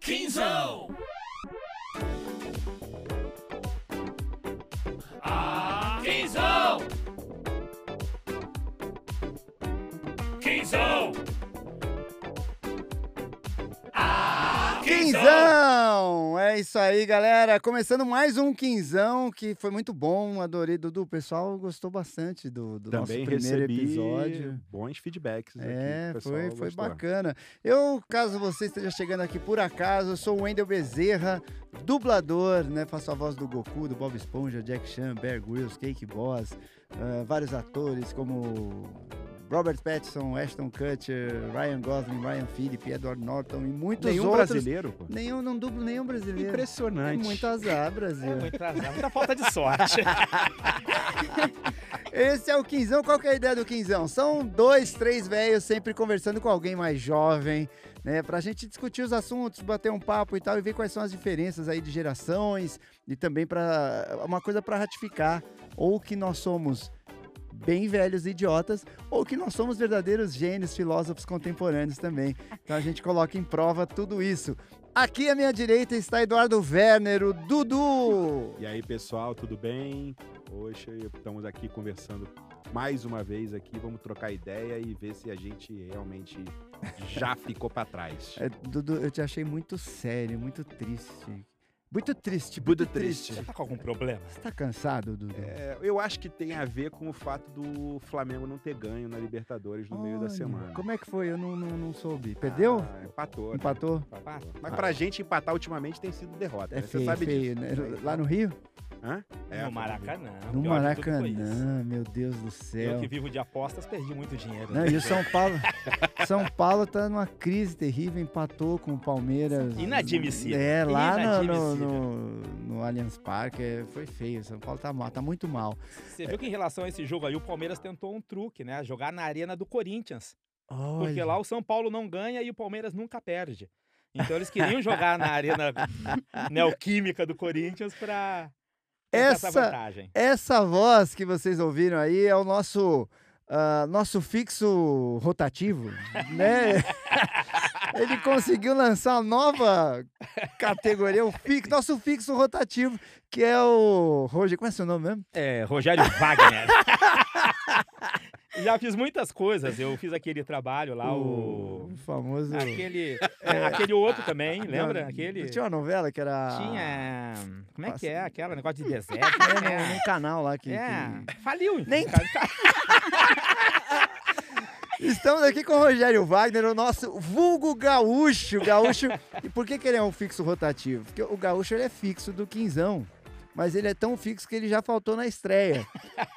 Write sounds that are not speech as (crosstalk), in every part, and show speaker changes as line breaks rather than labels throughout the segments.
Quinzão! Ah, quinzão! Quinzão!
É isso aí, galera. Começando mais um quinzão que foi muito bom. Adorei, Dudu. O pessoal gostou bastante do, do nosso primeiro episódio.
bons feedbacks aqui.
É,
pessoal
foi, foi
gostou.
bacana. Eu, caso você esteja chegando aqui por acaso, eu sou o Wendel Bezerra, dublador, né? Faço a voz do Goku, do Bob Esponja, Jack Chan, Bear Grylls, Cake Boss, ah, vários atores como Robert Pattinson, Ashton Kutcher, Ryan Gosling, Ryan Phillip, Edward Norton e muitos
Nenhum
outros.
brasileiro, pô.
Nenhum, não dublo nenhum brasileiro. É
Impressionante.
muito azar, Brasil.
É muito azar, muita falta de sorte. (laughs)
Esse é o Quinzão. Qual que é a ideia do Quinzão? São dois, três velhos sempre conversando com alguém mais jovem, né? Pra gente discutir os assuntos, bater um papo e tal, e ver quais são as diferenças aí de gerações e também para uma coisa para ratificar ou que nós somos bem velhos e idiotas, ou que nós somos verdadeiros gênios, filósofos contemporâneos também. Então a gente coloca em prova tudo isso. Aqui à minha direita está Eduardo Werner, o Dudu.
E aí, pessoal, tudo bem? Hoje estamos aqui conversando mais uma vez aqui. Vamos trocar ideia e ver se a gente realmente já ficou para trás.
É, Dudu, eu te achei muito sério, muito triste. Muito triste,
Muito
muito triste.
Você tá com algum problema?
Você tá cansado, Dudu?
É, eu acho que tem a ver com o fato do Flamengo não ter ganho na Libertadores no meio da
Olha,
semana.
Como é que foi? Eu não, não, não soube. Perdeu?
Ah, empatou. né?
Empatou?
Empatou. Mas pra gente empatar ultimamente tem sido derrota.
É
né? Você
feio,
sabe
feio,
disso.
né? Lá no Rio?
Hã? É,
no Maracanã.
No. Maracanã, meu Deus do
Eu
céu.
que vivo de apostas perdi muito dinheiro.
Não, e o São Paulo, (laughs) São Paulo tá numa crise terrível, empatou com o Palmeiras.
Inadmissível.
É, lá no, no,
Inadmissível.
no, no Allianz Parque, é, foi feio. São Paulo tá mal, tá muito mal.
Você viu que em relação a esse jogo aí, o Palmeiras tentou um truque, né? Jogar na arena do Corinthians. Porque
Olha,
lá o São Paulo não ganha e o Palmeiras nunca perde. Então eles queriam jogar na arena neoquímica do Corinthians pra ter essa
Essa-
vantagem.
Essa voz que vocês ouviram aí é o nosso ah, nosso fixo rotativo, (laughs) né? Ele conseguiu lançar uma nova categoria, o fixo, nosso fixo rotativo, que é o Roger, como é seu nome mesmo?
É, Rogério Wagner. Já fiz muitas coisas. Eu fiz aquele trabalho lá, o.
o famoso
Aquele, é, aquele outro também, lembra?
Não,
Aquele.
Tinha uma novela que era
Tinha. Como é que é? Aquela negócio de (laughs) deserto.
É,
né?
num, canal lá que,
É,
que-
faliu.
Nem- (laughs) (laughs) Estamos aqui com o Rogério Wagner, o nosso vulgo gaúcho. Gaúcho. E por que, que ele é um fixo rotativo? Porque o gaúcho ele é fixo do quinzão. Mas ele é tão fixo que ele já faltou na estreia.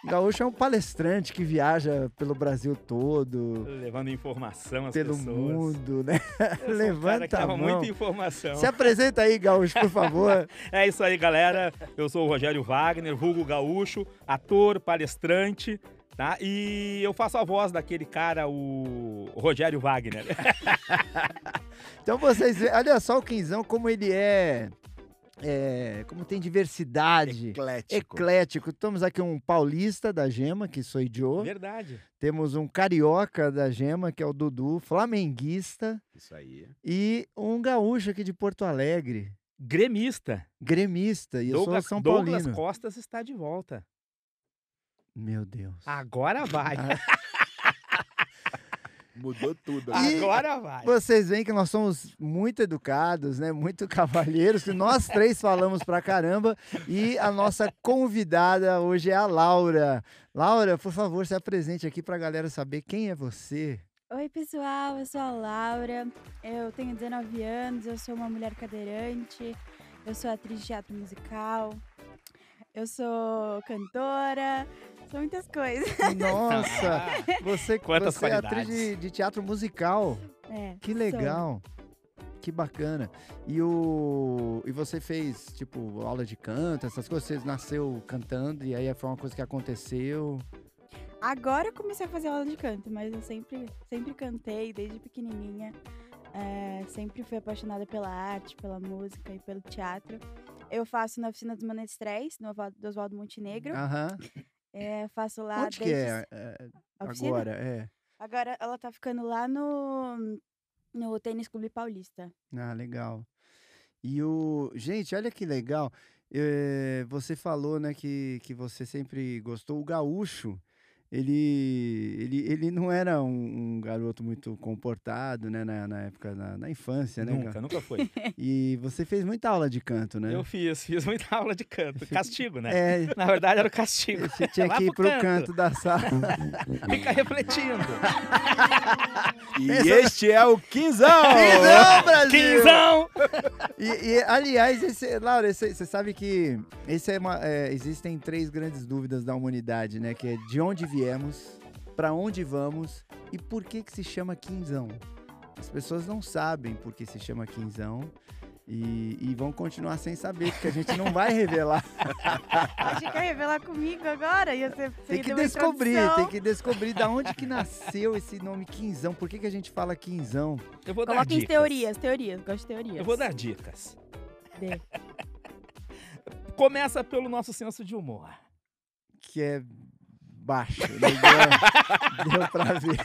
O gaúcho é um palestrante que viaja pelo Brasil todo,
Levando informação às
pelo
pessoas.
mundo, né?
Cara
Levanta
que
a mão.
muita informação.
Se apresenta aí, gaúcho, por favor. (laughs)
É isso aí, galera. Eu sou o Rogério Wagner, vulgo gaúcho, ator, palestrante, tá? E eu faço a voz daquele cara, o Rogério Wagner. (laughs)
Então vocês, olha só o quinzão como ele é, é como tem diversidade.
Eclético.
Eclético. Temos aqui um paulista da Gema, que sou Joe.
Verdade.
Temos um carioca da Gema, que é o Dudu, flamenguista.
Isso aí.
E um gaúcho aqui de Porto Alegre,
Gremista.
gremista. E eu
Douglas,
sou São
Douglas
Paulino.
Costas está de volta.
Meu Deus.
Agora vai. (laughs)
Mudou tudo. Né?
Agora vai.
Vocês veem que nós somos muito educados, né? Muito cavalheiros, que nós (laughs) três falamos pra caramba. E a nossa convidada hoje é a Laura. Laura, por favor, se apresente aqui pra galera saber quem é você.
Oi, pessoal, eu sou a Laura, eu tenho 19 anos, eu sou uma mulher cadeirante, eu sou atriz de teatro musical, eu sou cantora, são muitas coisas. (laughs)
Nossa, você, (laughs)
Quantas
você é atriz de, de teatro musical.
É,
Que
sou.
legal. Que bacana. E o e você fez tipo aula de canto, essas coisas, você nasceu cantando e aí foi uma coisa que aconteceu.
Agora eu comecei a fazer aula de canto, mas eu sempre, sempre cantei desde pequenininha. É, sempre fui apaixonada pela arte, pela música e pelo teatro. Eu faço na oficina dos Menestréis, no Oswaldo- do Oswaldo Montenegro.
Aham.
É, faço lá
Onde que
desde
é, é,
oficina.
agora? É.
Agora ela tá ficando lá no, no Tênis Clube Paulista.
Ah, legal. E o. Gente, olha que legal. eh, você falou, né, que, que você sempre gostou. O gaúcho, ele, ele, ele não era um, um garoto muito comportado, né, na, na época, na, na infância, né?
Nunca,
Ga-
nunca foi. (laughs)
E você fez muita aula de canto, né?
Eu fiz, fiz muita aula de canto. Castigo, né?
É,
Na verdade, era o castigo.
você tinha
Lá
que ir
pro canto.
canto da sala. (laughs)
Fica refletindo.
E este é o Quinzão!
Quinzão, Brasil!
Quinzão!
E, e, aliás, esse, Laura, esse- você sabe que esse é uma, é, existem três grandes dúvidas da humanidade, né? Que é de onde viemos, pra onde vamos e por que que se chama quinzão. As pessoas não sabem por que se chama quinzão e, e vão continuar sem saber, porque a gente não vai revelar.
Acho que ia revelar comigo agora. Ia ser,
Tem que descobrir, tem que descobrir da onde que nasceu esse nome quinzão. Por que que a gente fala quinzão?
Eu vou dar
Coloquem
dicas.
teorias, teorias. Gosto de teorias.
Eu vou dar dicas.
Dê. (laughs)
Começa pelo nosso senso de humor.
Que é baixo. Deu, (laughs) deu pra ver.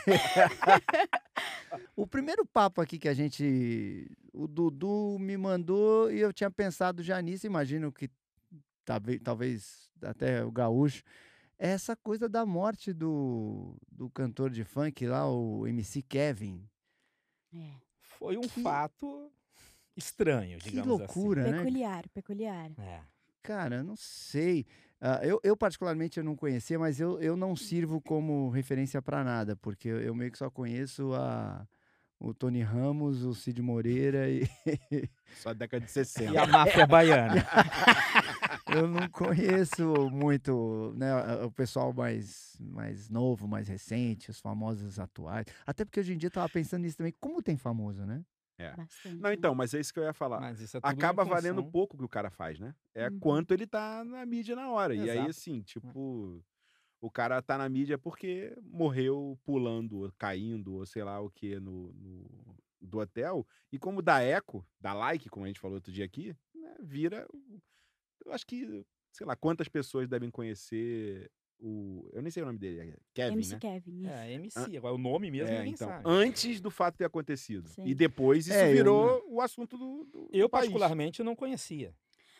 o primeiro papo aqui que a gente. O Dudu me mandou e eu tinha pensado já nisso, imagino que talvez, talvez até o gaúcho. É essa coisa da morte do, do cantor de funk lá, o MC Kevin.
É.
Foi um
Que-
fato estranho,
Que
digamos
loucura, né?
Peculiar, peculiar.
assim. É.
Cara, eu não sei. Ah, eu, eu, particularmente, eu não conhecia, mas eu, eu não sirvo como referência pra nada, porque eu, eu meio que só conheço a, o Tony Ramos, o Cid Moreira e (laughs)
Só década de (laughs)
E
60.
a máfia baiana. (laughs)
eu não conheço muito né, a- o pessoal mais, mais novo, mais recente, os famosos atuais. Até porque hoje em dia eu tava pensando nisso também. Como tem famoso, né?
Bastante.
Não, então, mas é isso que eu ia falar.
É
Acaba valendo pouco o que o cara faz, né? É
Uhum.
quanto ele tá na mídia na hora. E aí,
Exato.
assim, tipo, o cara tá na mídia porque morreu pulando, caindo, ou sei lá o que, no, no- do hotel. E como dá eco, dá like, como a gente falou outro dia aqui, né, vira. Eu acho que, sei lá, quantas pessoas devem conhecer o. Eu nem sei o nome dele, é Kevin,
MC
né?
Kevin. isso.
É, MC. Agora, o nome mesmo
É,
ninguém
então,
sabe.
antes do fato ter acontecido.
Sim.
E depois isso
É, eu
virou o assunto do, do,
Eu,
do país.
particularmente, não conhecia.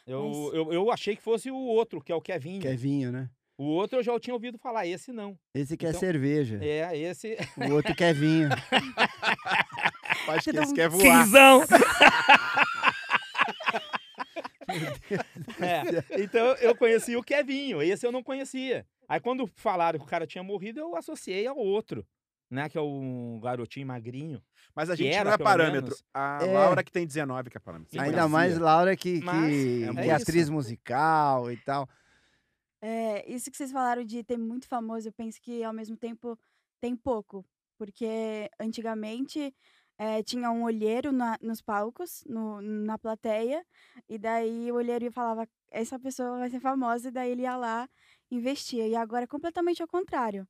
Eu,
Mas-
eu, eu achei que fosse o outro, que é o Kevinho.
Kevinho, né?
O outro eu já tinha ouvido falar, esse não.
Esse que é
Então-
cerveja.
É, esse. (laughs)
O outro Kevinho. (laughs)
Acho que
Cada
esse quer voar.
Quinzão! (laughs) É, então eu conheci o Kevinho, esse eu não conhecia. Aí quando falaram que o cara tinha morrido, eu associei ao outro, né? Que é um garotinho magrinho.
Mas a gente
era,
não é parâmetro.
menos.
A
É.
Laura que tem 19 que é parâmetro.
Ainda mais Laura que, que,
Mas
que
é
é
isso.
atriz musical e tal.
É, isso que vocês falaram de ter muito famoso, eu penso que ao mesmo tempo tem pouco. Porque antigamente eh, tinha um olheiro na- nos palcos, no- na plateia, e daí o olheiro falava, essa pessoa vai ser famosa, e daí ele ia lá investia. E agora é completamente ao contrário.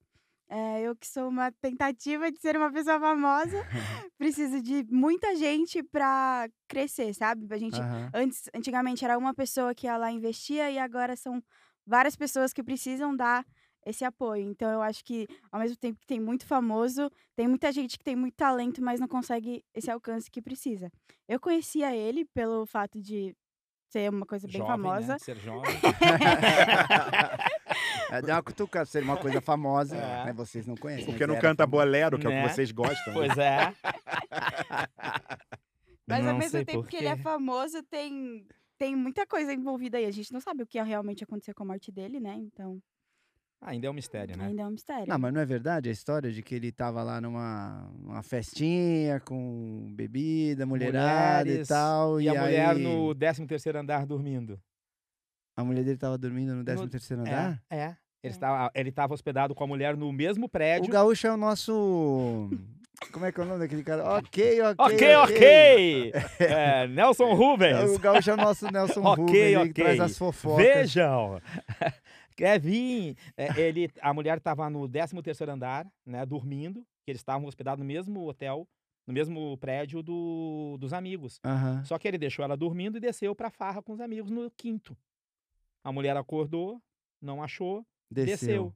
Eh, eu que sou uma tentativa de ser uma pessoa famosa, (laughs) preciso de muita gente pra crescer, sabe? A gente
Aham.
Antes, antigamente era uma pessoa que ia lá e investia e agora são várias pessoas que precisam dar esse apoio. Então eu acho que ao mesmo tempo que tem muito famoso, tem muita gente que tem muito talento, mas não consegue esse alcance que precisa. Eu conhecia ele pelo fato de ser uma coisa bem
jovem,
famosa.
Né? Ser jovem. (laughs)
É, Deu uma cutucada, ser uma coisa famosa,
É.
né? Vocês não conhecem.
Porque
mas
não canta
famoso.
bolero, que é o
Né?
que vocês gostam. né?
pois é. (laughs)
Mas ao
Não
mesmo
sei
tempo que ele é famoso, tem, tem muita coisa envolvida aí. A gente não sabe o que realmente aconteceu com a morte dele, né? Então,
Ainda é um mistério, né?
ainda é um mistério.
Não, mas não é verdade a história de que ele tava lá numa uma festinha com bebida, mulherada
Mulheres,
e tal.
E,
E,
a mulher
aí,
no 13 terceiro andar dormindo.
A mulher dele tava dormindo no 13
No-
terceiro andar?
É, é. Ele
É.
estava, ele estava hospedado com a mulher no mesmo
O
prédio.
gaúcho é o nosso... Como é que é o nome daquele cara? Ok, ok,
Ok, ok! (laughs) É, Nelson Rubens.
O gaúcho é o nosso Nelson
Ok,
Rubens, ele que
ok.
traz as fofocas.
Vejam! Kevin, é, ele, a mulher estava no 13 terceiro andar, né, dormindo, que eles estavam hospedados no mesmo hotel, no mesmo prédio do- dos amigos.
Aham.
Só que ele deixou ela dormindo e desceu pra farra com os amigos no quinto. A mulher acordou, não achou,
Desceu.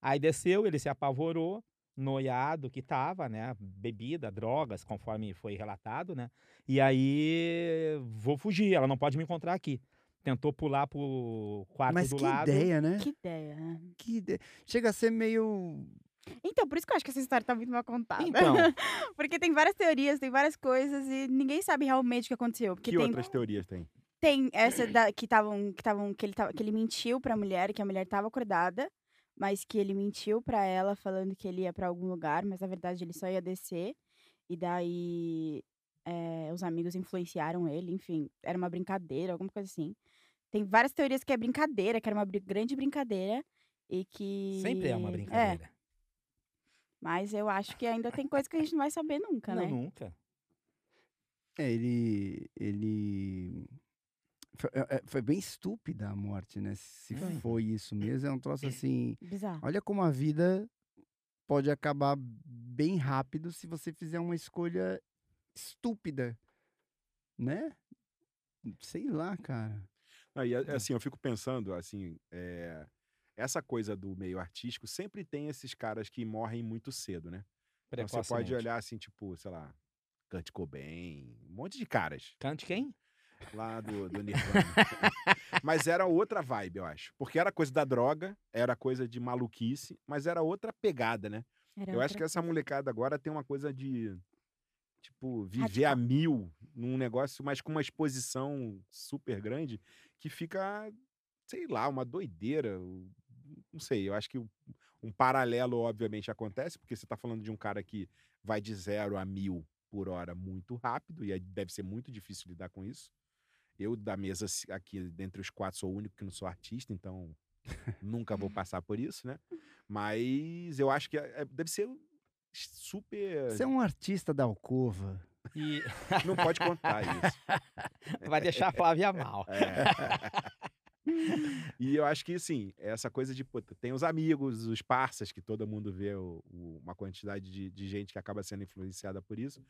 Aí desceu, ele se apavorou, noiado que tava, né? Bebida, drogas, conforme foi relatado, né? E aí vou fugir, ela não pode me encontrar aqui. Tentou pular pro quarto
Mas
do
que
lado.
ideia, né?
Que ideia, né?
Que ideia. Chega a ser meio.
Então, por isso que eu acho que essa história tá muito mal contada.
Então, (laughs)
Porque tem várias teorias, tem várias coisas e ninguém sabe realmente o que aconteceu. Porque
Que
tem,
outras teorias tem?
tem essa da- que estavam que estavam que ele tava, que ele mentiu pra mulher, que a mulher tava acordada, mas que ele mentiu pra ela falando que ele ia pra algum lugar, mas na verdade ele só ia descer. E daí é, os amigos influenciaram ele, enfim, era uma brincadeira, alguma coisa assim. Tem várias teorias que é brincadeira, que era uma grande brincadeira e que
sempre é uma
É,
brincadeira.
mas eu acho que ainda tem coisa que a gente não vai saber nunca,
não,
né?
nunca.
É, ele. Ele. Foi, é, é, foi bem estúpida a morte, né? Se
Foi.
foi isso mesmo, é um troço (clears throat) assim.
Bizarro.
Olha como a vida pode acabar bem rápido se você fizer uma escolha estúpida, né? Sei lá, cara.
Não, e a- assim, eu fico pensando, assim, é, essa coisa do meio artístico sempre tem esses caras que morrem muito cedo, né? Então você pode olhar assim, tipo, sei lá, Kurt Cobain, um monte de caras
Cante quem?
lá do, do (laughs) Nirvana. mas era outra vibe, eu acho. Porque era coisa da droga, era coisa de maluquice, mas era outra pegada, né?
Era
Eu acho que essa molecada agora tem uma coisa de, tipo, viver
Radical.
a mil num negócio, mas com uma exposição super grande, que fica, sei lá, uma doideira. Não sei, eu acho que um paralelo, obviamente, acontece, porque você está falando de um cara que vai de zero a mil por hora muito rápido, e aí deve ser muito difícil lidar com isso. Eu, da mesa aqui, dentre os quatro, sou o único que não sou artista, então nunca vou (laughs) passar por isso, né? Mas eu acho que é- é- deve ser super.
Você é um artista da alcova.
E (laughs)
Não pode contar isso. (laughs)
vai deixar a Flávia mal.
É. e eu acho que, assim, essa coisa de, puta, tem os amigos, os parças, que todo mundo vê o- o- uma quantidade de, de gente que acaba sendo influenciada por isso.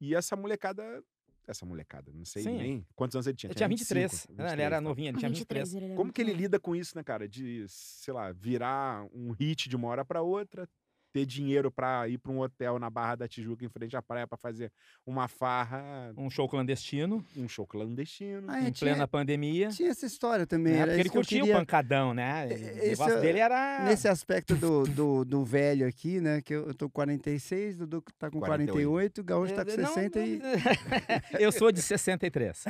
E essa molecada, essa molecada, não sei
Sim.
nem quantos anos ele tinha.
Ele tinha 23.
25,
né? Ele era
23, tá?
novinho, ele
Com
tinha
23,
23.
ele era
Como que ele lida com isso, né, cara? De, sei lá, virar um hit de uma hora pra outra, ter dinheiro pra ir pra um hotel na Barra da Tijuca, em frente à praia, pra fazer uma farra,
Um show clandestino,
um show clandestino.
Ah, é,
em
tinha,
plena pandemia.
tinha essa história também. Era
Porque ele curtia
queria...
o pancadão, né?
É,
O
esse
negócio
é-
dele era.
Nesse aspecto do, (laughs) do, do velho aqui, né? Que eu, tô com 46, Dudu tá com 48, o Gaúcho tá com
Eh, não,
60 e. (laughs)
Eu sou de 63.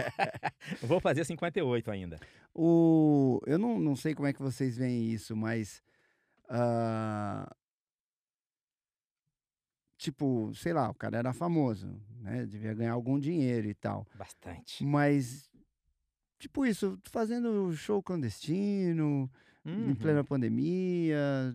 (laughs) Vou fazer 58 ainda.
O... Eu não, não sei como é que vocês veem isso, mas. Ah, Tipo, sei lá, o cara era famoso, né? Devia ganhar algum dinheiro e tal.
Bastante.
Mas, tipo isso, fazendo show clandestino, em
Uhum.
plena pandemia,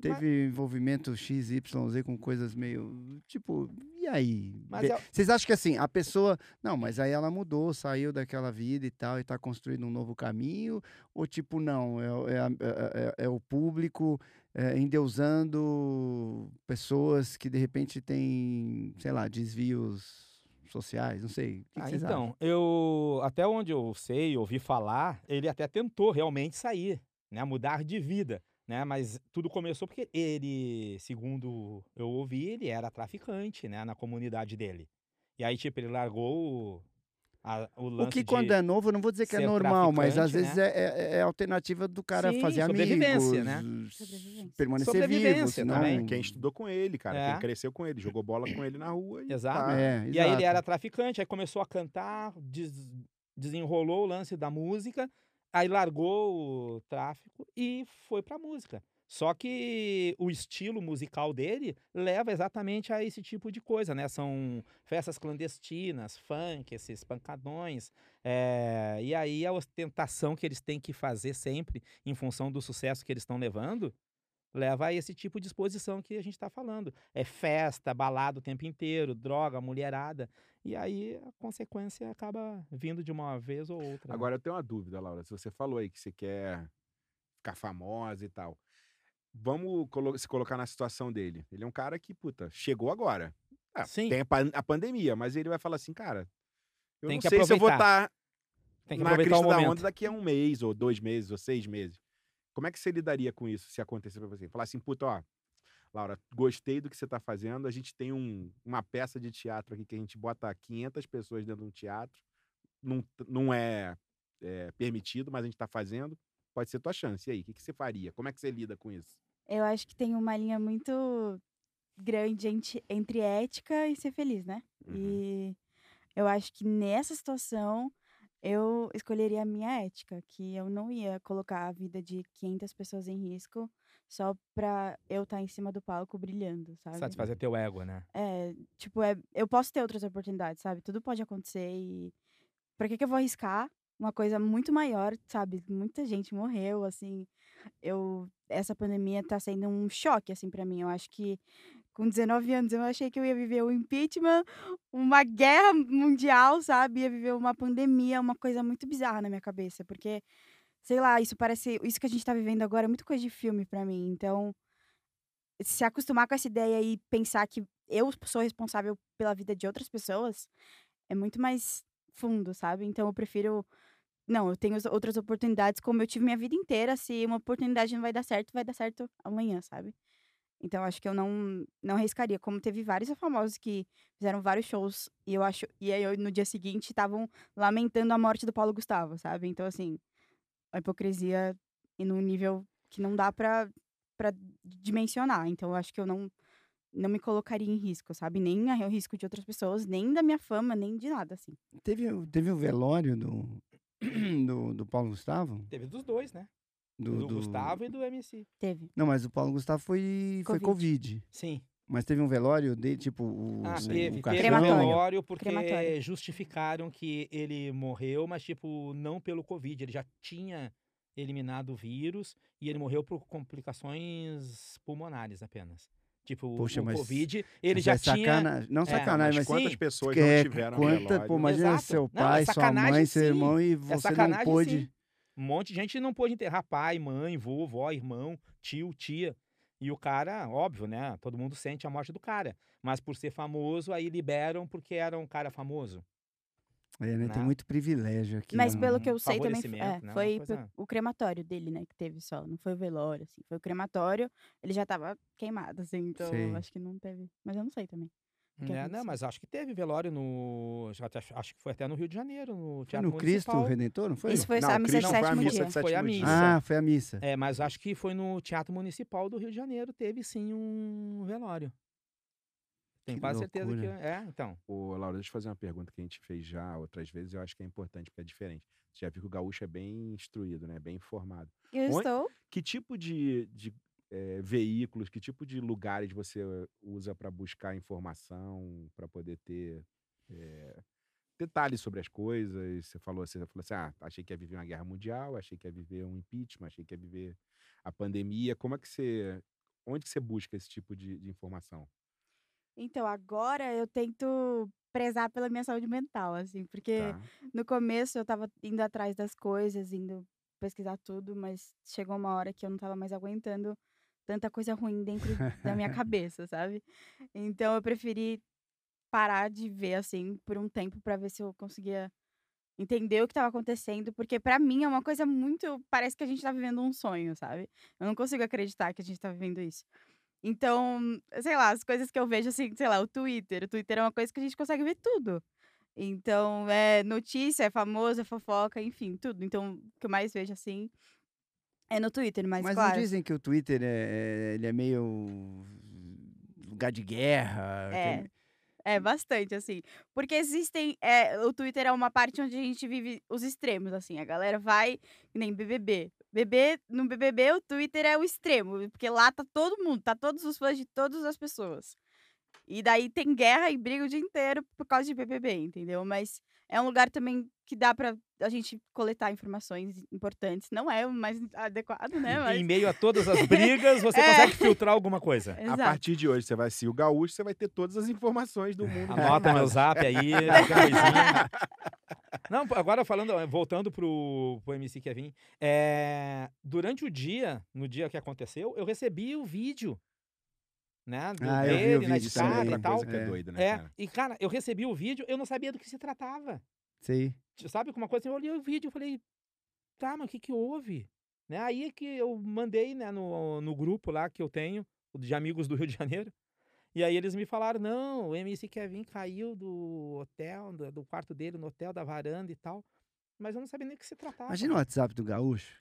teve envolvimento XYZ com coisas meio. Tipo, e aí?
Mas é-
Vocês acham que assim, a pessoa. Não, mas aí ela mudou, saiu daquela vida e tal, e tá construindo um novo caminho? Ou tipo, não, é, o- é a- é- é- é o público é, endeusando pessoas que de repente têm, sei lá, desvios sociais, não sei. O que,
Ah, então,
acham?
eu até onde eu sei, ouvi falar, ele até tentou realmente sair, né, mudar de vida, né? Mas tudo começou porque ele, segundo eu ouvi, ele era traficante, né, na comunidade dele. E aí, tipo, ele largou o, a- o lance
O que
de
quando é novo, eu não vou dizer que é normal, mas às
traficante,
vezes é, é, é a alternativa do cara
Sim,
fazer amigos,
sobrevivência, né?
s-
Sobrevivência.
permanecer vivo,
Sobrevivência
senão...
também.
Quem estudou com ele, cara.
É.
Quem cresceu com ele, jogou bola com ele na rua. E
Exato.
tá.
É,
E aí ele era traficante, aí começou a cantar, des- desenrolou o lance da música, aí largou o tráfico e foi pra música. Só que o estilo musical dele leva exatamente a esse tipo de coisa, né? São festas clandestinas, funk, esses pancadões. eh, e aí a ostentação que eles têm que fazer sempre, em função do sucesso que eles estão levando, leva a esse tipo de exposição que a gente está falando. É festa, balada o tempo inteiro, droga, mulherada. E aí a consequência acaba vindo de uma vez ou outra. né?
Agora eu tenho uma dúvida, Laura. Se você falou aí que você quer ficar famosa e tal. Vamos colo- se colocar na situação dele. Ele é um cara que, puta, chegou agora. Ah,
Sim.
Tem a, pan- a pandemia, mas ele vai falar assim, cara, eu
Tem
não sei se eu vou
aproveitar.
estar
que
na
aproveitar
crista da onda daqui a um mês, ou dois meses, ou seis meses. Como é que você lidaria com isso se acontecer pra você? Falar assim, puta, ó, Laura, gostei do que você tá fazendo. A gente tem um- uma peça de teatro aqui que a gente bota 500 pessoas dentro de um teatro. Não, não é, é, permitido, mas a gente tá fazendo. Pode ser tua chance. E aí, o que, que você faria? Como é que você lida com isso?
Eu acho que tem uma linha muito grande entre ética e ser feliz, né?
Uhum.
E eu acho que nessa situação eu escolheria a minha ética, que eu não ia colocar a vida de 500 pessoas em risco só pra eu estar em cima do palco brilhando, sabe?
Satisfazer teu ego, né?
É, tipo, é, eu posso ter outras oportunidades, sabe? Tudo pode acontecer e pra que que eu vou arriscar uma coisa muito maior, sabe? Muita gente morreu, assim. Eu essa pandemia tá sendo um choque assim pra mim. Eu acho que com 19 anos eu achei que eu ia viver o impeachment, uma guerra mundial, sabe? Ia viver uma pandemia, uma coisa muito bizarra na minha cabeça, porque sei lá, isso parece, isso que a gente tá vivendo agora é muito coisa de filme pra mim. Então, se acostumar com essa ideia e pensar que eu sou responsável pela vida de outras pessoas é muito mais fundo, sabe? Então eu prefiro. Não, eu tenho as outras oportunidades, como eu tive minha vida inteira. Se uma oportunidade não vai dar certo, vai dar certo amanhã, sabe? Então acho que eu não, não arriscaria. Como teve vários famosos que fizeram vários shows e eu acho. E aí eu, no dia seguinte estavam lamentando a morte do Paulo Gustavo, sabe? Então, assim, a hipocrisia e num nível que não dá pra, pra dimensionar. Então eu acho que eu não, não me colocaria em risco, sabe? Nem o risco de outras pessoas, nem da minha fama, nem de nada, assim.
Teve, o- teve o velório do, (clears throat) do, do Paulo Gustavo?
Teve dos dois, né?
Do,
Do,
do-
Gustavo e do MC.
Teve.
Não, mas o Paulo Gustavo foi foi
Covid.
Covid.
Sim.
Mas teve um velório dele, tipo, o,
Ah,
o,
teve.
o
Teve um velório porque
Crematório.
justificaram que ele morreu, mas, tipo, não pelo Covid. Ele já tinha eliminado o vírus e ele morreu por complicações pulmonares apenas. Tipo,
Poxa,
o
mas-
Covid, ele já
é
tinha...
sacanagem. Não
É,
sacanagem,
Mas
mas,
quantas
sim,
pessoas
que
não
é,
tiveram
quanta,
velório?
pô, imagina
Exato.
seu
Não, é
pai, sua
sacanagem,
mãe, seu
sim.
irmão e
É
você não
sacanagem,
pôde.
sim. Um monte de gente não pôde enterrar pai, mãe, vô, vó, irmão, tio, tia. E o cara, óbvio, né? Todo mundo sente a morte do cara. Mas por ser famoso, aí liberam porque era um cara famoso.
É, né? Tem
Né?
muito privilégio aqui.
Mas
né?
pelo que eu sei também, é,
né,
foi
coisa-
o crematório dele, né, que teve só. Não foi o velório, assim. Foi o crematório, ele já tava queimado, assim. Então,
Sei.
eu acho que não teve. Mas eu não sei também.
É, não, mas acho que teve velório no. até- Acho que foi até no Rio de Janeiro, no
Foi
Teatro
no Cristo
Municipal.
Redentor, não foi?
Isso foi
Não,
a missa de
Cristo foi a
sétimo
missa
dia.
de
Foi a missa.
Ah, foi a missa.
É, mas acho que foi no Teatro Municipal do Rio de Janeiro, teve sim um velório. Tenho
Que
quase certeza que. É, então.
Ô, Laura, deixa eu fazer uma pergunta que a gente fez já outras vezes, eu acho que é importante, porque é diferente. Você já viu que o gaúcho é bem instruído, né? Bem informado.
Eu
Onde-
estou.
Que tipo de, de, eh, veículos, que tipo de lugares você usa para buscar informação, para poder ter eh, detalhes sobre as coisas? Você falou, você falou assim, ah, achei que ia viver uma guerra mundial, achei que ia viver um impeachment, achei que ia viver a pandemia. Como é que você, onde que você busca esse tipo de, de informação?
Então, agora eu tento prezar pela minha saúde mental, assim, porque
Tá?
no começo eu tava indo atrás das coisas, indo pesquisar tudo, mas chegou uma hora que eu não tava mais aguentando tanta coisa ruim dentro da minha (laughs) cabeça, sabe? Então eu preferi parar de ver assim por um tempo pra ver se eu conseguia entender o que tava acontecendo, porque pra mim é uma coisa muito, parece que a gente tá vivendo um sonho, sabe? Eu não consigo acreditar que a gente tá vivendo isso. Então, sei lá, as coisas que eu vejo assim, sei lá, o Twitter. O Twitter é uma coisa que a gente consegue ver tudo. Então, é notícia, é famoso, é fofoca, enfim, tudo. Então, o que eu mais vejo assim é no Twitter, mas,
Mas
claro.
não dizem que o Twitter é, é- ele é meio lugar de guerra. que
É. É, bastante, assim. Porque existem. é, o Twitter é uma parte onde a gente vive os extremos, assim. A galera vai, que nem BBB. BB, no BBB, o Twitter é o extremo. Porque lá tá todo mundo, tá todos os fãs de todas as pessoas. E daí tem guerra e briga o dia inteiro por causa de BBB, entendeu? Mas é um lugar também que dá pra a gente coletar informações importantes. Não é o mais adequado, né? Mas...
Em meio a todas as (laughs) brigas, você
É.
consegue filtrar alguma coisa.
A
Exato.
partir de hoje, você vai ser o gaúcho, você vai ter todas as informações do mundo. (laughs)
Anota meu zap aí, (laughs) coisinha. Não, agora falando, voltando pro, pro MC Kevin, é, durante o dia, no dia que aconteceu, eu recebi o vídeo, né, do
Ah, eu vi o
dele na
é
escada e tal.
é
É.
doida, né,
É,
cara?
e cara, eu recebi o vídeo, eu não sabia do que se tratava.
Sei.
Sabe, com uma coisa assim, eu olhei o vídeo e falei, tá, mas o que que houve? Né? Aí que eu mandei né, no, no grupo lá que eu tenho, o de amigos do Rio de Janeiro. E aí eles me falaram, não, o MC Kevin caiu do hotel, do, do quarto dele, no hotel, da varanda e tal. Mas eu não sabia nem o que se tratava.
Imagina o WhatsApp do Gaúcho.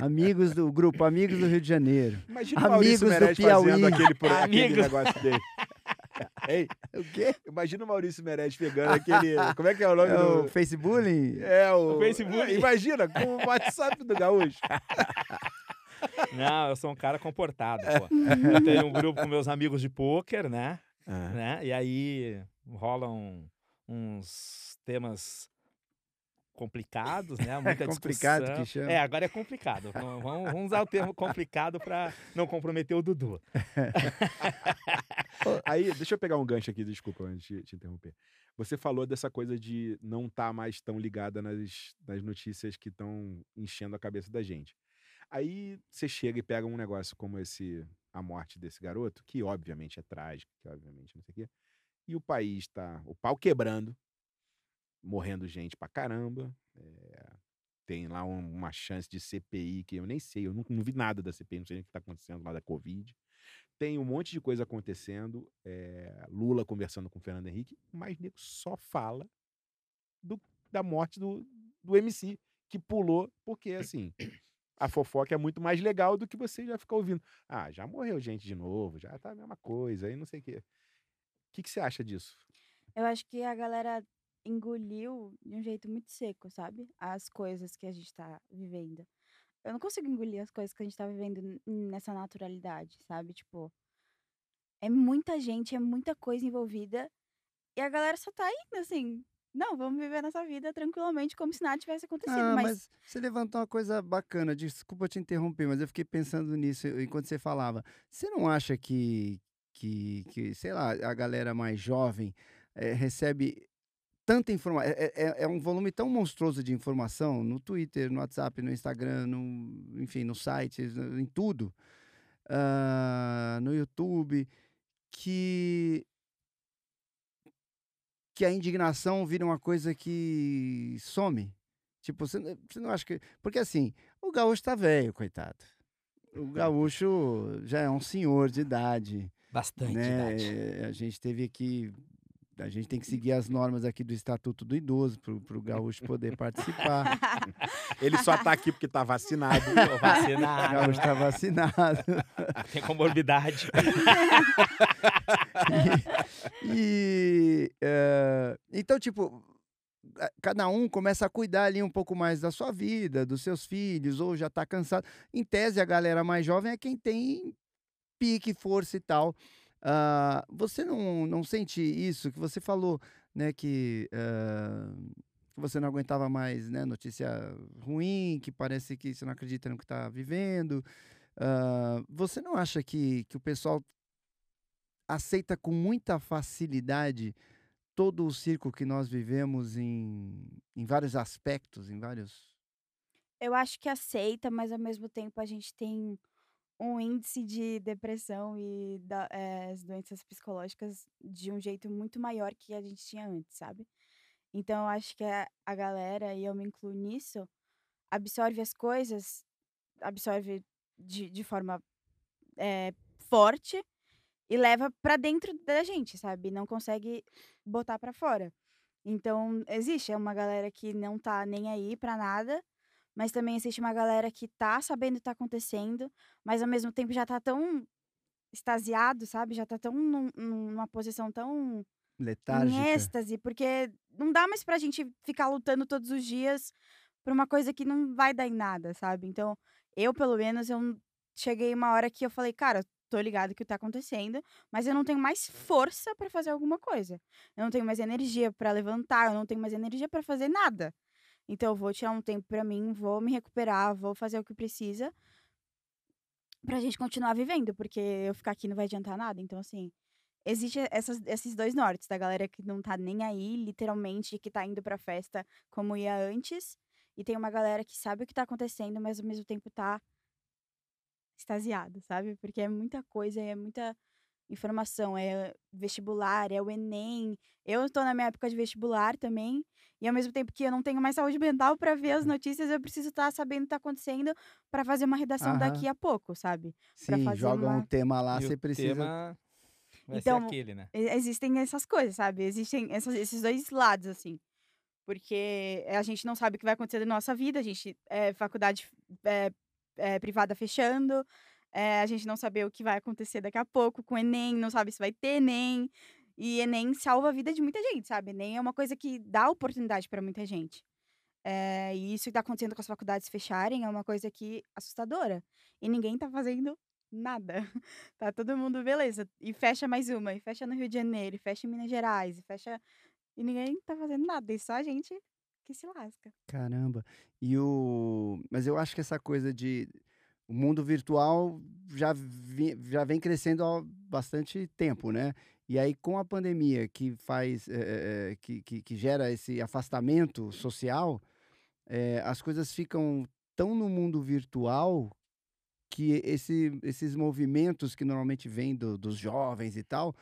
Amigos do grupo, amigos do Rio de Janeiro.
Imagina o Maurício
Amigos do
Meirelles fazendo
Piauí.
aquele, pro- aquele
Amigos.
negócio dele. (laughs) Ei,
O quê?
imagina o Maurício Meirelles pegando aquele. Como é que é o nome
É o
do.
Facebook?
É o.
O Facebook.
Imagina, com o WhatsApp do Gaúcho. (laughs)
Não, eu sou um cara comportado, pô. Eu tenho um grupo com meus amigos de pôquer, né?
Ah.
né? E aí rolam uns temas complicados, né? (laughs) Muita
complicado
discussão.
que chama.
É, agora é complicado. Vamos, vamos- usar o termo complicado para não comprometer o Dudu. (laughs)
Aí, deixa eu pegar um gancho aqui, desculpa, antes de te interromper. Você falou dessa coisa de não estar mais tão ligada nas, nas notícias que estão enchendo a cabeça da gente. Aí você chega e pega um negócio como esse, a morte desse garoto, que obviamente é trágico, que obviamente não sei o quê, e o país tá, o pau quebrando, morrendo gente pra caramba, é, tem lá um- uma chance de CPI que eu nem sei, eu não, não vi nada da CPI, não sei o que tá acontecendo lá da Covid. Tem um monte de coisa acontecendo, é, Lula conversando com Fernando Henrique, mas nego só fala do- da morte do, do MC, que pulou, porque assim, a fofoca é muito mais legal do que você já ficar ouvindo. Ah, já morreu gente de novo, já tá a mesma coisa, aí não sei o quê. O que, que você acha disso?
Eu acho que a galera engoliu de um jeito muito seco, sabe? As coisas que a gente tá vivendo. Eu não consigo engolir as coisas que a gente tá vivendo nessa naturalidade, sabe? Tipo, é muita gente, é muita coisa envolvida. E a galera só tá indo assim. Não, vamos viver nossa vida tranquilamente, como se nada tivesse acontecido.
Ah,
mas,
mas você levantou uma coisa bacana. Desculpa te interromper, mas eu fiquei pensando nisso enquanto você falava. Você não acha que, que, que sei lá, a galera mais jovem eh, recebe tanta informação? É, é- é um volume tão monstruoso de informação no Twitter, no WhatsApp, no Instagram, no, enfim, no site, em tudo, ah, no YouTube, que que a indignação vira uma coisa que some. Tipo, você, não- você não acha que. Porque assim, o gaúcho tá velho, coitado. O gaúcho já é um senhor de idade.
Bastante
né?
idade.
A gente teve aqui. A gente tem que seguir as normas aqui do Estatuto do Idoso para o gaúcho poder participar. (laughs)
Ele só tá aqui porque tá vacinado. (laughs)
Tô
O
vacinado,
gaúcho está vacinado.
tem comorbidade. (laughs)
E eh, então, tipo, cada um começa a cuidar ali um pouco mais da sua vida, dos seus filhos, ou já tá cansado. Em tese, a galera mais jovem é quem tem pique, força e tal. Ah, você não, não sente isso que você falou, né? Que, que você não aguentava mais, né? Notícia ruim, que parece que você não acredita no que está vivendo. Ah, você não acha que, que o pessoal aceita com muita facilidade todo o circo que nós vivemos em, em vários aspectos, em vários.
Eu acho que aceita, mas ao mesmo tempo a gente tem um índice de depressão e da- eh, as doenças psicológicas de um jeito muito maior que a gente tinha antes, sabe? Então eu acho que a, a galera, e eu me incluo nisso, absorve as coisas, absorve de, de forma eh, forte e leva pra dentro da gente, sabe? Não consegue botar pra fora. Então, existe é uma galera que não tá nem aí pra nada, mas também existe uma galera que tá sabendo o que tá acontecendo, mas ao mesmo tempo já tá tão extasiado, sabe? Já tá tão num- numa posição tão
Letárgica.
em êxtase, porque não dá mais pra gente ficar lutando todos os dias por uma coisa que não vai dar em nada, sabe? Então, eu, pelo menos, eu cheguei uma hora que eu falei, cara, tô ligado que tá acontecendo, mas eu não tenho mais força pra fazer alguma coisa. Eu não tenho mais energia pra levantar, eu não tenho mais energia pra fazer nada. Então, eu vou tirar um tempo pra mim, vou me recuperar, vou fazer o que precisa pra gente continuar vivendo, porque eu ficar aqui não vai adiantar nada. Então, assim, existe essas- esses dois nortes, da galera que não tá nem aí, literalmente, que tá indo pra festa como ia antes, e tem uma galera que sabe o que tá acontecendo, mas ao mesmo tempo tá extasiada, sabe? Porque é muita coisa, é muita informação, é vestibular, é o Enem. Eu estou na minha época de vestibular também, e ao mesmo tempo que eu não tenho mais saúde mental para ver as notícias, eu preciso estar sabendo o que está acontecendo para fazer uma redação
Aham.
daqui a pouco, sabe?
Sim,
fazer
joga um
uma-
tema lá,
E o
você precisa.
tema vai
Então,
ser aquele, né?
Existem essas coisas, sabe? Existem essas- esses dois lados, assim. Porque a gente não sabe o que vai acontecer na nossa vida, a gente é faculdade é, é, privada fechando, é, a gente não sabe o que vai acontecer daqui a pouco com o Enem, não sabe se vai ter Enem. E Enem salva a vida de muita gente, sabe? Enem é uma coisa que dá oportunidade para muita gente. É, e isso que tá acontecendo com as faculdades fecharem é uma coisa que assustadora. E ninguém tá fazendo nada. (laughs) Tá todo mundo, beleza. E fecha mais uma, e fecha no Rio de Janeiro, e fecha em Minas Gerais, e fecha. E ninguém tá fazendo nada. E só a gente que se lasca.
Caramba. E o. Mas eu acho que essa coisa de. O mundo virtual já, vi- já vem crescendo há bastante tempo, né? E aí, com a pandemia que faz. eh, que, que, que gera esse afastamento social, eh, as coisas ficam tão no mundo virtual que esse, esses movimentos que normalmente vêm do- dos jovens e tal,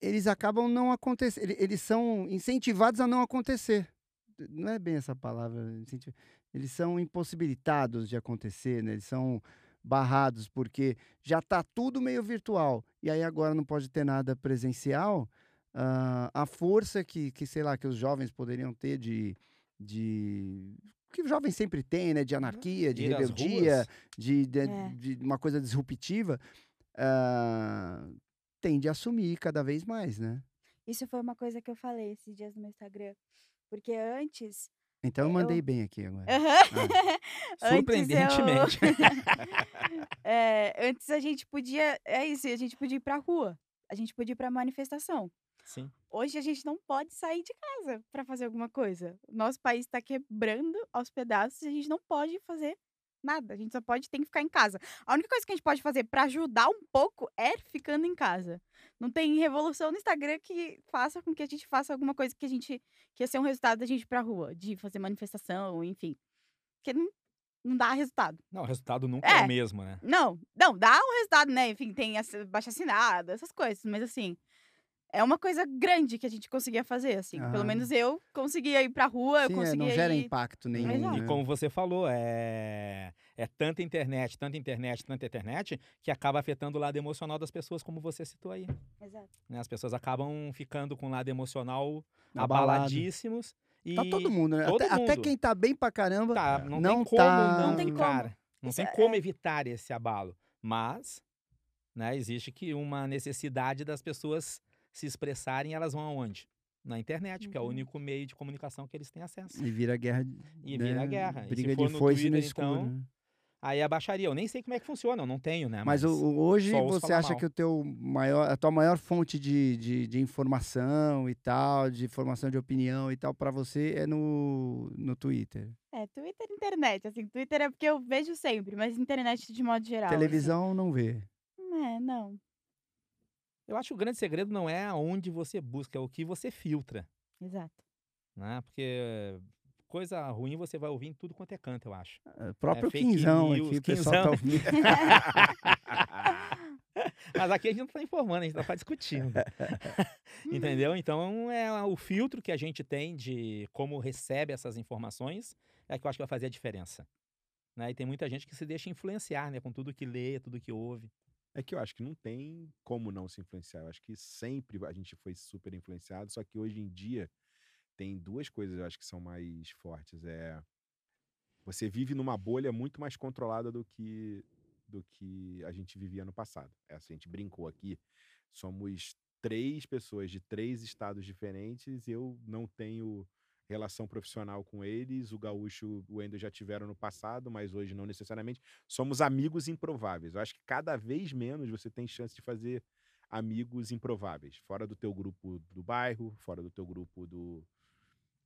eles acabam não acontecendo. Eles são incentivados a não acontecer não é bem essa palavra, incenti- eles são impossibilitados de acontecer, né? Eles são barrados porque já está tudo meio virtual e aí agora não pode ter nada presencial. ah, a força que, que, sei lá, que os jovens poderiam ter de, de que os jovens sempre têm, né? De anarquia, de
Ir
rebeldia, de, de,
É.
de uma coisa disruptiva, ah, tende a assumir cada vez mais, né?
Isso foi uma coisa que eu falei esses dias no meu Instagram. Porque antes.
Então eu
Eu-
mandei bem aqui agora. (laughs)
Antes eu-
Surpreendentemente. (laughs)
É, antes a gente podia. É isso, a gente podia ir pra rua. A gente podia ir pra manifestação.
Sim.
Hoje a gente não pode sair de casa pra fazer alguma coisa. O nosso país está quebrando aos pedaços e a gente não pode fazer nada. A gente só pode ter que ficar em casa. A única coisa que a gente pode fazer pra ajudar um pouco é ficando em casa. Não tem revolução no Instagram que faça com que a gente faça alguma coisa que a gente que ia ser um resultado da gente ir pra rua, de fazer manifestação, enfim. Porque não, não dá resultado.
Não, o resultado nunca é,
É.
o mesmo, né?
Não, não, dá um resultado, né? Enfim, tem essa baixa assinada, essas coisas, mas assim, é uma coisa grande que a gente conseguia fazer, assim. Pelo
Aham.
menos eu conseguia ir pra rua, eu
Sim, é,
conseguia
não gera
ir...
impacto nenhum.
Exato.
E
né?
como você falou, é, é tanta internet, tanta internet, tanta internet, que acaba afetando o lado emocional das pessoas, como você citou aí.
Exato.
né? As pessoas acabam ficando com o lado emocional
Abalado.
abaladíssimos. E
Tá todo mundo, né?
todo
Até, até
mundo.
quem tá bem pra caramba.
tá, não,
Não
tem como
tá-
não,
Não tem como.
cara. Não
Isso
tem
é-
como
é.
evitar esse abalo. Mas, né, existe que uma necessidade das pessoas se expressarem, elas vão aonde? Na internet, porque é o
Uhum.
único meio de comunicação que eles têm acesso.
E vira guerra.
E
né?
vira guerra. E se
Briga
for
de
no
foice no
Twitter,
escuro.
então,
né?
Aí abaixaria. Eu nem sei como é que funciona, eu não tenho, né?
Mas o- hoje você acha
mal.
que o teu maior, a tua maior fonte de, de, de informação e tal, de formação de opinião e tal, pra você é no, no Twitter.
É, Twitter e internet, assim, Twitter é porque eu vejo sempre, mas internet de modo geral. assim.
Televisão não vê.
É, não,
Eu acho que o grande segredo não é aonde você busca, é o que você filtra,
exato.
né? Porque coisa ruim você vai ouvir em tudo quanto é canto, eu acho.
É, próprio
fake
Quinzão
news,
aqui, o pessoal tá
Quinzão.
ouvindo. (laughs)
Mas aqui a gente não tá informando, a gente tá só discutindo. (laughs) Entendeu? Então é o filtro que a gente tem de como recebe essas informações é que eu acho que vai fazer a diferença. Né? E tem muita gente que se deixa influenciar, né? Com tudo que lê, tudo que ouve.
É que eu acho que não tem como não se influenciar. Eu acho que sempre a gente foi super influenciado, só que hoje em dia tem duas coisas eu acho que são mais fortes. É você vive numa bolha muito mais controlada do que do que a gente vivia no passado. Essa a gente brincou aqui. Somos três pessoas de três estados diferentes. Eu não tenho relação profissional com eles. O Gaúcho, o Endo já tiveram no passado, mas hoje não necessariamente. Somos amigos improváveis. Eu acho que cada vez menos você tem chance de fazer amigos improváveis, fora do teu grupo do bairro, fora do teu grupo do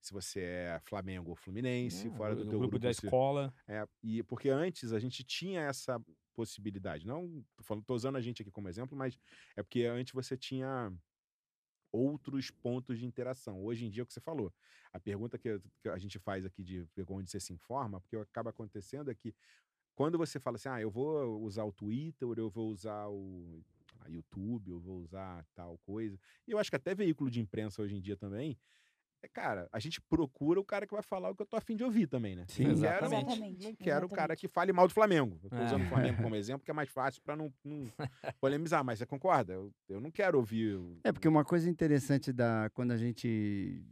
se você é Flamengo ou Fluminense,
né?
fora do teu
grupo
grupo,
da
se-
escola.
é, e porque antes a gente tinha essa possibilidade. Não tô, falando, tô usando a gente aqui como exemplo, mas é porque antes você tinha outros pontos de interação. Hoje em dia, é o que você falou, a pergunta que, a gente faz aqui de onde você se informa, porque acaba acontecendo é que quando você fala assim, ah, eu vou usar o Twitter, eu vou usar o YouTube, eu vou usar tal coisa. E eu acho que até veículo de imprensa hoje em dia também. É, cara, a gente procura o cara que vai falar o que eu tô afim de ouvir também, né?
Sim,
não
exatamente.
quero,
Exatamente,
não quero o cara
exatamente.
que fale mal do Flamengo. Eu tô
É.
usando o Flamengo como (laughs) exemplo, que é mais fácil pra não, não polemizar, mas você concorda? Eu, eu não quero ouvir. o-
É, porque uma coisa interessante da quando a gente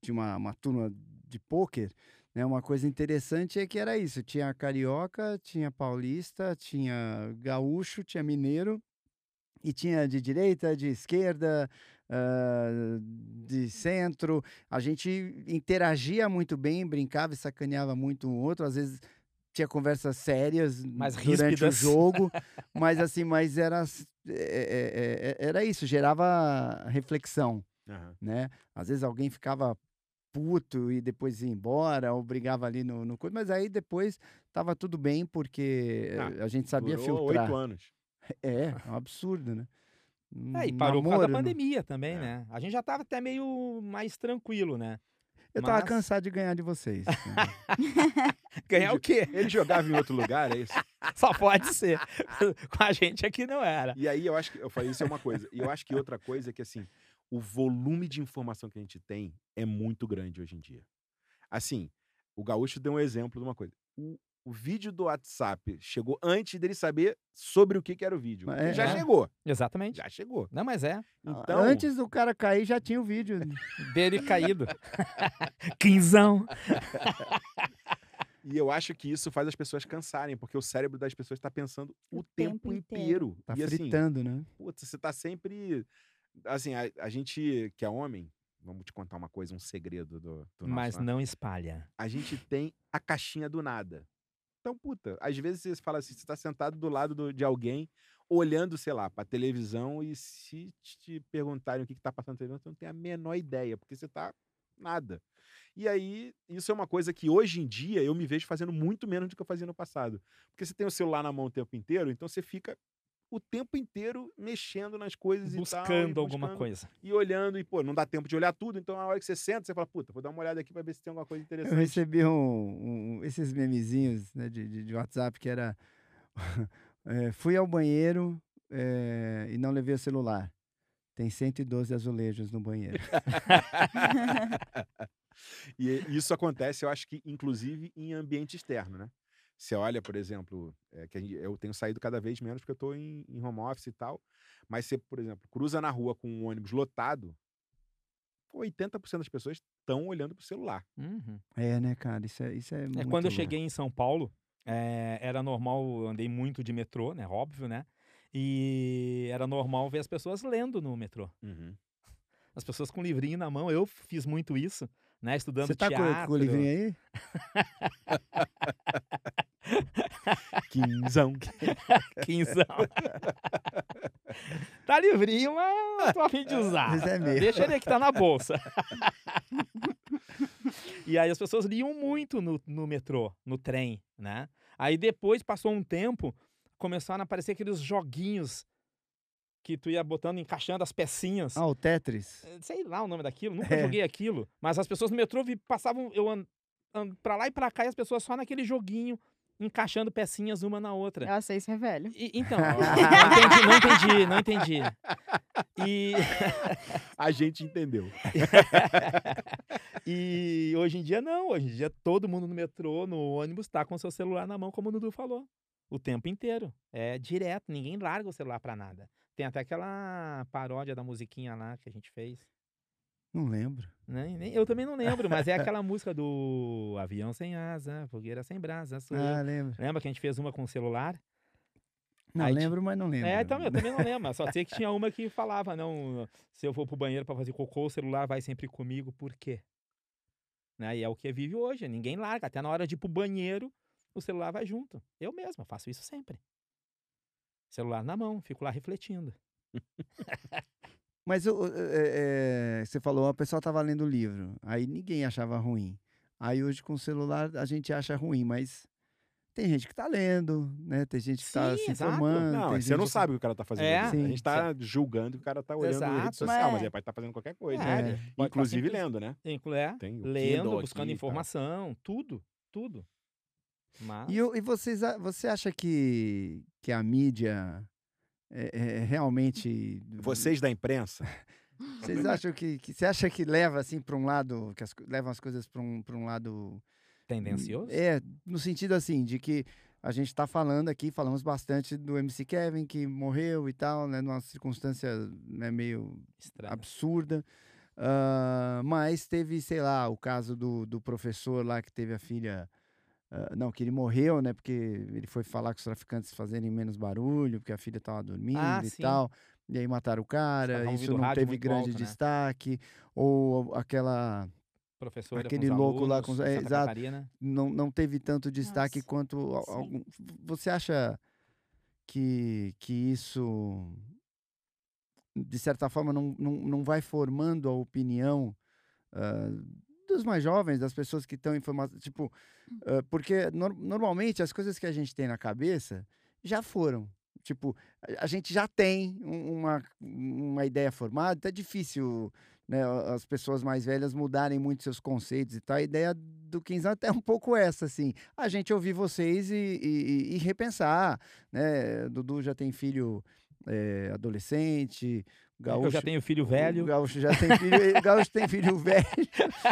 tinha uma, uma turma de pôquer, né? Uma coisa interessante é que era isso. Tinha carioca, tinha paulista, tinha gaúcho, tinha mineiro, e tinha de direita, de esquerda, ah, de centro. A gente interagia muito bem, brincava e sacaneava muito um outro. Às vezes tinha conversas sérias
Mais
durante o jogo, (laughs) mas assim, mas era, s- é- é- é- era isso, gerava reflexão,
Aham.
né? Às vezes alguém ficava puto e depois ia embora, ou brigava ali no, no coisa, mas aí depois tava tudo bem, porque
Ah,
a gente sabia filtrar.
oito anos.
É, é um absurdo, né?
É, e parou por causa da
namoro,
pandemia também,
É.
né? A gente já tava até meio mais tranquilo, né?
Eu tava
Mas-
cansado de ganhar de vocês. né? (laughs)
Ganhar o quê?
Ele jogava em outro lugar, é isso? (laughs)
Só pode ser. (laughs) Com a gente aqui não era.
E aí eu acho que eu falei isso é uma coisa. E eu acho que outra coisa é que assim, o volume de informação que a gente tem é muito grande hoje em dia. Assim, o Gaúcho deu um exemplo de uma coisa. O, o vídeo do WhatsApp chegou antes dele saber sobre o que, que era o vídeo.
É-
já
é.
chegou.
Exatamente.
Já chegou.
Não, mas é.
Então,
Antes do cara cair, já tinha o vídeo. (laughs)
Dele caído. (laughs) Quinzão.
E eu acho que isso faz as pessoas cansarem, porque o cérebro das pessoas está pensando o,
O
tempo,
tempo
inteiro.
inteiro.
Tá
e assim,
fritando, né?
putz, você tá sempre. Assim, a, a gente que é homem, vamos te contar uma coisa, um segredo do, do nosso
Mas não espalha.
a gente tem a caixinha do nada. Então, puta, às vezes você fala assim, você tá sentado do lado do- de alguém, olhando, sei lá, pra televisão, e se te perguntarem o que, que tá passando na televisão, você não tem a menor ideia, porque você tá nada. E aí, isso é uma coisa que hoje em dia eu me vejo fazendo muito menos do que eu fazia no passado. Porque você tem o celular na mão o tempo inteiro, então você fica o tempo inteiro mexendo nas coisas e tal, e
Buscando alguma
buscando
coisa.
e olhando, e pô, não dá tempo de olhar tudo, então na hora que você senta, você fala, puta, vou dar uma olhada aqui pra ver se tem alguma coisa
Eu
interessante.
recebi um, um- esses memezinhos né, de, de- de WhatsApp que era é, (laughs) fui ao banheiro é, e não levei o celular. Tem 112 azulejos no banheiro. (laughs)
E isso acontece, eu acho que, inclusive, em ambiente externo, né? Você olha, por exemplo, é, que eu tenho saído cada vez menos porque eu estou em, em home office e tal, mas você, por exemplo, cruza na rua com um ônibus lotado, 80% das pessoas estão olhando pro celular.
Uhum.
É, né, cara? Isso é, isso é,
É,
muito
quando eu
louco.
cheguei em São Paulo, é, era normal, eu andei muito de metrô, né? Óbvio, né? E era normal ver as pessoas lendo no metrô. As pessoas com livrinho na mão. Eu fiz muito isso, né? Estudando
Você tá com,
teatro.
com o livrinho aí? (laughs)
Quinzão. (laughs)
Quinzão. tá livrinho, mas tô a fim de usar.
Mas é mesmo.
Deixa ele que tá na bolsa. (laughs) e aí as pessoas liam muito no, no metrô, no trem, né? Aí depois, passou um tempo, começaram a aparecer aqueles joguinhos que tu ia botando, encaixando as pecinhas.
Ah, o Tetris.
Eh, Sei lá o nome daquilo, nunca
É.
joguei aquilo. Mas as pessoas no metrô passavam, eu an, an, pra lá e pra cá, e as pessoas só naquele joguinho, encaixando pecinhas uma na outra.
Nossa, isso é velho.
E- então, não (laughs) entendi, não entendi, não entendi. E, (laughs)
A gente entendeu. (laughs)
e hoje em dia não, hoje em dia todo mundo no metrô, no ônibus, tá com seu celular na mão, como o Dudu falou. O tempo inteiro. É direto, ninguém larga o celular pra nada. Tem até aquela paródia da musiquinha lá que a gente fez.
Não lembro.
Nem, nem- eu também não lembro, mas é aquela (laughs) música do Avião Sem Asa, Fogueira Sem Brasa, sou.
Ah, lembro.
Lembra que a gente fez uma com o celular?
Não
Aí
lembro, mas não lembro.
É, então, eu também não lembro. Só sei que tinha uma que falava, não, se eu for pro banheiro pra fazer cocô, o celular vai sempre comigo, por quê? Né? E é o que vive hoje, ninguém larga. Até na hora de ir pro banheiro, o celular vai junto. Eu mesma faço isso sempre. Celular na mão, fico lá refletindo. (laughs)
Mas o- é, é, você falou, a pessoa estava lendo o livro, aí ninguém achava ruim. Aí hoje com o celular a gente acha ruim, mas tem gente que está lendo, né? Tem gente que está se
exato.
informando.
Não,
tem
você não sabe o que o cara tá fazendo.
É.
Sim.
a gente tá julgando que o cara tá olhando na rede
Exato.
social, mas
É.
ele pode estar fazendo qualquer coisa.
É,
né?
É.
Tá
Inclusive lendo, né?
Inclu- é,
Tem o
lendo,
Kindle
buscando
aqui e
informação, tudo, tudo. Mas...
E, e vocês, você acha que, que a mídia é, é realmente.
Vocês da imprensa, (laughs)
Vocês acham que, que. Você acha que leva assim para um lado. Que as, levam as coisas para um, pra um lado.
Tendencioso?
É, no sentido assim, de que a gente está falando aqui, falamos bastante do MC Kevin, que morreu e tal, né? Numa circunstância né, meio
Estranho.
absurda. Ah, mas teve, sei lá, o caso do, do professor lá que teve a filha. Ah, não, que ele morreu, né? Porque ele foi falar com os traficantes fazerem menos barulho, porque a filha estava dormindo
Ah,
e
sim.
tal. E aí mataram o cara, isso não teve grande
alto, né?
destaque. Ou aquela.
Professora com
Aquele louco lá
alunos,
com os-
em
é, exato.
Catarina.
Não, não teve tanto destaque
Nossa,
quanto.
sim.
algum- Você acha que, que isso, de certa forma, não, não, não vai formando a opinião ah, dos mais jovens, das pessoas que estão informadas? Tipo, ah, porque nor- normalmente as coisas que a gente tem na cabeça já foram. Tipo, a- a gente já tem um- uma, uma ideia formada, então é difícil né, as pessoas mais velhas mudarem muito seus conceitos e tal. A ideia do 15 anos é um pouco essa, assim, a gente ouvir vocês e, e- e repensar, né? Dudu já tem filho eh, adolescente, Gaúcho...
Eu já tenho filho
o
velho.
Gaúcho já tem filho, Gaúcho tem filho (laughs) velho,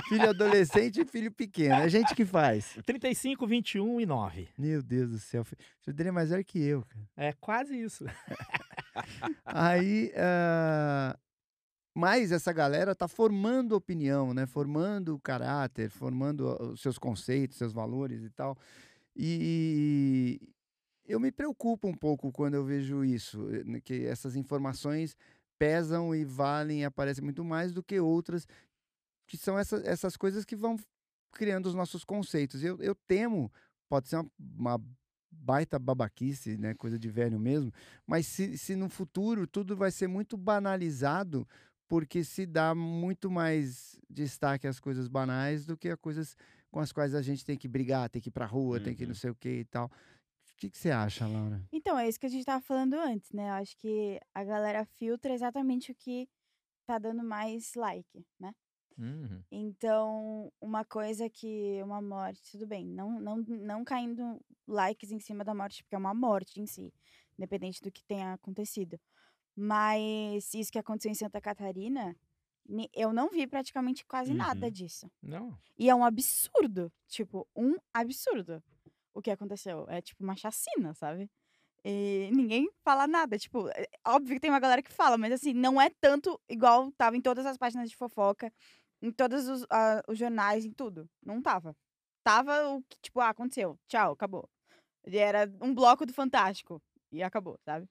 filho adolescente e filho pequeno. É gente que faz.
35, 21 e 9.
Meu Deus do céu. Filho dele é mais velho que eu, cara.
É quase isso. (laughs)
Aí, ah, mas essa galera tá formando opinião, né? Formando o caráter, formando os seus conceitos, seus valores e tal. E eu me preocupo um pouco quando eu vejo isso, eh, que essas informações pesam e valem e aparecem muito mais do que outras, que são essa, essas coisas que vão criando os nossos conceitos. Eu, eu temo, pode ser uma, uma baita babaquice, né? Coisa de velho mesmo, mas se, se no futuro tudo vai ser muito banalizado, porque se dá muito mais destaque às coisas banais do que a coisas com as quais a gente tem que brigar, tem que ir pra rua, tem que
Uhum.
não sei o que e tal. O que, que você acha, Laura?
Então, é isso que a gente tava falando antes, né? Eu acho que a galera filtra exatamente o que tá dando mais like, né?
Uhum.
Então, uma coisa que uma morte, tudo bem, não, não, não caindo likes em cima da morte, porque é uma morte em si, independente do que tenha acontecido. Mas isso que aconteceu em Santa Catarina, eu não vi praticamente quase nada
Uhum.
disso.
Não.
E é um absurdo, tipo, um absurdo o que aconteceu. É tipo uma chacina, sabe? E ninguém fala nada. Tipo, é óbvio que tem uma galera que fala, mas assim, não é tanto igual tava em todas as páginas de fofoca, em todos os, ah, os jornais, em tudo. Não tava. Tava o que, tipo, ah, aconteceu. Tchau, acabou. E Era um bloco do Fantástico. E acabou, sabe?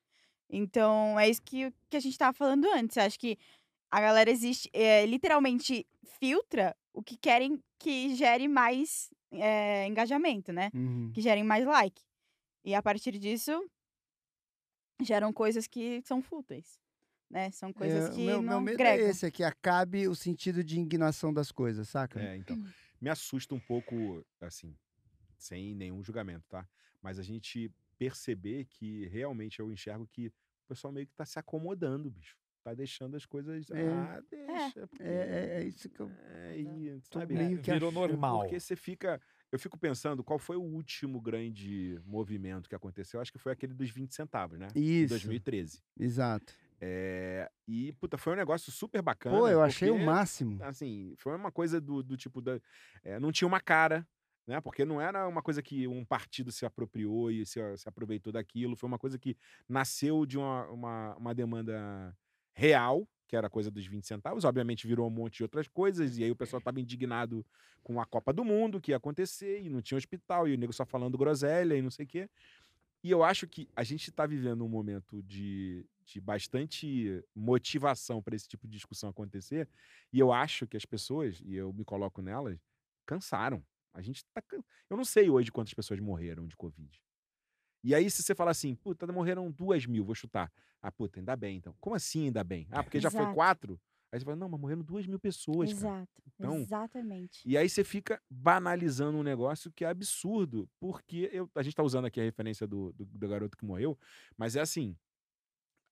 Então, é isso que, que a gente tava falando antes. Acho que a galera existe, é, literalmente filtra o que querem que gere mais é, engajamento, né? Que gerem mais like. E a partir disso, geram coisas que são fúteis, né? São coisas
É,
que
meu,
não
meu medo é esse, é que acabe o sentido de indignação das coisas, saca?
É, então. Me assusta um pouco, assim, sem nenhum julgamento, tá? Mas a gente perceber que realmente eu enxergo que o pessoal meio que tá se acomodando, bicho. Tá deixando as coisas.
É.
Ah, deixa. porque-
É, é, é isso que eu.
É, e, sabe?
meio que
Virou normal.
Porque você fica. Eu fico pensando qual foi o último grande movimento que aconteceu. Acho que foi aquele dos 20 centavos, né? Em
Isso.
2013.
Exato.
É, e, puta, foi um negócio super bacana.
Pô, eu achei o
porque,
máximo.
Assim, foi uma coisa do, do tipo. Da, é, não tinha uma cara, né? Porque não era uma coisa que um partido se apropriou e se, se aproveitou daquilo. Foi uma coisa que nasceu de uma, uma, uma demanda real, que era coisa dos 20 centavos. Obviamente virou um monte de outras coisas. E aí o pessoal estava indignado com a Copa do Mundo que ia acontecer, e não tinha hospital, e o nego só falando groselha e não sei o quê. E eu acho que a gente está vivendo um momento de, de bastante motivação para esse tipo de discussão acontecer. E eu acho que as pessoas, e eu me coloco nelas, cansaram. A gente tá. Eu não sei hoje quantas pessoas morreram de Covid. E aí, se você falar assim, puta, morreram duas mil, vou chutar. Ah, puta, ainda bem, então. Como assim ainda bem? Ah, porque já foi
Exato.
quatro? Aí você fala, não, mas morreram duas mil pessoas.
Exato.
Então,
Exatamente.
E aí você fica banalizando um negócio que é absurdo, porque eu, a gente tá usando aqui a referência do, do, do garoto que morreu, mas é assim,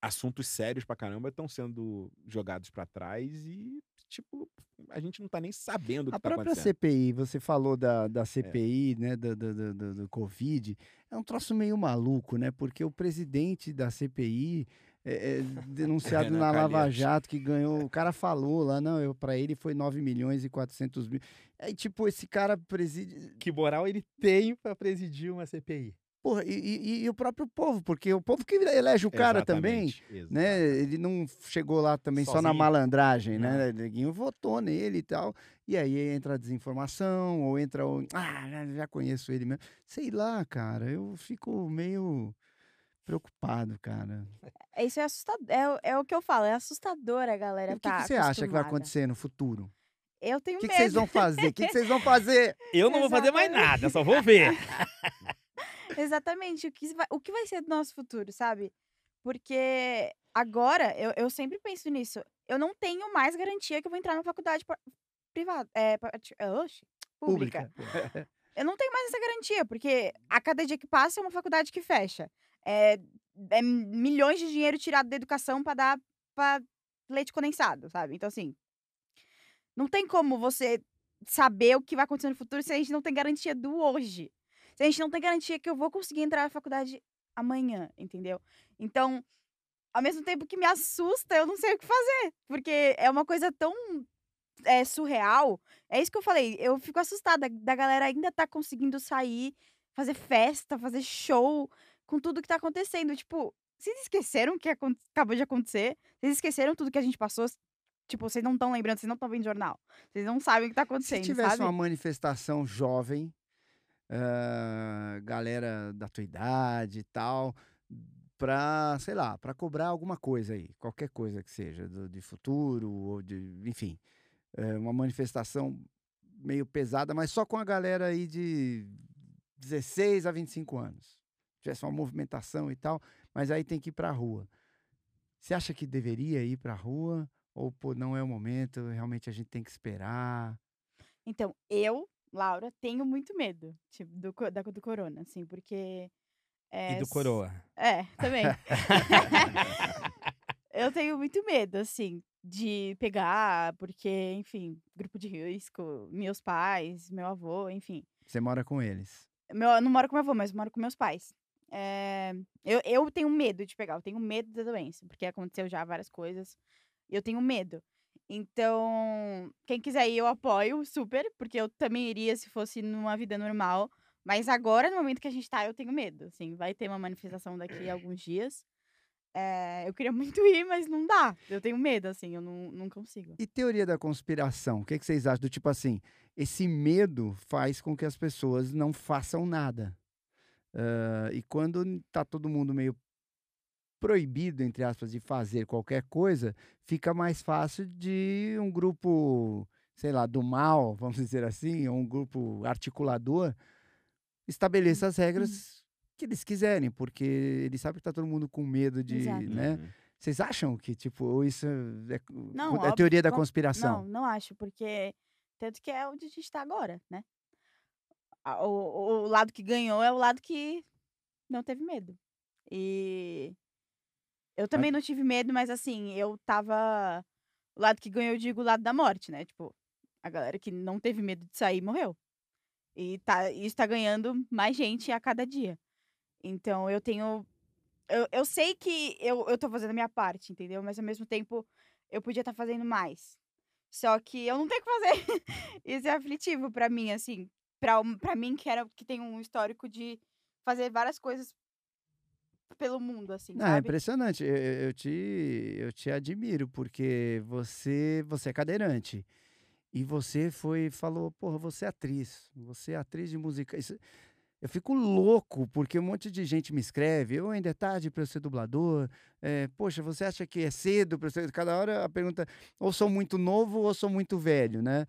assuntos sérios pra caramba estão sendo jogados pra trás e, tipo, a gente não tá nem sabendo o que
A
tá
própria
acontecendo.
CPI, você falou da, da CPI, né, do, do, do, do- Covid, é um troço meio maluco, né? Porque o presidente da CPI é, é (laughs) denunciado
Renan
na Lava. Jato, que ganhou, o cara falou lá, não, eu, pra ele foi 9 milhões e 400 mil. Aí, tipo, esse cara preside...
Que moral ele tem pra presidir uma CPI?
Porra, e, e- e o próprio povo, porque o povo que elege o cara também,
Exatamente,
né? Ele não chegou lá também só na
Sozinho.
malandragem, né? O Neguinho votou nele e tal. E aí entra a desinformação, ou entra o. Ah, já- conheço ele mesmo. Sei lá, cara. Eu fico meio preocupado, cara.
É, Isso é assustador. É, o- é o que eu falo, é assustador a
E
galera
o que,
tá
que você acha que vai acontecer no futuro?
Eu tenho
O que, que
medo.
vocês vão fazer? O que, que vocês vão (laughs) fazer?
Eu não vou fazer mais
Exatamente.
nada, só vou ver.
Exatamente. O que, vai, o que vai ser do nosso futuro, sabe? Porque agora, eu, eu sempre penso nisso. Eu não tenho mais garantia que eu vou entrar na faculdade privada. É, parti- oxe, pública. (laughs) Eu não tenho mais essa garantia, porque a cada dia que passa é uma faculdade que fecha. É, é milhões de dinheiro tirado da educação pra dar pra leite condensado, sabe? Então, assim. Não tem como você saber o que vai acontecer no futuro se a gente não tem garantia do hoje. Se a gente não tem garantia que eu vou conseguir entrar na faculdade amanhã, entendeu? Então, ao mesmo tempo que me assusta, eu não sei o que fazer. Porque é uma coisa tão é, surreal. É isso que eu falei. Eu fico assustada da galera ainda tá conseguindo sair, fazer festa, fazer show com tudo que tá acontecendo. Tipo, vocês esqueceram o que acabou de acontecer? Vocês esqueceram tudo que a gente passou? Tipo, vocês não estão lembrando, vocês não estão vendo jornal. Vocês não sabem o que tá
Se
acontecendo,
tivesse
sabe?
uma manifestação jovem, ah, galera da tua idade e tal, pra, sei lá, pra cobrar alguma coisa aí, qualquer coisa que seja, do- de futuro ou de, enfim, é, uma manifestação meio pesada, mas só com a galera aí de 16 a 25 anos. Tivesse uma movimentação e tal, mas aí tem que ir pra rua. Você acha que deveria ir pra rua? Ou, pô, não é o momento, realmente a gente tem que esperar?
Então, eu, Laura, tenho muito medo tipo, do, da, do corona, assim, porque. é,
E do
s-
coroa.
É, também. (laughs) eu tenho muito medo, assim, de pegar, porque, enfim, grupo de risco, meus pais, meu avô, enfim.
Você mora com eles.
Meu, eu não moro com meu avô, mas moro com meus pais. É, eu, eu tenho medo de pegar, eu tenho medo da doença, porque aconteceu já várias coisas. Eu tenho medo. Então, quem quiser ir, eu apoio super, porque eu também iria se fosse numa vida normal. Mas agora, no momento que a gente tá, eu tenho medo. Assim, vai ter uma manifestação daqui a alguns dias. É, eu queria (laughs) muito ir, mas não dá. Eu tenho medo, assim, eu não, não consigo.
E teoria da conspiração? O que, que vocês acham? Do tipo assim, esse medo faz com que as pessoas não façam nada. Ah, e quando tá todo mundo meio proibido, entre aspas, de fazer qualquer coisa, fica mais fácil de um grupo, sei lá, do mal, (laughs) vamos dizer assim, ou um grupo articulador, estabeleça as regras que eles quiserem, porque eles sabem que tá todo mundo com medo de,
Exato.
né?
Uhum.
Vocês acham que, tipo, ou isso é,
Não,
é
óbvio
teoria da conspiração?
Não, não acho, porque tanto que é onde a gente tá agora, né? O, o lado que ganhou é o lado que não teve medo. E eu também não tive medo, mas assim, eu tava. O lado que ganhou, eu digo o lado da morte, né? Tipo, a galera que não teve medo de sair morreu. E tá, isso tá ganhando mais gente a cada dia. Então eu tenho. Eu, eu sei que eu, eu tô fazendo a minha parte, entendeu? Mas ao mesmo tempo eu podia estar fazendo mais. Só que eu não tenho o que fazer. (laughs) Isso é aflitivo pra mim, assim. Pra, pra mim, que, era, que tem um histórico de fazer várias coisas pelo mundo, assim,
Não, é
sabe?
impressionante. Eu, eu- te, eu te admiro, porque você, você é cadeirante. E você foi falou, porra, você é atriz. Você é atriz de música. Isso- eu fico louco, porque um monte de gente me escreve. Eu ainda é tarde para ser dublador. É, Poxa, você acha que é cedo para ser. Cada hora a pergunta, ou sou muito novo ou sou muito velho, né?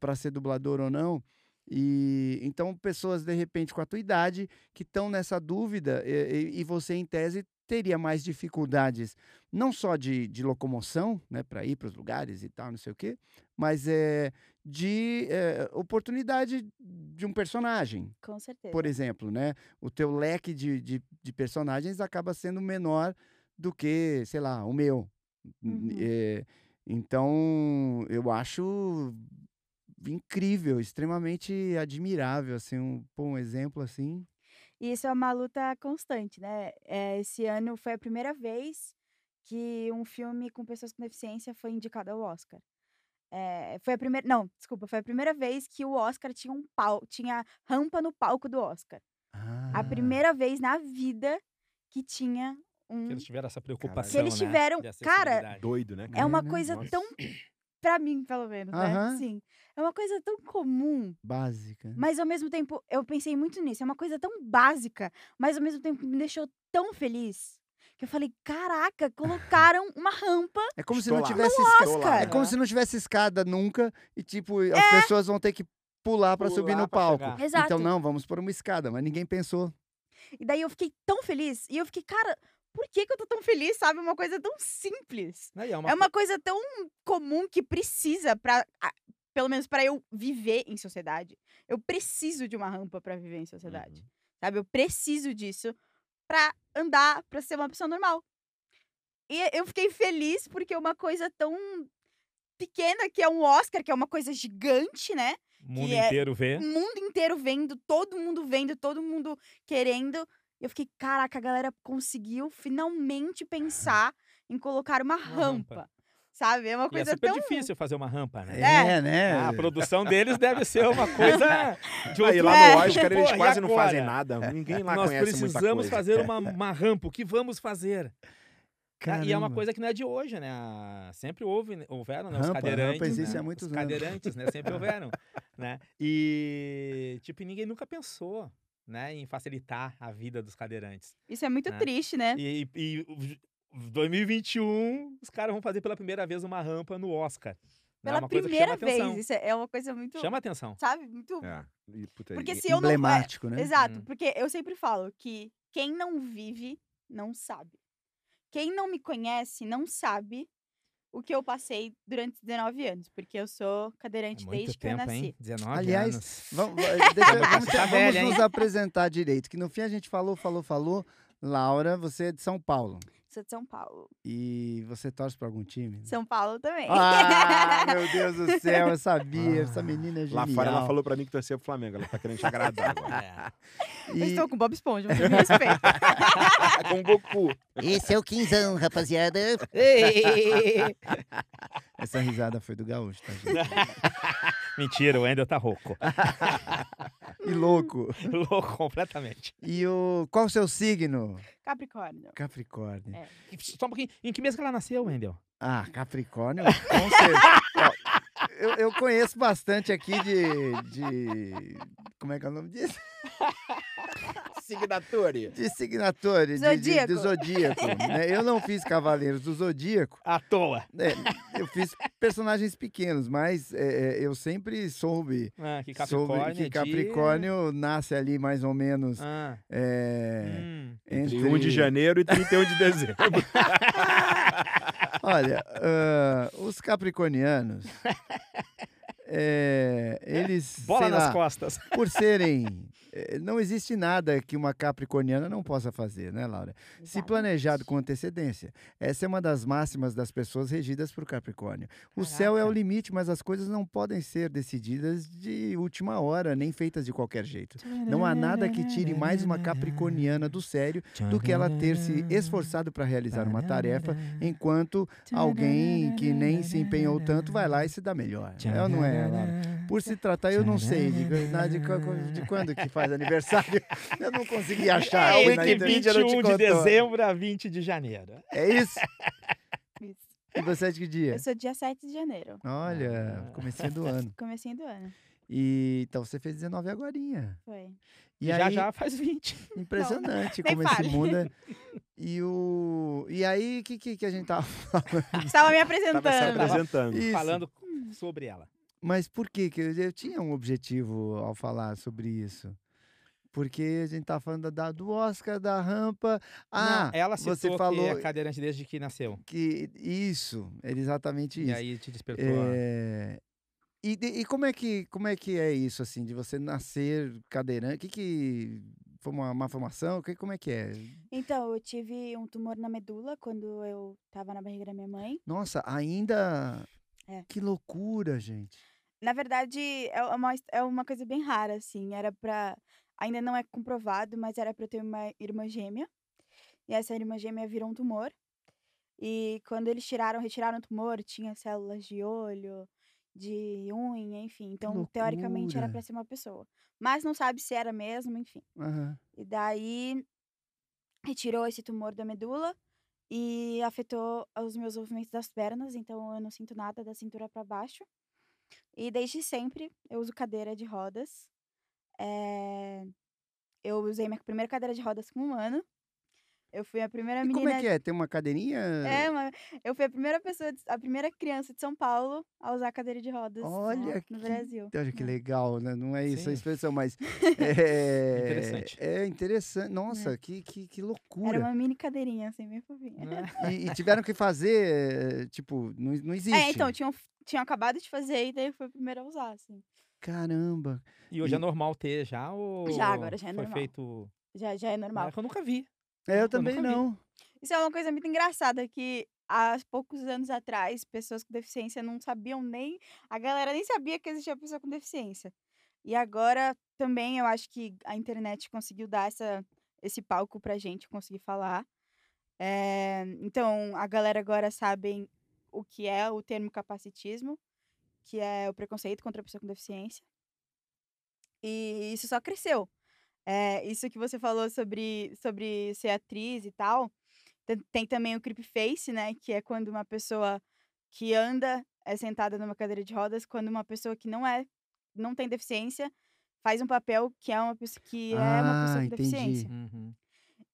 para ser dublador ou não. E então pessoas de repente com a tua idade que estão nessa dúvida e, e- você em tese teria mais dificuldades não só de, de locomoção, né, para ir para os lugares e tal, não sei o quê, mas é de é, oportunidade de um personagem,
Com certeza.
por exemplo, né? O teu leque de, de, de personagens acaba sendo menor do que, sei lá, o meu.
Uhum.
É, então, eu acho incrível, extremamente admirável, assim, um, pô, um exemplo assim.
E isso é uma luta constante, né? É, esse ano foi a primeira vez que um filme com pessoas com deficiência foi indicado ao Oscar. É, foi a primeira. Não, desculpa, foi a primeira vez que o Oscar tinha um pau, tinha rampa no palco do Oscar.
Ah,
A primeira vez na vida que tinha um.
Que eles tiveram essa preocupação,
Que eles
né,
tiveram-
de
cara.
Doido, né?
É uma
né?
coisa
Nossa.
tão. Pra mim, pelo menos, né?
Aham.
Sim. É uma coisa tão comum,
Básica.
mas ao mesmo tempo, eu pensei muito nisso. É uma coisa tão básica, mas ao mesmo tempo me deixou tão feliz. Que eu falei, caraca, colocaram uma rampa.
É como se
Estou
não
lá.
tivesse escada. É como se não tivesse escada nunca e, tipo, as pessoas vão ter que pular pra subir no
pra
palco. Então, não, vamos por uma escada, mas ninguém pensou.
E daí eu fiquei tão feliz. E eu fiquei, cara, por que, que eu tô tão feliz, sabe? Uma coisa tão simples.
É uma
É uma coisa tão comum que precisa pra. Pelo menos pra eu viver em sociedade. Eu preciso de uma rampa pra viver em sociedade.
Uhum.
Sabe? Eu preciso disso pra andar, pra ser uma pessoa normal. E eu fiquei feliz porque é uma coisa tão pequena, que é um Oscar, que é uma coisa gigante, né?
O mundo
que é-
inteiro vê.
O mundo inteiro vendo, todo mundo vendo, todo mundo querendo. E eu fiquei, caraca, a galera conseguiu finalmente (laughs) pensar em colocar uma, rampa.
rampa.
Sabe? É uma
E é
coisa
super
tão.
difícil fazer uma rampa, né?
É.
né?
Ah, A produção deles deve ser uma coisa (laughs) de
Aí
outro
lá
É.
no Oscar eles quase não fazem nada. Ninguém lá
Nós
conhece muita
precisamos fazer uma, uma rampa. O que vamos fazer? Ah, E é uma
Caramba.
coisa que não é de hoje, né? Sempre houve, né? houveram né? os
Rampa, rampa
cadeirantes.
existe
né?
há muitos
os
anos.
cadeirantes, né? Sempre houveram, (laughs) né? E, tipo, ninguém nunca pensou, né? Em facilitar a vida dos cadeirantes.
Isso é muito
né?
triste, né?
E, e, o 2021, os caras vão fazer pela primeira vez uma rampa no Oscar. né?
Pela
Uma coisa que
primeira
atenção.
vez. Isso é é uma coisa muito.
Chama atenção.
Sabe? Muito.
É. E, puta,
Porque
e-
se eu não. é,
Emblemático, né?
Exato,
Hum.
porque eu sempre falo que quem não vive não sabe. Quem não me conhece não sabe o que eu passei durante 19 anos, porque eu sou
É
cadeirante
muito
desde que eu
tempo,
nasci.
hein? 19
Aliás,
anos. (laughs)
Vamos, deixa- vamos,
tá
vamos
velha,
nos
hein?
apresentar direito. Que no fim a gente falou, falou, falou. Laura, você é de São Paulo.
Sou de São Paulo.
E você torce pra algum time?
São Paulo também.
Ah, (laughs) meu Deus do céu, eu sabia. Essa
Ah,
menina é
Lá
genial.
fora ela falou pra mim que torcia pro Flamengo. Ela tá querendo te agradar agora.
É. (laughs)
Eu
E
estou com Bob Esponja, você me respeita. (laughs)
Com o Goku.
esse é o quinzão, rapaziada. Essa risada foi do gaúcho, tá, gente?
Mentira, o Wendel tá rouco. (laughs)
E louco. (laughs)
Louco completamente.
E o qual o seu signo?
Capricórnio.
Capricórnio.
É.
Só um pouquinho. Em que mês que ela nasceu, Wendel?
Ah, Capricórnio, com certeza. (laughs) Eu, eu conheço bastante aqui de, de. Como é que é o nome disso?
Signature.
De signature, de, de,
Zodíaco.
do zodíaco. né? Eu não fiz Cavaleiros do Zodíaco,
À toa.
é, eu fiz personagens pequenos, mas é, é, eu sempre soube,
Ah, que
soube
Capricórnio.
que
é de-
Capricórnio nasce ali mais ou menos
Ah,
é,
hum.
Entre
entre
1 de janeiro e 31 de dezembro. (laughs)
Olha, ah, os capricornianos, é, eles,
Bola
sei
nas
lá,
costas.
por serem, (laughs) não existe nada que uma capricorniana não possa fazer, né, Laura? Se
Exatamente.
planejado com antecedência. Essa é uma das máximas das pessoas regidas por Capricórnio. O céu é o
Caraca.
limite, mas as coisas não podem ser decididas de última hora, nem feitas de qualquer jeito. Não há nada que tire mais uma capricorniana do sério do que ela ter se esforçado para realizar uma tarefa, enquanto alguém que nem se empenhou tanto vai lá e se dá melhor. É ou não é, Laura? Por se tratar, eu não sei de, de, de- de quando que faz aniversário. (laughs) Eu não consegui achar.
É,
na internet.
21 de dezembro a 20 de janeiro.
É isso? (laughs)
Isso.
E você é de que dia?
Eu sou dia 7 de janeiro.
Olha,
Ah.
comecinho do ano. (laughs)
Comecinho do ano.
E então você fez 19 agorinha.
Foi.
E
já
aí,
já faz 20.
impressionante
nem
como esse mundo é. E o e aí, o que, que, que a gente tava falando?
Estava me
se
apresentando.
apresentando.
Isso.
Falando sobre ela.
Mas por que que eu, eu tinha um objetivo ao falar sobre isso? Porque a gente tá falando da, do Oscar, da rampa. Ah,
Não, ela citou
você falou
que é cadeirante desde que nasceu.
que isso, é exatamente
E
isso.
aí te despertou.
É, E, de- e como é que como é que é isso assim de você nascer cadeirante? O que que Foi uma má formação? Que- Como é que é?
Então, eu tive um tumor na medula quando eu tava na barriga da minha mãe.
Nossa, ainda.
É.
Que loucura, gente.
Na verdade, é uma, é uma coisa bem rara, assim. Era pra. Ainda não é comprovado, mas era pra eu ter uma irmã gêmea. E essa irmã gêmea virou um tumor. E quando eles tiraram, retiraram o tumor, tinha células de olho, de unha, enfim. Então, teoricamente, era pra ser uma pessoa. Mas não sabe se era mesmo, enfim.
Aham.
E daí retirou esse tumor da medula e afetou os meus movimentos das pernas, então eu não sinto nada da cintura para baixo. E desde sempre eu uso cadeira de rodas. Eh, Eu usei minha primeira cadeira de rodas com um ano. Eu fui a primeira
E
menina.
como é que é? Tem uma cadeirinha?
É, uma- eu fui a primeira pessoa, de- a primeira criança de São Paulo a usar cadeira de rodas
Olha
no
que-
Brasil.
Olha que
É.
legal, né? Não é isso a
Sim.
expressão, mas. (laughs) É
Interessante.
É interessante. Nossa, que, que, que
Era
loucura.
uma mini cadeirinha, assim, bem fofinha.
Né?
E, e tiveram que fazer, eh, tipo, não, não existe.
É, então, tinham, tinham acabado de fazer e daí eu fui a primeira a usar, assim.
Caramba.
E hoje
E-
é normal ter já ou
Já, agora já é
foi
normal.
feito...
Já, já é normal.
É que eu nunca vi.
É, eu
Eu
também
vi.
não.
Isso é uma coisa muito engraçada, que há poucos anos atrás, pessoas com deficiência não sabiam nem. A galera nem sabia que existia pessoa com deficiência. E agora também eu acho que a internet conseguiu dar essa, esse palco pra gente conseguir falar. É, então, a galera agora sabe o que é o termo capacitismo, que é o preconceito contra a pessoa com deficiência. E isso só cresceu. É, isso que você falou sobre, sobre ser atriz e tal. Tem, tem também o creep face, né? Que é quando uma pessoa que anda é sentada numa cadeira de rodas, quando uma pessoa que não é, não tem deficiência, faz um papel que é uma pessoa que é uma
Ah,
pessoa com
entendi.
deficiência.
Uhum.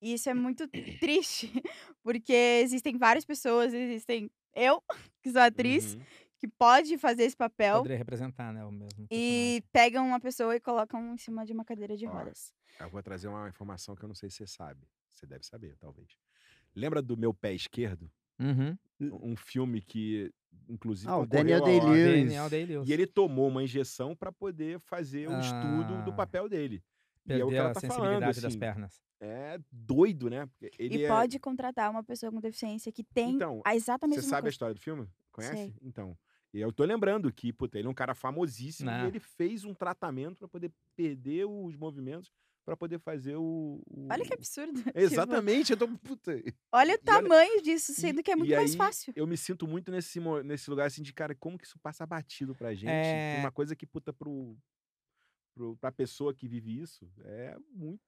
E isso é muito triste, (laughs) porque existem várias pessoas, existem eu, (laughs) que sou atriz,
Uhum.
que pode fazer esse papel
Poderia representar, né, o mesmo
e pegam uma pessoa e colocam em cima de uma cadeira de
Ó,
rodas.
Eu vou trazer uma informação que eu não sei se você sabe. Você deve saber, talvez. Lembra do Meu Pé Esquerdo?
Uhum.
Um filme que, inclusive,
Ah, o Daniel. Day-Lewis.
Daniel Day-Lewis.
E ele tomou uma injeção para poder fazer o estudo do
Ah.
papel dele. e é o que ela
a
tá
sensibilidade
falando,
das
assim.
pernas.
É doido, né? Porque ele
e
é-
pode contratar uma pessoa com deficiência que tem
Então,
a exata
Você
mesma
sabe a
coisa.
história do filme? Conhece?
Sei.
Então. E eu tô lembrando que, puta, ele é um cara famosíssimo
Né.
e ele fez um tratamento para poder perder os movimentos para poder fazer o. o-
Olha que absurdo. (laughs) (laughs) tipo,
Exatamente, eu tô. Puta.
olha o
E olha-
tamanho disso, sendo
E-
que é muito
e
mais
aí,
fácil.
Eu me sinto muito nesse, nesse lugar assim de, cara, como que isso passa batido pra gente?
É.
Uma coisa que, puta, pro, pro, pra pessoa que vive isso, é muito.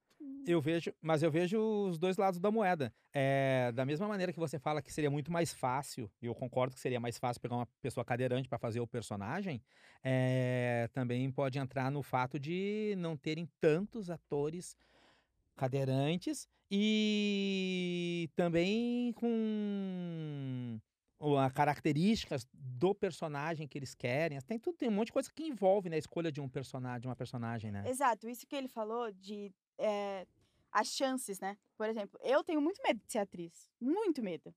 Eu vejo, mas eu vejo os dois lados da moeda. É, da mesma maneira que você fala que seria muito mais fácil, e eu concordo que seria mais fácil pegar uma pessoa cadeirante para fazer o personagem, é, também pode entrar no fato de não terem tantos atores cadeirantes e também com o- a características do personagem que eles querem. Tem tudo, tem um monte de coisa que envolve na escolha de um personagem, de uma personagem, né?
Exato, isso que ele falou de eh, as chances, né? Por exemplo, eu tenho muito medo de ser atriz. Muito medo.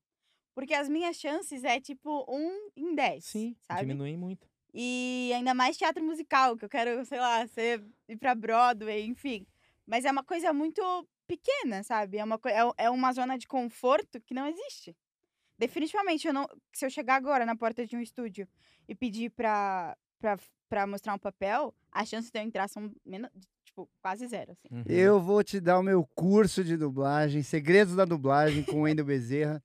Porque as minhas chances é tipo um em dez.
Sim,
sabe?
diminui muito.
E ainda mais teatro musical, que eu quero, sei lá, ser, ir pra Broadway, enfim. Mas é uma coisa muito pequena, sabe? É uma, é, é uma zona de conforto que não existe. Definitivamente, eu não, se eu chegar agora na porta de um estúdio e pedir pra, pra, pra mostrar um papel, as chances de eu entrar são tipo, quase zero, assim.
Uhum.
Eu vou te dar o meu curso de dublagem, Segredos da Dublagem com o Wendel Bezerra.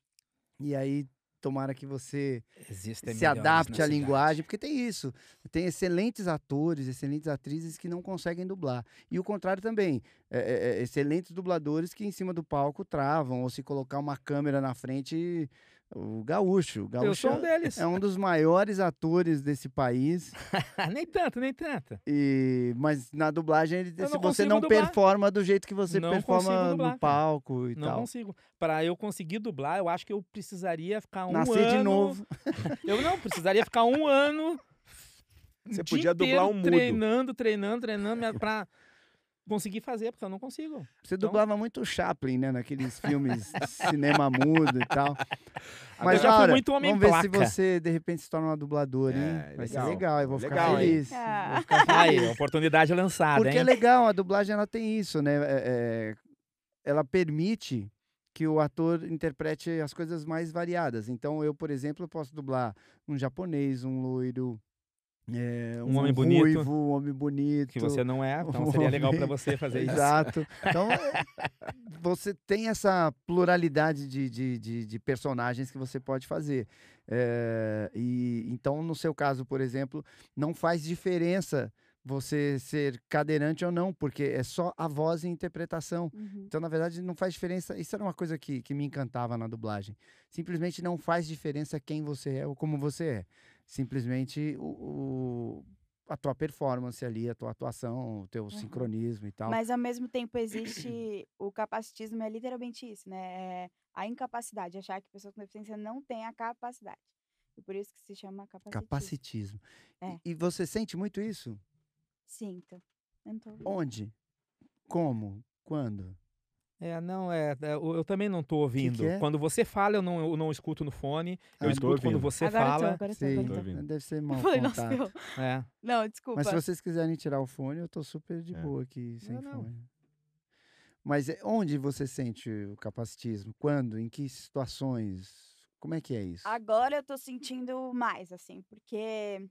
E aí, tomara que você
Existem
se adapte à
cidade.
linguagem, porque tem isso. Tem excelentes atores, excelentes atrizes que não conseguem dublar. E o contrário também. é, é, é, excelentes dubladores que em cima do palco travam, ou se colocar uma câmera na frente, o gaúcho. O
Eu
gaúcho
sou um deles.
é um dos maiores atores desse país. (laughs)
nem tanto, nem tanto.
E, mas na dublagem, ele-
Eu
se
não
você não
dublar.
performa do jeito que você
Não
performa
dublar,
no
cara.
palco e
Não
tal.
consigo. Para eu conseguir dublar, eu acho que eu precisaria ficar um
Nascer
ano.
de novo. (laughs)
Eu não, precisaria ficar um ano.
Você podia dublar um mudo.
Treinando, treinando, treinando, me- pra conseguir fazer, porque eu não consigo.
Você
Então-
dublava muito Chaplin, né? Naqueles filmes de (laughs) cinema mudo e tal. Mas,
já fui muito homem
vamos ver se
placa.
você, de repente, se torna uma dubladora, hein?
É,
Vai ser
legal.
legal, eu vou
Legal,
ficar feliz.
Ah.
Vou ficar
Aí,
feliz.
oportunidade lançada,
Porque
hein?
é legal, a dublagem ela tem isso, né? É- é, ela permite que o ator interprete as coisas mais variadas. Então, eu, por exemplo, eu posso dublar um japonês, um loiro, é,
Um homem bonito.
ruivo, um homem bonito.
Que você não é, então
um
seria legal pra
homem-
você (laughs) fazer isso.
Exato. Então, (laughs) é, você tem essa pluralidade de, de, de, de personagens que você pode fazer. É, e Então, no seu caso, por exemplo, não faz diferença você ser cadeirante ou não, porque é só a voz e a interpretação.
Uhum.
Então, na verdade, não faz diferença. Isso era uma coisa que, que me encantava na dublagem. Simplesmente não faz diferença quem você é ou como você é. Simplesmente o, o- a tua performance ali, a tua atuação, o teu
Uhum.
sincronismo e tal.
Mas ao mesmo tempo existe o capacitismo, é literalmente isso, né? É a incapacidade, achar que pessoas com deficiência não têm a capacidade. E por isso que se chama capacitismo.
Capacitismo. E-
É.
E, você sente muito isso?
Sinto.
Onde? Como? Quando?
É, não, é. é, Eu, eu também não tô ouvindo.
é?
Quando você fala, eu não, eu não escuto no fone.
Ah,
eu escuto quando
ouvindo.
você
agora eu tô,
fala.
agora eu tô, agora
Tô
eu tô.
ouvindo.
deve ser (laughs)
Eu
mal
falei, nossa,
contato.
eu...
É.
Não, desculpa.
Mas se vocês quiserem tirar o fone, eu tô super de
É.
boa aqui, sem
Não, não.
fone. Mas é- onde você sente o capacitismo? Quando? Em que situações? Como é que é isso?
Agora eu tô sentindo mais, assim, porque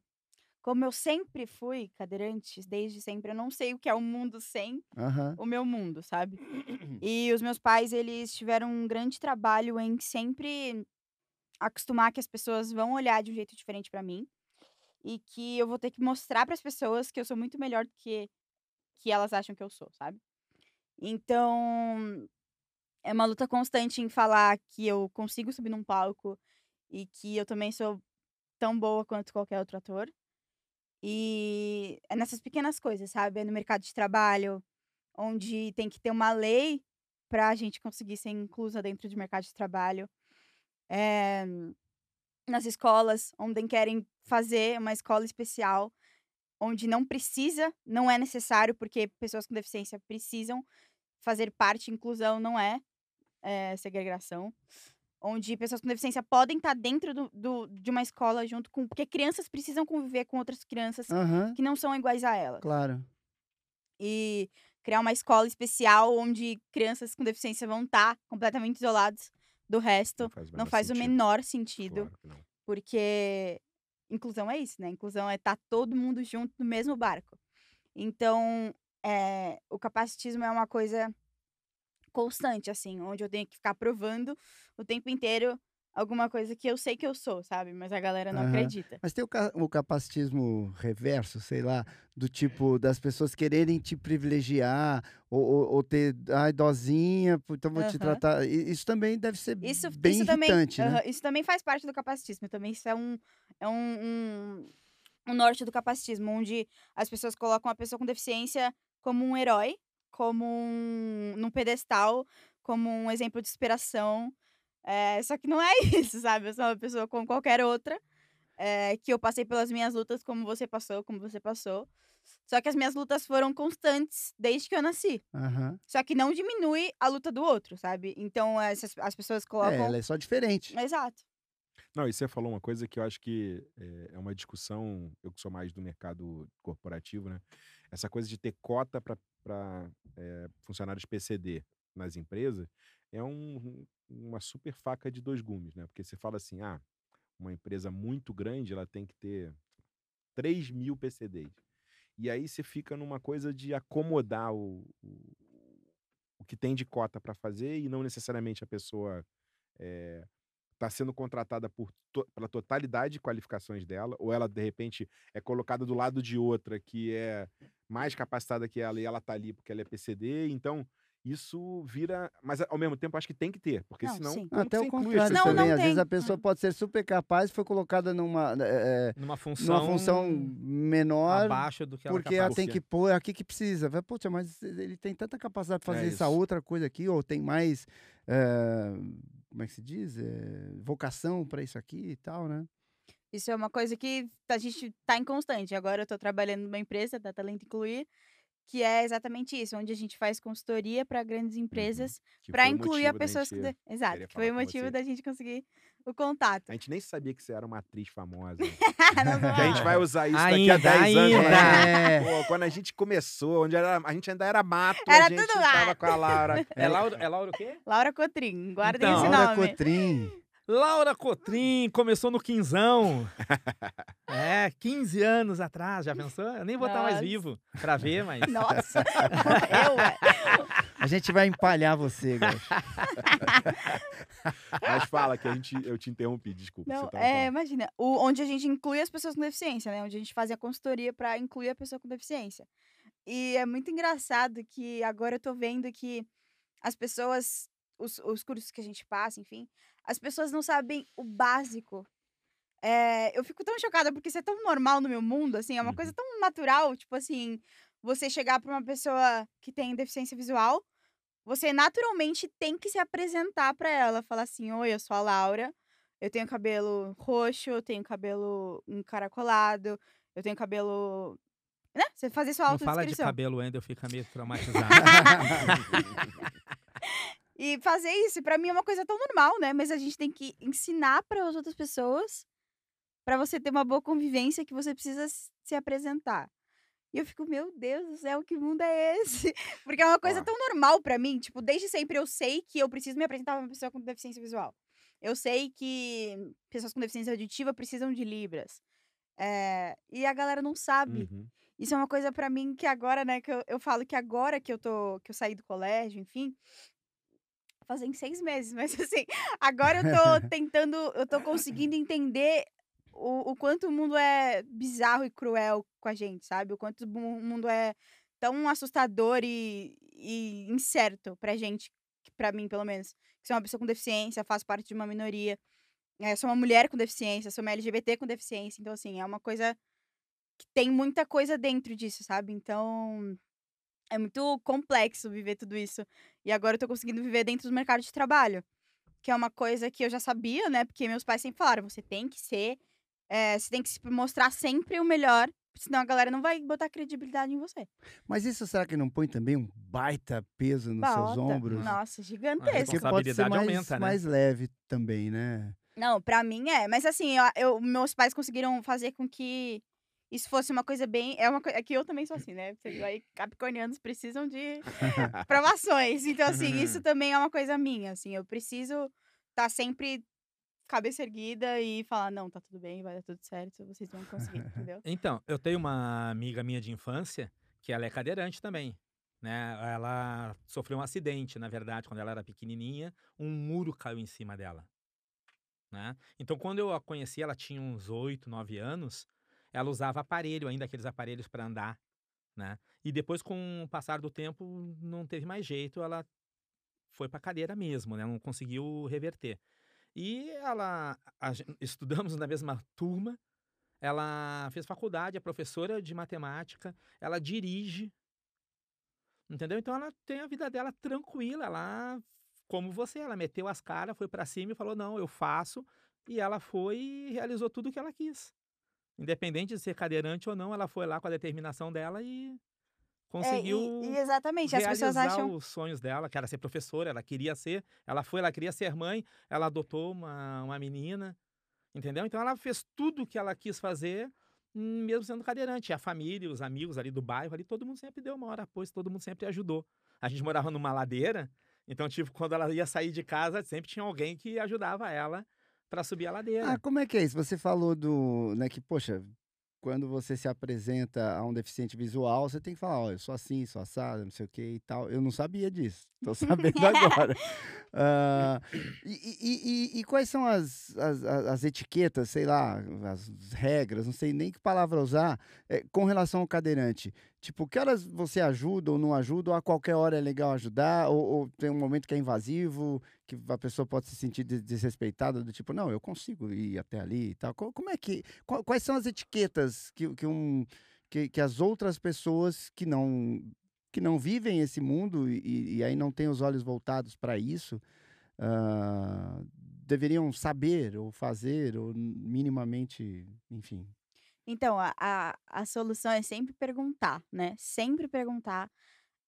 como eu sempre fui cadeirante, desde sempre, eu não sei o que é o mundo sem
Aham.
o meu mundo, sabe? (clears throat) E os meus pais, eles tiveram um grande trabalho em sempre acostumar que as pessoas vão olhar de um jeito diferente pra mim e que eu vou ter que mostrar para as pessoas que eu sou muito melhor do que que elas acham que eu sou, sabe? Então, é uma luta constante em falar que eu consigo subir num palco e que eu também sou tão boa quanto qualquer outro ator. E é nessas pequenas coisas, sabe? É no mercado de trabalho, onde tem que ter uma lei para a gente conseguir ser inclusa dentro de mercado de trabalho. É, nas escolas, onde querem fazer uma escola especial, onde não precisa, não é necessário, porque pessoas com deficiência precisam fazer parte, inclusão não é, é segregação. Onde pessoas com deficiência podem estar dentro do, do- de uma escola junto com. Porque crianças precisam conviver com outras crianças
Aham,
que não são iguais a elas
claro.
e criar uma escola especial onde crianças com deficiência vão estar completamente isoladas do resto.
faz o
Não faz o menor sentido,
Claro que não.
porque inclusão é isso, né? Inclusão é estar todo mundo junto no mesmo barco. Então, é, o capacitismo é uma coisa constante, assim, onde eu tenho que ficar provando o tempo inteiro alguma coisa que eu sei que eu sou, sabe? Mas a galera não
Aham.
acredita.
Mas tem o, ca- o capacitismo reverso, sei lá, do tipo das pessoas quererem te privilegiar ou, ou, ou ter, ai, dozinha, então vou te
Aham.
tratar. Isso também deve ser
Isso,
bem
isso também,
irritante, né?
aham, isso também faz parte do capacitismo. Também isso é um, é um, um, um norte do capacitismo, onde as pessoas colocam a pessoa com deficiência como um herói, como um, num pedestal, como um exemplo de inspiração. É, só que não é (laughs) isso, sabe? Eu sou uma pessoa como qualquer outra, é, que eu passei pelas minhas lutas como você passou, como você passou. Só que as minhas lutas foram constantes desde que eu nasci.
Aham.
Só que não diminui a luta do outro, sabe? Então, essas, as pessoas
É,
colocam.
ela é só diferente.
Exato.
Não, e você falou uma coisa que eu acho que é, é uma discussão, eu que sou mais do mercado corporativo, né? Essa coisa de ter cota para funcionários PCD nas empresas é um- uma super faca de dois gumes, né? Porque você fala assim, ah, uma empresa muito grande, ela tem que ter 3 mil PCDs. E aí você fica numa coisa de acomodar o, o, o que tem de cota para fazer e não necessariamente a pessoa está sendo contratada por to- pela totalidade de qualificações dela, ou ela, de repente, é colocada do lado de outra que é mais capacitada que ela e ela tá ali porque ela é PCD, então isso vira. Mas ao mesmo tempo acho que tem que ter, porque
Não,
senão.
Até
que
o contrário
Não,
também.
não
Às vezes
tem.
a pessoa pode ser super capaz e foi colocada numa, é, é,
Numa função,
numa função menor
abaixo do que ela é
porque ela tem que pôr aqui que precisa. Vai, Poxa, mas ele tem tanta capacidade para
É
fazer essa
isso.
outra coisa aqui, ou tem mais. é, como é que se diz? É, vocação para isso aqui e tal, né?
Isso é uma coisa que a gente tá em constante. Agora eu tô trabalhando numa empresa da Talento Incluir que é exatamente isso, onde a gente faz consultoria para grandes empresas,
Que
para incluir a pessoas de... Exato, que foi o motivo da gente conseguir o contato.
A gente nem sabia que você era uma atriz famosa. (laughs) Que a gente vai usar isso
Ainda,
daqui a 10 anos.
ainda.
né?
É.
Pô, quando a gente começou, onde era, a gente ainda era mato,
Era
a gente
tudo
tava
mato.
com a Laura.
É Laura, é Laura o quê?
Laura Cotrim, guardem
Então,
esse
Laura
nome.
Cotrim.
Laura Cotrim (laughs) começou no quinzão. (laughs) É, 15 anos atrás, já pensou? Eu nem vou estar mais
Nossa.
vivo pra ver, mas... (laughs)
Nossa, eu.
A gente vai empalhar você, Gaúcho.
Mas fala que a gente, eu te interrompi, desculpa.
Não,
você tava
é,
falando.
imagina, o, onde a gente inclui as pessoas com deficiência, né? Onde a gente faz a consultoria para incluir a pessoa com deficiência. E é muito engraçado que agora eu tô vendo que as pessoas, os, os cursos que a gente passa, enfim, as pessoas não sabem o básico. É, eu fico tão chocada porque isso é tão normal no meu mundo, assim, é uma coisa tão natural, tipo assim, você chegar para uma pessoa que tem deficiência visual, você naturalmente tem que se apresentar para ela, falar assim: "Oi, eu sou a Laura, eu tenho cabelo roxo, eu tenho cabelo encaracolado, eu tenho cabelo. Né? Você fazer sua
Não fala de
autodescrição.
cabelo ainda, eu fico meio (laughs) traumatizado. (laughs) (laughs)
E fazer isso, pra mim, é uma coisa tão normal, né? Mas a gente tem que ensinar para as outras pessoas pra você ter uma boa convivência que você precisa se apresentar. E eu fico, meu Deus do céu, que mundo é esse? (laughs) Porque é uma coisa tão normal pra mim. Tipo, desde sempre eu sei que eu preciso me apresentar pra uma pessoa com deficiência visual. Eu sei que pessoas com deficiência auditiva precisam de libras. É, E a galera não sabe.
Uhum.
Isso é uma coisa pra mim que agora, né, que eu, eu falo que agora que eu tô, que eu saí do colégio, enfim, fazem seis meses, mas (laughs) assim, agora eu tô (laughs) tentando, eu tô conseguindo entender o, o quanto o mundo é bizarro e cruel com a gente, sabe? O quanto o mu- mundo é tão assustador e, e incerto pra gente, pra mim, pelo menos. Que sou uma pessoa com deficiência, faço parte de uma minoria, é, sou uma mulher com deficiência, sou uma LGBT com deficiência, então assim, é uma coisa que tem muita coisa dentro disso, sabe? Então, é muito complexo viver tudo isso. E agora eu tô conseguindo viver dentro do mercado de trabalho, que é uma coisa que eu já sabia, né? Porque meus pais sempre falaram, você tem que ser, eh, você tem que se mostrar sempre o melhor, senão a galera não vai botar credibilidade em você.
Mas isso será que não põe também um baita peso nos seus
Bota.
ombros?
Nossa,
A
gigantesco.
Ser
responsabilidade
mais,
aumenta, né?
mais leve também, né?
Não, pra mim é. Mas assim, eu, eu- meus pais conseguiram fazer com que isso fosse uma coisa bem. É uma coisa. É que eu também sou assim, né? Aí, (laughs) capricornianos precisam de (laughs) provações. Então, assim, isso também é uma coisa minha. Assim, eu preciso estar sempre cabeça erguida e falar, não, tá tudo bem, vai dar tudo certo, vocês vão conseguir, entendeu?
Então, eu tenho uma amiga minha de infância que ela é cadeirante também. Né? Ela sofreu um acidente, na verdade, quando ela era pequenininha, um muro caiu em cima dela. Né? Então, quando eu a conheci, ela tinha uns 8, 9 anos, ela usava aparelho, ainda aqueles aparelhos para andar. Né? E depois, com o passar do tempo, não teve mais jeito, ela foi para cadeira mesmo, né? não conseguiu reverter. E ela, a (laughs) estudamos na mesma turma, ela fez faculdade, é professora de matemática, ela dirige, entendeu? Então ela tem a vida dela tranquila, ela, como você, ela meteu as caras, foi pra cima e falou: não, eu faço, e ela foi e realizou tudo o que ela quis. Independente de ser cadeirante ou não, ela foi lá com a determinação dela e
É, e-
conseguiu
e, exatamente, as pessoas
realizar
acham.
os sonhos dela, que era ser professora, ela queria ser, ela foi, ela queria ser mãe, ela adotou uma, uma menina, entendeu? Então ela fez tudo o que ela quis fazer, hum, mesmo sendo cadeirante. A família, os amigos ali do bairro, ali, todo mundo sempre deu uma hora apoio, todo mundo sempre ajudou. A gente morava numa ladeira, então, tipo, quando ela ia sair de casa, sempre tinha alguém que ajudava ela para subir a ladeira.
Ah, como é que é isso? Você falou do, né, que, poxa, quando você se apresenta a um deficiente visual, você tem que falar, ó, eu sou assim, sou assado, não sei o que e tal. Eu não sabia disso, tô (laughs) sabendo agora. (laughs) Ah, e, e- e- e quais são as, as, as- as etiquetas, sei lá, as regras, não sei nem que palavra usar, eh, com relação ao cadeirante? Tipo, que horas você ajuda ou não ajuda, ou a qualquer hora é legal ajudar, ou, ou tem um momento que é invasivo, que a pessoa pode se sentir des- desrespeitada, do tipo, não, eu consigo ir até ali e tal. Co- Como é que. qua- Quais são as etiquetas que, que, um, que, que as outras pessoas que não, que não vivem esse mundo e, e aí não têm os olhos voltados para isso ah, deveriam saber ou fazer, ou minimamente, enfim.
Então, a, a, a solução é sempre perguntar, né? Sempre perguntar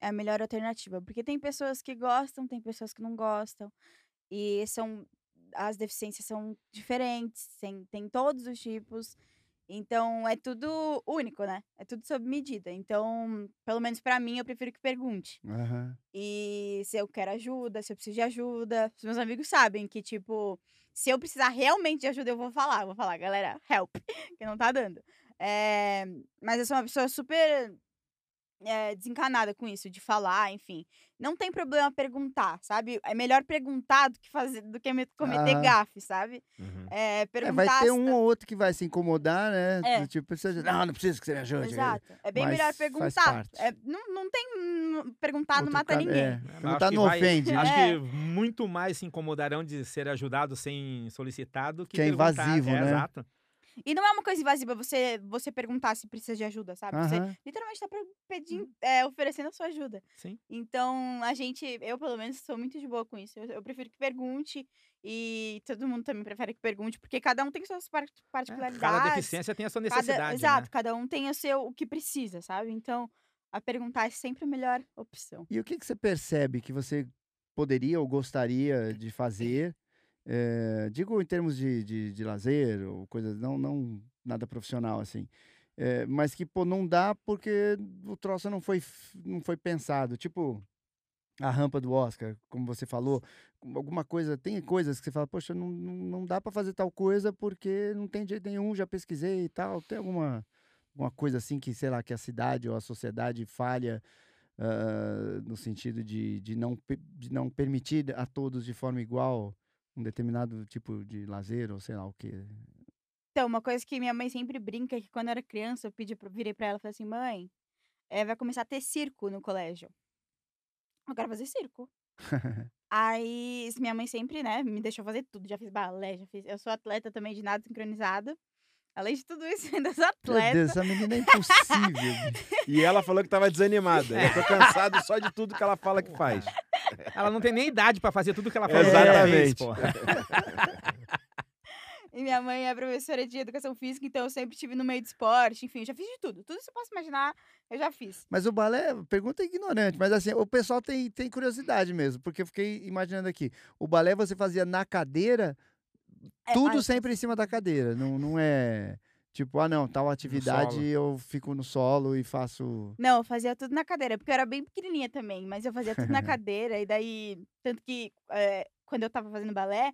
é a melhor alternativa. Porque tem pessoas que gostam, tem pessoas que não gostam. E são. As deficiências são diferentes, tem, tem todos os tipos. Então, é tudo único, né? É tudo sob medida. Então, pelo menos pra mim, eu prefiro que pergunte.
Aham.
E se eu quero ajuda, se eu preciso de ajuda. Os meus amigos sabem que, tipo, se eu precisar realmente de ajuda, eu vou falar. Eu vou falar, galera, help, (laughs) que não tá dando. É, mas eu sou uma pessoa super é, desencanada com isso, de falar, enfim. Não tem problema perguntar, sabe? É melhor perguntar do que fazer, do que me- cometer
Aham.
gafe, sabe?
Uhum.
É,
É,
perguntar.
vai ter um
tá-
ou outro que vai se incomodar, né?
É.
Tipo, você, não, não precisa que você me ajude.
Exato. É bem
Mas
melhor perguntar. É, não, não tem. Perguntar não
Outro
mata
cara-
ninguém.
É,
É,
perguntar
acho que
não
vai-
ofende.
Acho
É.
que muito mais se incomodarão de ser ajudado sem solicitar do que,
Que é invasivo,
É,
né?
Exato.
E não é uma coisa invasiva você, você perguntar se precisa de ajuda, sabe? Você
Aham.
literalmente tá pedindo, é, oferecendo a sua ajuda.
Sim.
Então, a gente, eu pelo menos sou muito de boa com isso. Eu, eu prefiro que pergunte e todo mundo também prefere que pergunte, porque cada um tem suas par-
É,
particularidades.
Cada deficiência tem a sua
cada-
necessidade.
exato,
né?
cada um tem o seu o que precisa, sabe? Então, a perguntar é sempre a melhor opção.
E o que, que você percebe que você poderia ou gostaria de fazer? Eh, digo em termos de, de, de lazer ou coisas, não, não nada profissional assim. eh, mas que, pô, não dá porque o troço não foi, não foi pensado. Tipo, a rampa do Oscar, como você falou, alguma coisa, tem coisas que você fala, poxa, não, não, dá para fazer tal coisa porque não tem jeito nenhum, já pesquisei e tal. Tem alguma, alguma coisa assim que, sei lá, que a cidade ou a sociedade falha ah, no sentido de, de, não, de não permitir a todos de forma igual um determinado tipo de lazer ou sei lá o que.
Então, uma coisa que minha mãe sempre brinca é que quando eu era criança, eu pedi pra, virei pra ela e falei assim: mãe, eh, vai começar a ter circo no colégio. Eu quero fazer circo. (laughs) Aí, minha mãe sempre, né, me deixou fazer tudo. Já fiz balé, já fiz. Eu sou atleta também de nado sincronizado. Além de tudo isso, (laughs) ainda sou
Meu
atleta.
Deus, essa menina é impossível. (laughs)
E ela falou que tava desanimada. Eu tô cansado só de tudo que ela fala que faz.
Ela não tem nem idade pra fazer tudo que ela faz.
Exatamente.
Pô. (laughs)
E minha mãe é professora de educação física, então eu sempre estive no meio de esporte. Enfim, já fiz de tudo. Tudo que você possa imaginar, eu já fiz.
Mas o balé, pergunta ignorante, mas assim, o pessoal tem, tem curiosidade mesmo, porque eu fiquei imaginando aqui. O balé você fazia na cadeira,
É,
tudo sempre em cima da cadeira. Não, não é tipo, ah, não, tal atividade eu fico no solo e faço.
Não, eu fazia tudo na cadeira, porque eu era bem pequenininha também, mas eu fazia tudo na (laughs) cadeira, e daí, tanto que eh, quando eu tava fazendo balé,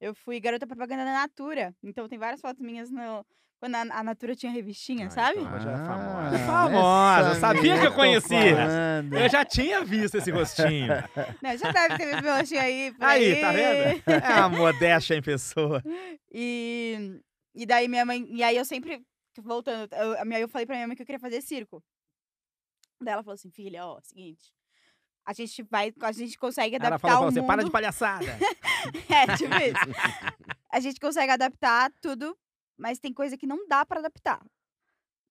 eu fui garota propaganda da Natura, então tem várias fotos minhas no, quando a, a Natura tinha revistinha,
Ah,
sabe?
então já é famosa.
Ah,
Famosa,
essa
sabia que eu conhecia.
falando.
Eu já tinha visto esse rostinho. (laughs)
Não, já deve ter visto meu rostinho aí. por
Aí, tá vendo? É a modéstia em pessoa. (laughs)
E, e daí minha mãe. E aí eu sempre. Voltando, eu, minha- eu falei pra minha mãe que eu queria fazer circo. Daí ela falou assim: filha, ó, seguinte. A gente vai. A gente consegue
Ela
adaptar
falou pra
o
você,
mundo.
para de palhaçada. (laughs)
É, tipo isso. A gente consegue adaptar tudo, mas tem coisa que não dá pra adaptar.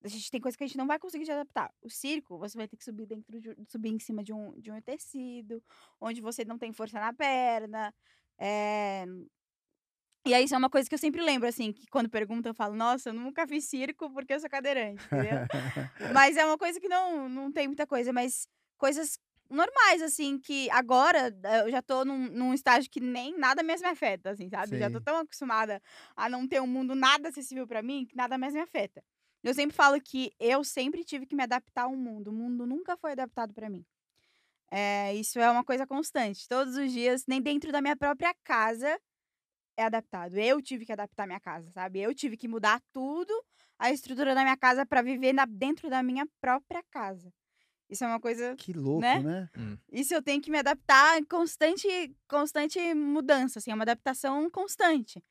A gente tem coisa que a gente não vai conseguir adaptar. O circo, você vai ter que subir dentro de, subir em cima de um, de um tecido, onde você não tem força na perna. é, E aí, isso é uma coisa que eu sempre lembro, assim, que quando perguntam, eu falo, nossa, eu nunca fiz circo porque eu sou cadeirante, entendeu? (laughs) mas é uma coisa que não, não tem muita coisa, mas coisas normais, assim, que agora eh, eu já tô num, num estágio que nem nada mais me afeta, assim, sabe? Já tô tão acostumada a não ter um mundo nada acessível pra mim que nada mais me afeta. Eu sempre falo que eu sempre tive que me adaptar ao mundo. O mundo nunca foi adaptado pra mim. É, isso é uma coisa constante. Todos os dias, nem dentro da minha própria casa é adaptado. Eu tive que adaptar minha casa, sabe? Eu tive que mudar tudo, a estrutura da minha casa pra viver na- dentro da minha própria casa. Isso é uma coisa
Que louco,
Né?
né?
isso eu tenho que me adaptar em constante, constante mudança, assim, é uma adaptação constante.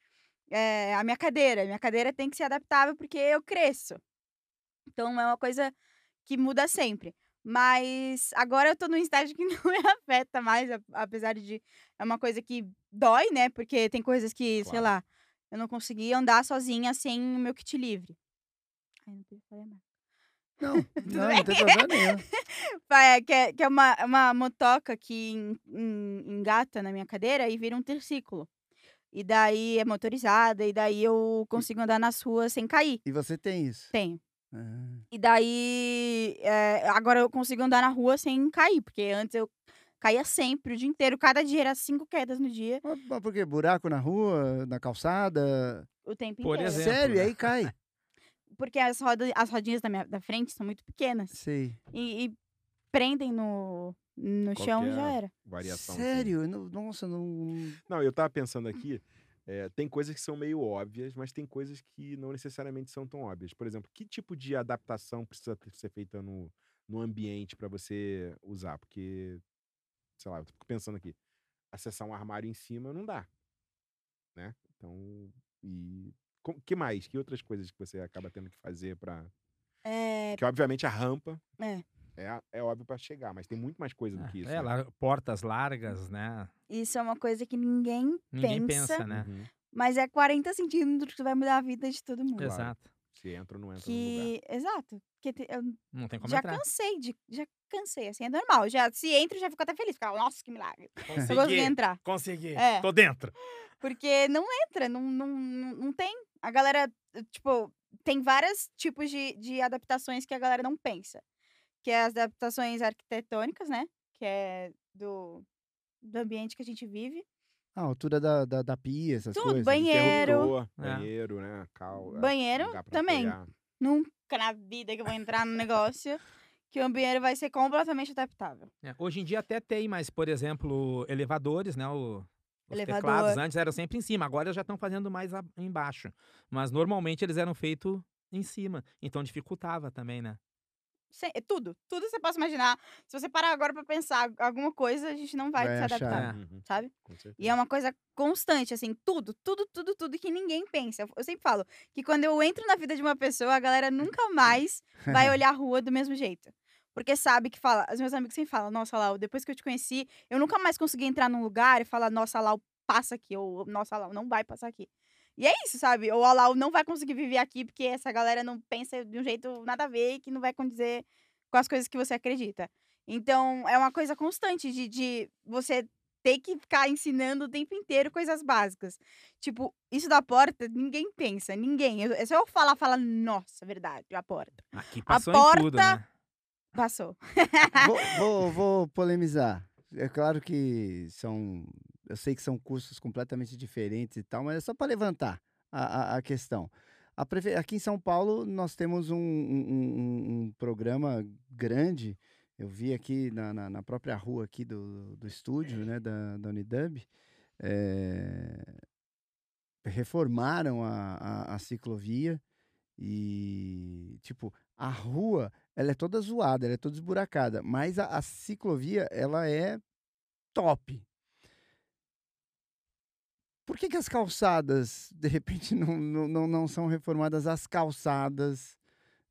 É, a minha cadeira, a minha cadeira tem que ser adaptável porque eu cresço. Então é uma coisa que muda sempre. Mas agora eu tô num estágio que (laughs) não me afeta mais, apesar de é uma coisa que dói, né? Porque tem coisas que, sei
Claro.
lá, eu não conseguia andar sozinha sem o meu kit livre. Ai, não podia falar mais.
Não, (laughs) não, não tem problema nenhum. (laughs)
É, que é, que é uma, uma motoca que en- en- engata na minha cadeira e vira um triciclo. E daí é motorizada, e daí eu consigo andar nas ruas sem cair.
E você tem isso?
Tenho.
Ah,
E daí, é, agora eu consigo andar na rua sem cair, porque antes eu caía sempre, o dia inteiro. Cada dia era cinco quedas no dia,
mas, por quê? Buraco na rua, na calçada?
o tempo
Por
inteiro.
exemplo,
Sério? E
né?
aí cai? (laughs)
Porque as, roda, as rodinhas da, minha, da frente são muito pequenas.
Sei.
E, e prendem no, no chão e já
Qualquer
era.
Variação. assim.
Sério? Não- Nossa, não.
Não, eu tava pensando aqui, é, tem coisas que são meio óbvias, mas tem coisas que não necessariamente são tão óbvias. Por exemplo, que tipo de adaptação precisa ter- ser feita no, no ambiente para você usar? Porque, sei lá, eu fico pensando aqui, acessar um armário em cima não dá, né? Então, e com- que mais? Que outras coisas que você acaba tendo que fazer para
É,
que obviamente a rampa
É.
é, é óbvio para chegar, mas tem muito mais coisa do que isso.
É,
né?
lar- portas largas, né?
isso é uma coisa que ninguém,
Ninguém
pensa,
pensa, né?
Uhum.
mas é 40 centímetros que vai mudar a vida de todo mundo.
Claro.
Exato.
Se entra ou não entra no lugar.
Que, exato. Que te- eu
Não tem como
já
entrar.
cansei de. Já cansei, assim, é normal. Já, se entro, já fico até feliz. Fico, nossa, que milagre. Eu consegui entrar.
consegui.
É.
Tô dentro.
Porque não entra, não, não, não, não tem. A galera, tipo, tem vários tipos de, de adaptações que a galera não pensa. Que é as adaptações arquitetônicas, né? Que é do, do ambiente que a gente vive.
A altura da, da, da pia, essas
Tudo,
coisas.
banheiro.
É.
banheiro, né? Cal, é,
Banheiro também.
apoiar.
Nunca na vida que eu vou entrar no negócio que o ambiente vai ser completamente adaptável.
É, hoje em dia até tem, mas, por exemplo, elevadores, né? O, os
Elevador.
teclados antes eram sempre em cima, agora já estão fazendo mais a- embaixo. Mas normalmente eles eram feitos em cima. Então dificultava também, né?
Se- é tudo, tudo você possa imaginar. Se você parar agora pra pensar alguma coisa, a gente não vai,
Vai
se
achar.
adaptar,
Uhum,
sabe? E é uma coisa constante, assim, tudo, tudo, tudo, tudo que ninguém pensa. Eu- Eu sempre falo que quando eu entro na vida de uma pessoa, a galera nunca mais vai (laughs) olhar a rua do mesmo jeito. Porque sabe que fala, os meus amigos sempre falam, nossa, Lau, depois que eu te conheci, eu nunca mais consegui entrar num lugar e falar, nossa, Lau, passa aqui, ou nossa, Lau, não vai passar aqui. E é isso, sabe? Ou a Lau não vai conseguir viver aqui porque essa galera não pensa de um jeito nada a ver e que não vai condizer com as coisas que você acredita. Então, é uma coisa constante de, de você ter que ficar ensinando o tempo inteiro coisas básicas. Tipo, isso da porta, ninguém pensa, ninguém. Eu, é só eu falar, falar, nossa, verdade, a porta.
Aqui passou em tudo,
porta-
né?
Passou.
vou, vou, vou polemizar. É claro que são. Eu sei que são cursos completamente diferentes e tal, mas é só para levantar a, a, a questão. A prefe- Aqui em São Paulo, nós temos um, um- um- programa grande. Eu vi aqui na, na, na própria rua aqui do, do estúdio, né, da, da Unidub. é, reformaram a, a, a ciclovia e, tipo, a rua ela é toda zoada, ela é toda esburacada, mas a, a ciclovia, ela é top. Por que, que as calçadas, de repente, (laughs) não, não, não, são reformadas as calçadas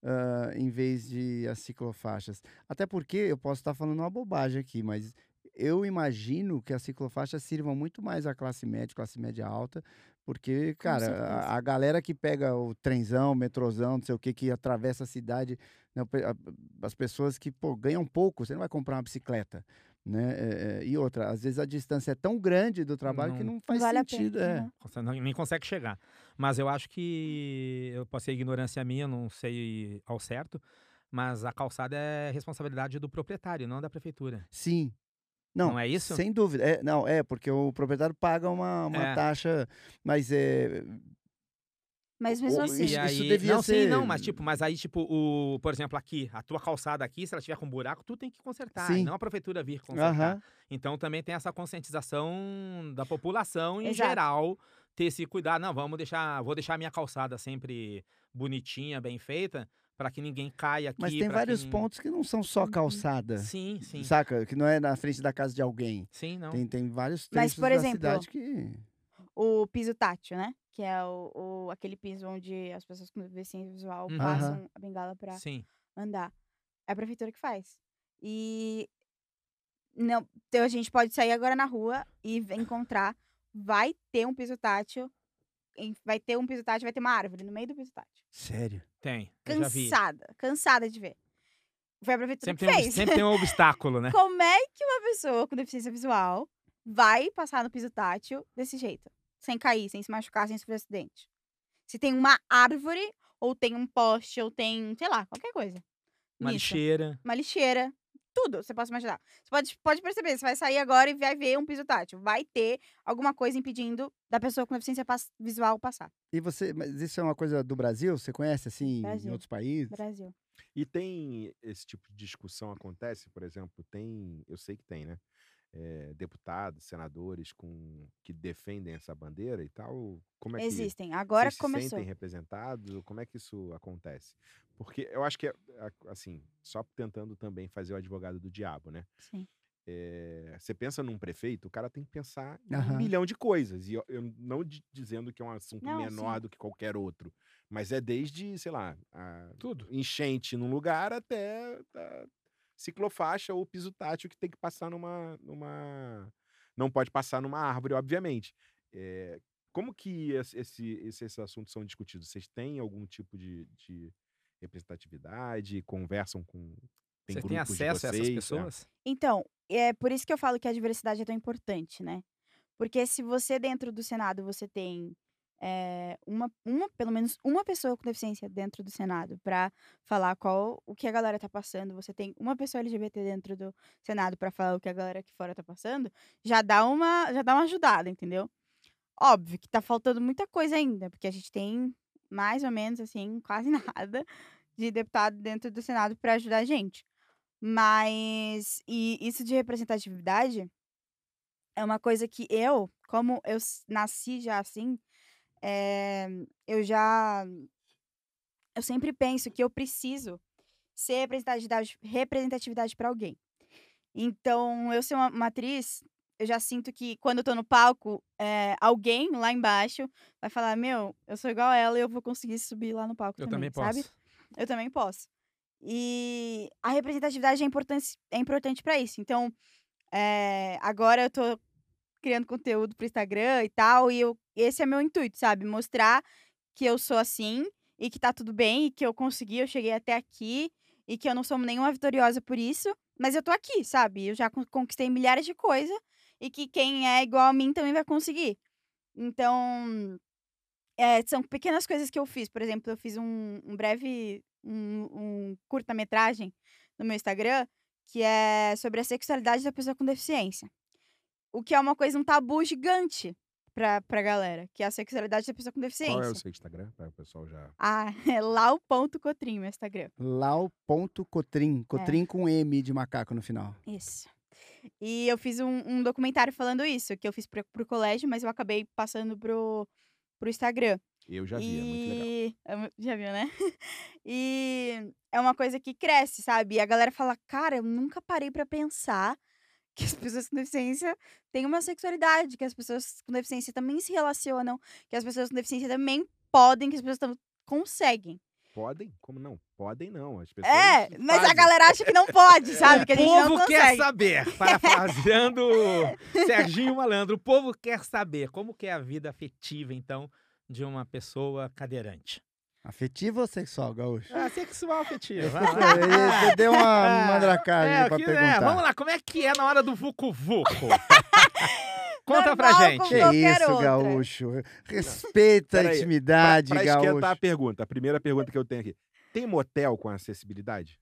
ah, em vez de as ciclofaixas? Até porque eu posso estar falando uma bobagem aqui, mas eu imagino que as ciclofaixas sirvam muito mais à classe média, classe média alta, porque, cara, a, a galera que pega o trenzão, metrozão, não sei o que, que atravessa a cidade, né, as pessoas que pô, ganham pouco, você não vai comprar uma bicicleta. Né? É, e outra, às vezes a distância é tão grande do trabalho que
Não
não faz
vale
sentido.
a pena.
é.
não- nem consegue chegar. Mas eu acho que eu posso ser ignorância minha, não sei ao certo, mas a calçada é responsabilidade do proprietário, não da prefeitura.
Sim. Não,
Não é isso?
Sem dúvida. É, não, é, porque o proprietário paga uma, uma
É.
taxa, mas é.
Mas mesmo
O-
assim,
Isso-
e aí,
isso devia
não,
ser-
sim, não, mas tipo, mas aí tipo, o, por exemplo, aqui, a tua calçada aqui, se ela tiver com buraco, tu tem que consertar, e não a prefeitura vir consertar. Então também tem essa conscientização da população em
Exato.
geral ter esse cuidado, não, vamos deixar, vou deixar a minha calçada sempre bonitinha, bem feita, para que ninguém caia aqui.
Mas tem vários
que...
pontos que não são só
Uhum.
calçada.
Sim, sim.
Saca? Que não é na frente da casa de alguém.
Sim, não.
Tem, tem vários
Mas,
trechos
por
da
exemplo,
cidade que.
O piso tátil, né? Que é o, o- aquele piso onde as pessoas com deficiência visual
Uhum.
passam a bengala pra
Sim.
andar. É a prefeitura que faz. E não, então a gente pode sair agora na rua e encontrar. Vai ter um piso tátil. Vai ter um piso tátil, vai ter uma árvore no meio do piso tátil.
Sério.
Tem. Eu já vi.
Cansada, cansada de ver. Foi a prefeitura
Sempre
que
tem, um,
fez.
sempre tem um obstáculo, (laughs) né?
Como é que uma pessoa com deficiência visual vai passar no piso tátil desse jeito? Sem cair, sem se machucar, sem sofrer acidente. Se tem uma árvore, ou tem um poste, ou tem, sei lá, qualquer coisa.
Uma
nisso.
lixeira.
Uma lixeira. Tudo, você pode imaginar. Você pode, pode perceber, você vai sair agora e vai ver um piso tátil. Vai ter alguma coisa impedindo da pessoa com deficiência visual passar.
E você, mas isso é uma coisa do Brasil? Você conhece assim em
Brasil.
outros países?
Brasil.
E tem esse tipo de discussão acontece, por exemplo, tem, eu sei que tem, né? Eh, deputados, senadores com que defendem essa bandeira e tal. Como é que
Existem. Agora
vocês se
começou.
sentem representados? Como é que isso acontece? Porque eu acho que é assim, só tentando também fazer o advogado do diabo, né?
Sim.
É, você pensa num prefeito, o cara tem que pensar em
Aham.
um milhão de coisas. E eu, eu não di- dizendo que é um assunto
Não,
menor
sim.
do que qualquer outro. Mas é desde, sei lá, a
Tudo.
enchente num lugar até a ciclofaixa ou piso tátil que tem que passar numa. numa não pode passar numa árvore, obviamente. É, como que esse, esse- esses assuntos são discutidos? Vocês têm algum tipo de, de representatividade? Conversam com. Tem
Vocês
grupos de
acesso a essas
vocês?
Pessoas?
Então, é por isso que eu falo que a diversidade é tão importante, né? Porque se você, dentro do Senado, você tem é, uma, uma, pelo menos uma pessoa com deficiência dentro do Senado para falar qual o que a galera tá passando, você tem uma pessoa LGBT dentro do Senado para falar o que a galera aqui fora tá passando, já dá uma, já dá uma ajudada, entendeu? Óbvio que tá faltando muita coisa ainda, porque a gente tem mais ou menos assim, quase (laughs) nada de deputado dentro do Senado para ajudar a gente. Mas e isso de representatividade é uma coisa que eu, como eu nasci já assim, eh, eu já eu sempre penso que eu preciso ser representatividade representatividade para alguém. Então, eu ser uma, uma atriz, eu já sinto que quando eu tô no palco, eh, alguém lá embaixo vai falar: Meu, eu sou igual a ela e eu vou conseguir subir lá no palco
Eu também
sabe?
posso.
Eu também posso. E a representatividade é importante, é importante para isso. Então, eh, agora eu tô criando conteúdo pro Instagram e tal, e eu, esse é meu intuito, sabe? Mostrar que eu sou assim e que tá tudo bem e que eu consegui, eu cheguei até aqui e que eu não sou nenhuma vitoriosa por isso, mas eu tô aqui, sabe? Eu já con- conquistei milhares de coisas e que quem é igual a mim também vai conseguir. Então, é, são pequenas coisas que eu fiz. Por exemplo, eu fiz um, um breve, um, um curta-metragem no meu Instagram que é sobre a sexualidade da pessoa com deficiência. O que é uma coisa, um tabu gigante pra, pra galera, que é a sexualidade da pessoa com deficiência.
Qual é o seu Instagram? Para o pessoal já.
Ah, (laughs) é lau.cotrim, meu Instagram.
Lau.cotrim. Cotrim com M de macaco no final.
Isso. E eu fiz um, um documentário falando isso, que eu fiz pro, pro colégio, mas eu acabei passando pro, pro Instagram.
Eu já vi, é muito legal.
E- é Já viu, né? (laughs) E é uma coisa que cresce, sabe? E a galera fala, cara, eu nunca parei pra pensar que as pessoas com deficiência têm uma sexualidade, que as pessoas com deficiência também se relacionam, que as pessoas com deficiência também podem, que as pessoas conseguem.
Podem? Como não? Podem não. As pessoas.
É, mas a galera acha que não pode, (laughs) sabe? Que a
o
gente não
povo quer saber. Parafraseando (laughs) Serginho Malandro, o povo quer saber como que é a vida afetiva, então, de uma pessoa cadeirante.
Afetivo ou sexual, gaúcho?
Ah, sexual lá. (laughs)
Ele deu uma mandracada (laughs)
É, o
pra
que- é,
perguntar.
vamos lá, como é que é na hora do Vucu Vucu? (laughs) Conta pra
Normal,
gente.
com
Que isso,
outra.
gaúcho. Respeita a
Peraí,
intimidade,
Pra esquentar
gaúcho.
a pergunta, a primeira pergunta que eu tenho aqui. Tem motel com acessibilidade?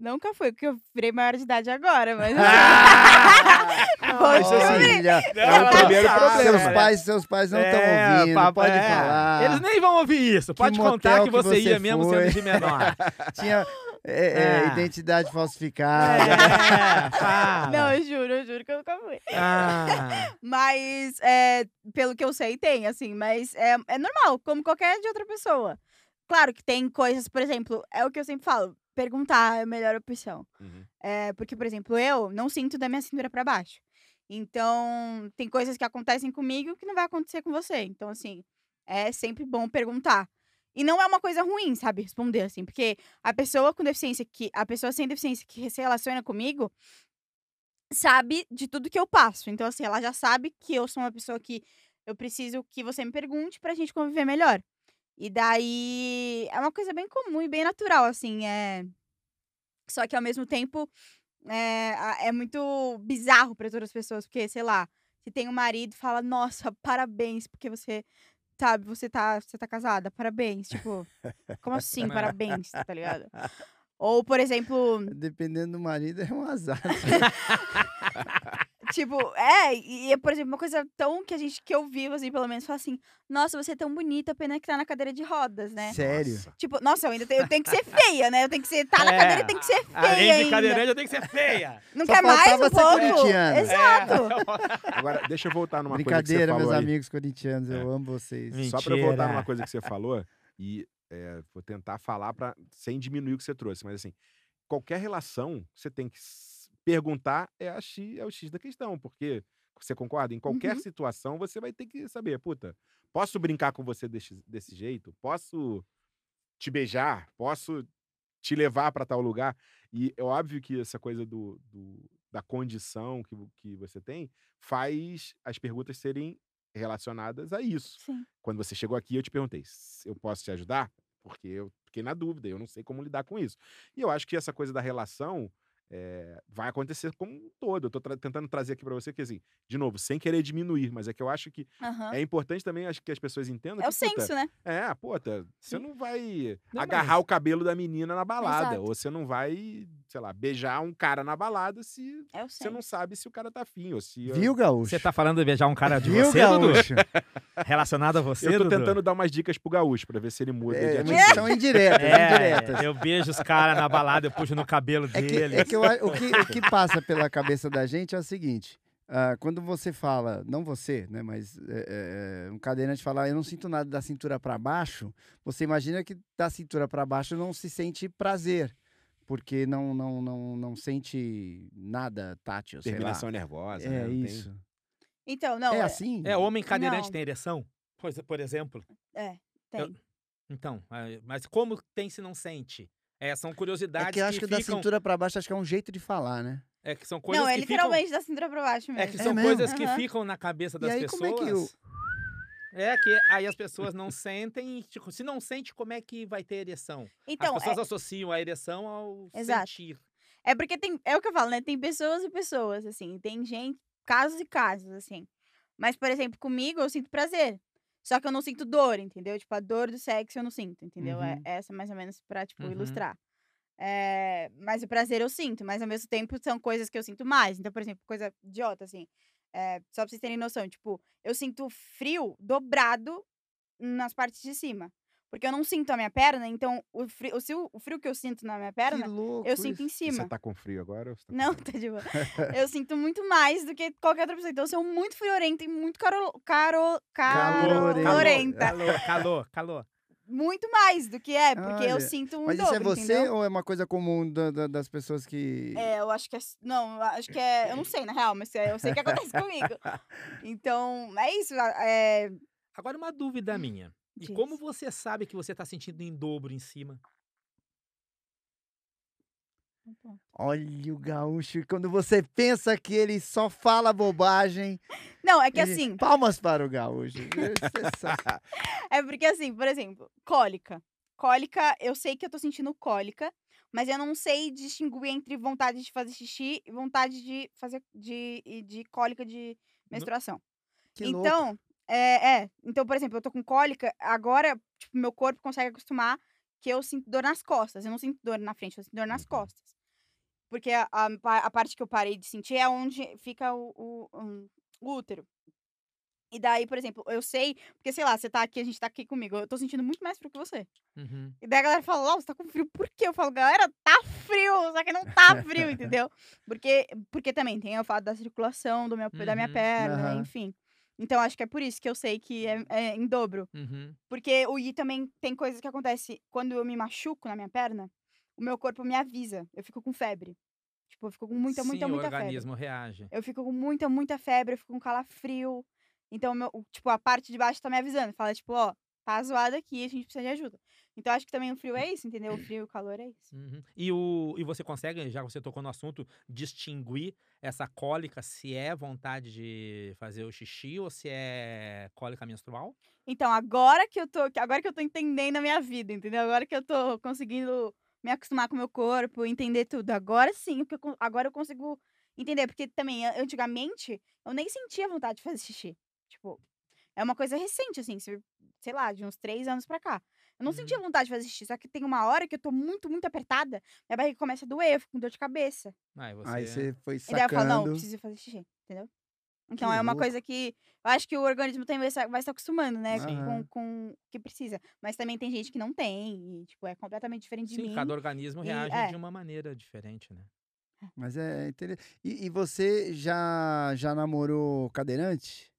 Nunca foi, porque eu virei maior de idade agora, mas.
Ah! (laughs)
Vou
assim,
descobrir.
Filha,
Não,
é o primeiro problema.
seus
né?
pais, seus pais não estão
É,
ouvindo,
papo-
pode
é.
falar.
Eles nem vão ouvir isso. Pode contar
motel
que
que
você,
você
ia mesmo
foi.
sendo de menor. (laughs)
Tinha é, é,
Ah.
identidade falsificada.
É.
Não, eu juro, eu juro que eu nunca fui.
Ah, (laughs)
Mas, é, pelo que eu sei, tem, assim, mas é, é normal, como qualquer de outra pessoa. Claro que tem coisas, por exemplo, é o que eu sempre falo, perguntar é a melhor opção.
Uhum.
É, porque, por exemplo, eu não sinto da minha cintura pra baixo. Então, tem coisas que acontecem comigo que não vai acontecer com você. Então, assim, é sempre bom perguntar. E não é uma coisa ruim, sabe, responder assim, porque a pessoa com deficiência que a pessoa sem deficiência que se relaciona comigo sabe de tudo que eu passo. Então, assim, ela já sabe que eu sou uma pessoa que eu preciso que você me pergunte pra gente conviver melhor. E daí é uma coisa bem comum e bem natural, assim, é só que ao mesmo tempo é, é muito bizarro para todas as pessoas, porque, sei lá, Se tem um marido, fala, nossa, (laughs) parabéns, porque você, sabe, você tá, você tá casada, parabéns. Tipo, como assim, parabéns, tá ligado? (laughs) Ou, por exemplo,
Dependendo do marido, é um azar. (laughs)
tipo, é, e, por exemplo, uma coisa tão que a gente, que eu vivo, assim, pelo menos, fala assim, nossa, você é tão bonita, pena que tá na cadeira de rodas, né?
Sério.
Nossa.
Tipo, nossa, eu ainda tenho, eu tenho que ser feia, né? Eu tenho que ser, tá na
É,
cadeira, tem que ser feia
Além de
ainda.
cadeirante, eu tenho que ser feia.
Não
Só
quer mais um
ser
pouco? Exato. (laughs)
Agora, deixa eu voltar numa
Brincadeira,
coisa que você
meus
falou aí.
amigos corintianos, eu amo vocês.
Mentira.
Só pra eu voltar numa coisa que você falou, e é, vou tentar falar pra, sem diminuir o que você trouxe, mas assim, qualquer relação, você tem que perguntar é, a X, é o X da questão, porque você concorda? Em qualquer
Uhum.
situação, você vai ter que saber, puta, posso brincar com você desse, desse jeito? Posso te beijar? Posso te levar pra tal lugar? E é óbvio que essa coisa do, do- da condição que, que você tem faz as perguntas serem relacionadas a isso
Sim.
quando você chegou aqui, eu te perguntei, "S- eu posso te ajudar? Porque eu fiquei na dúvida, eu não sei como lidar com isso. E eu acho que essa coisa da relação eh, vai acontecer como um todo. Eu tô tra- tentando trazer aqui pra você que, assim, de novo, sem querer diminuir, mas é que eu acho que
Aham.
é importante também acho que as pessoas entendam
É o
que, puta,
senso, né?
é, puta, você
Sim.
não vai
Não,
agarrar
mas-
o cabelo da menina na balada,
Exato.
ou você não vai, sei lá, beijar um cara na balada se
É o
você não sabe se o cara tá afim, ou se...
Viu, Gaúcho?
Você tá falando de beijar um cara de
Viu,
você, Dudu?
Gaúcho? (laughs)
Relacionado a você,
Eu tô
Dudu?
tentando dar umas dicas pro gaúcho pra ver se ele muda de
É,
atitude.
mas são indiretas, indiretas.
É, eu beijo os caras na balada, eu puxo no cabelo
É que,
deles.
é que eu a- o, que, o que passa pela cabeça da gente é o seguinte: ah, quando você fala, não você, né, mas é, é, um cadeirante falar, eu não sinto nada da cintura para baixo, você imagina que da cintura para baixo não se sente prazer, porque não não não, não sente nada tátil, sei lá.
Terminação nervosa, né?
É
tem-
isso.
Então, não,
é
é,
assim?
É, homem cadeirante
Não.
tem ereção? Pois, por exemplo.
tem.
Então, ah, mas como tem se não sente? É, são curiosidades
É que eu acho que, da
ficam...
cintura para baixo acho que é um jeito de falar, né?
É que são coisas
Não, é
que ficam...
literalmente da cintura pra baixo mesmo.
É que
É
são
mesmo?
coisas que
Aham.
ficam na cabeça
E
das
aí,
pessoas.
como é que o-
É que aí as pessoas não sentem, e, tipo, se não sente, como é que vai ter ereção?
Então,
as pessoas
é,
associam a ereção ao
Exato.
sentir.
é porque tem. É o que eu falo, né? Tem pessoas e pessoas, assim. Tem gente, casos e casos, assim. Mas, por exemplo, comigo eu sinto prazer. Só que eu não sinto dor, entendeu? Tipo, a dor do sexo eu não sinto, entendeu? É
Uhum.
essa mais ou menos pra, tipo,
Uhum.
ilustrar. É, mas o prazer eu sinto, mas ao mesmo tempo são coisas que eu sinto mais. Então, por exemplo, coisa idiota, assim. é, só pra vocês terem noção, tipo, eu sinto frio dobrado nas partes de cima. Porque eu não sinto a minha perna, então o frio, o, se o- frio que eu sinto na minha perna, eu sinto
isso.
em cima.
Você tá com frio agora? ou você tá com
Não, (laughs)
frio?
tá de boa. (laughs) Eu sinto muito mais do que qualquer outra pessoa. Então eu sou muito friorenta e muito caro, caro,
Calorenta.
calorenta.
Calor, calor, calor.
Muito mais do que é, porque eu
Olha,
sinto um
Mas
dobro,
isso é você
entendeu?
ou é uma coisa comum da- da- das pessoas que.
É, eu acho que é. Não, eu acho que é. Eu não sei, na real, mas é- eu sei que acontece (laughs) comigo. Então, é isso. É,
Agora uma dúvida minha. E
Diz.
como você sabe que você tá sentindo em dobro em cima?
Olha o gaúcho, quando você pensa que ele só fala bobagem. (laughs)
Não, é que
ele-
assim.
Palmas para o gaúcho. Sabe. (laughs)
É porque assim, por exemplo, cólica. Cólica, eu sei que eu tô sentindo cólica, mas eu não sei distinguir entre vontade de fazer xixi e vontade de fazer de, e de cólica de menstruação.
Que louco.
É, é. Então, por exemplo, eu tô com cólica, agora, tipo, meu corpo consegue acostumar que eu sinto dor nas costas. Eu não sinto dor na frente, eu sinto dor nas
Uhum.
costas. Porque a, a, a parte que eu parei de sentir é onde fica o, o, um, o útero. E daí, por exemplo, eu sei, porque sei lá, você tá aqui, a gente tá aqui comigo, eu tô sentindo muito mais frio que você.
Uhum.
E daí a galera fala, Lau, você tá com frio, por quê? Eu falo, galera, tá frio, só que não tá frio, (laughs) entendeu? Porque, porque também tem o fato da circulação do meu, da minha
Uhum.
perna,
Aham.
enfim. Então, acho que é por isso que eu sei que é, é em dobro.
Uhum.
Porque o I também tem coisas que acontecem quando eu me machuco na minha perna, o meu corpo me avisa. Eu fico com febre. Tipo, eu fico com muita, muita,
Sim,
muita
o
febre.
organismo reage.
Eu fico com muita, muita febre, eu fico com calafrio. Então, meu, o- tipo, a parte de baixo tá me avisando. Fala, tipo, ó, tá zoado aqui, a gente precisa de ajuda. Então, acho que também o frio é isso, entendeu? O frio e o calor é isso.
Uhum. E, o, e você consegue, já que você tocou no assunto, distinguir essa cólica se é vontade de fazer o xixi ou se é cólica menstrual?
Então, agora que eu tô, agora que eu tô entendendo a minha vida, entendeu? Agora que eu tô conseguindo me acostumar com o meu corpo, entender tudo. Agora sim, porque eu agora eu consigo entender, porque também, antigamente, eu nem sentia vontade de fazer xixi. Tipo, é uma coisa recente, assim, se- sei lá, de uns três anos pra cá. Eu não sentia vontade de fazer xixi, só que tem uma hora que eu tô muito, muito apertada, minha barriga começa a doer, eu fico com dor de cabeça.
Aí você...
Aí você foi
E daí eu falo, não,
sacando.
preciso fazer xixi, entendeu? Então
Que
é uma
louco.
coisa que eu acho que o organismo também vai se, vai se acostumando, né?
Sim.
Com, com o que precisa. Mas também tem gente que não tem, e, tipo, é completamente diferente de
Sim,
mim.
cada organismo
E-
reage
é.
de uma maneira diferente, né?
Mas é interessante. E, e você já, já namorou cadeirante?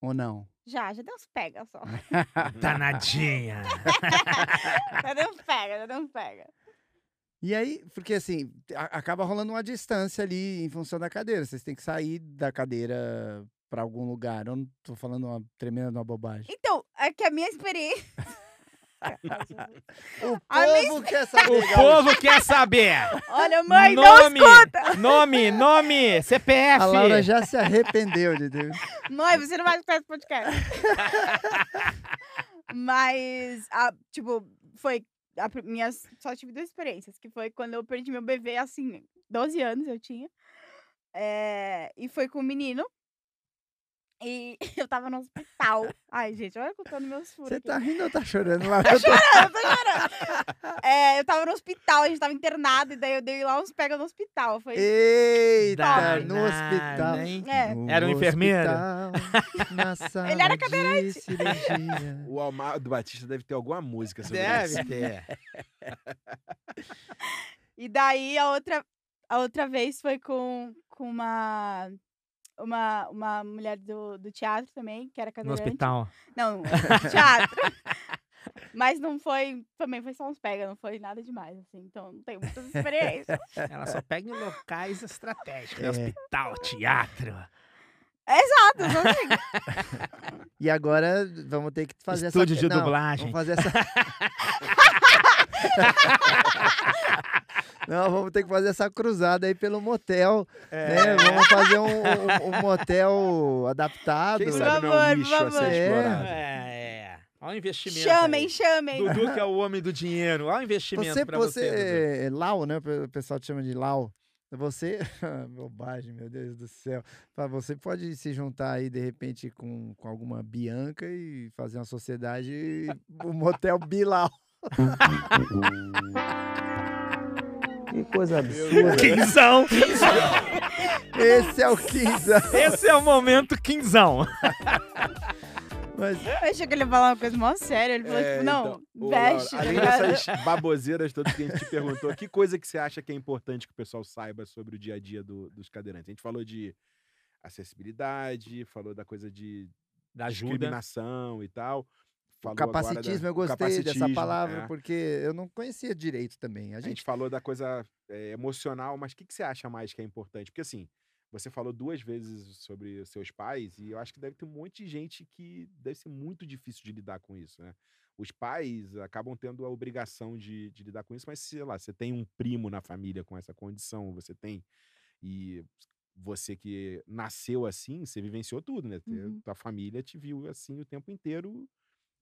Ou não?
Já, já deu uns pega só. (laughs)
Danadinha! (laughs)
já deu uns pega, já deu uns pega.
E aí, porque assim, a- acaba rolando uma distância ali em função da cadeira. Vocês têm que sair da cadeira pra algum lugar. Eu não tô falando uma tremenda uma bobagem.
Então, é que a minha experiência.
O (laughs) povo quer saber.
O povo quer saber!
Olha, mãe, não
nome,
escuta!
nome, nome, CPF!
A Laura já se arrependeu de Deus.
Mãe, você não vai escutar esse podcast. (laughs) Mas, a, tipo, foi. A, minhas, só tive duas experiências, que foi quando eu perdi meu bebê, assim, 12 anos eu tinha. É, e foi com um menino. E (laughs) eu tava no hospital. Ai, gente, olha contando meus furos.
Você
aqui.
tá rindo ou tá (laughs) chorando, Laura? Eu tô-
Eu tô chorando. É, eu tava no hospital, a gente tava internado, e daí eu dei lá uns pega no hospital. Foi
Eita, no
Danada,
hospital.
hein?
É.
No
Era um enfermeiro?
hospital, na sala (laughs)
Ele era
de cirurgia.
O Almado Batista deve ter alguma música sobre
Deve
isso.
ter.
E daí a outra, a outra vez foi com, com uma, uma, uma mulher do, do teatro também, que era
No
cadeirante.
hospital.
Não, (laughs) teatro. Mas não foi, também foi só uns pega, não foi nada demais, assim. Então não tenho muitas experiências.
Ela só pega em locais estratégicos.
É.
Hospital, teatro.
Exato, não. (laughs)
E agora vamos ter que fazer
Estúdio
essa...
de
Não,
dublagem.
Vamos fazer essa... (laughs) (laughs) Não, vamos ter que fazer essa cruzada aí pelo motel,
É.
né? Vamos fazer um, um- um motel adaptado.
Quem sabe não é um nicho a ser explorado.
É, é. Olha o investimento.
Chamem,
aí.
chamem.
Dudu, que é o homem do dinheiro. Olha o investimento
Você,
pra
você,
você. Dudu.
é Lau, né? O pessoal te chama de Lau. Você, (laughs) bobagem, meu Deus do céu. Você pode se juntar aí, de repente, com, com alguma Bianca e fazer uma sociedade, o motel Bilau. (laughs)
Que coisa absurda.
Quinzão! (laughs)
Esse é o Quinza.
Esse é o momento quinzão.
Mas
Eu achei que ele ia falar uma coisa mó séria. Ele falou,
É,
tipo, não,
então, Laura,
veste. tá
além
ligado?
dessas baboseiras todas que a gente te perguntou, que coisa que você acha que é importante que o pessoal saiba sobre o dia a dia do- dos cadeirantes? A gente falou de acessibilidade, falou da coisa de
Da ajuda.
discriminação e tal. Falou agora da-
capacitismo, eu gostei dessa
capacitismo,
palavra,
é.
porque eu não conhecia direito também. A
A gente
gente
falou da coisa é, emocional, mas o que, que você acha mais que é importante? Porque assim, você falou duas vezes sobre os seus pais, e eu acho que deve ter um monte de gente que deve ser muito difícil de lidar com isso, né? Os pais acabam tendo a obrigação de, de lidar com isso, mas sei lá, você tem um primo na família com essa condição, você tem. E você que nasceu assim, você vivenciou tudo, né?
Uhum.
Tua família te viu assim o tempo inteiro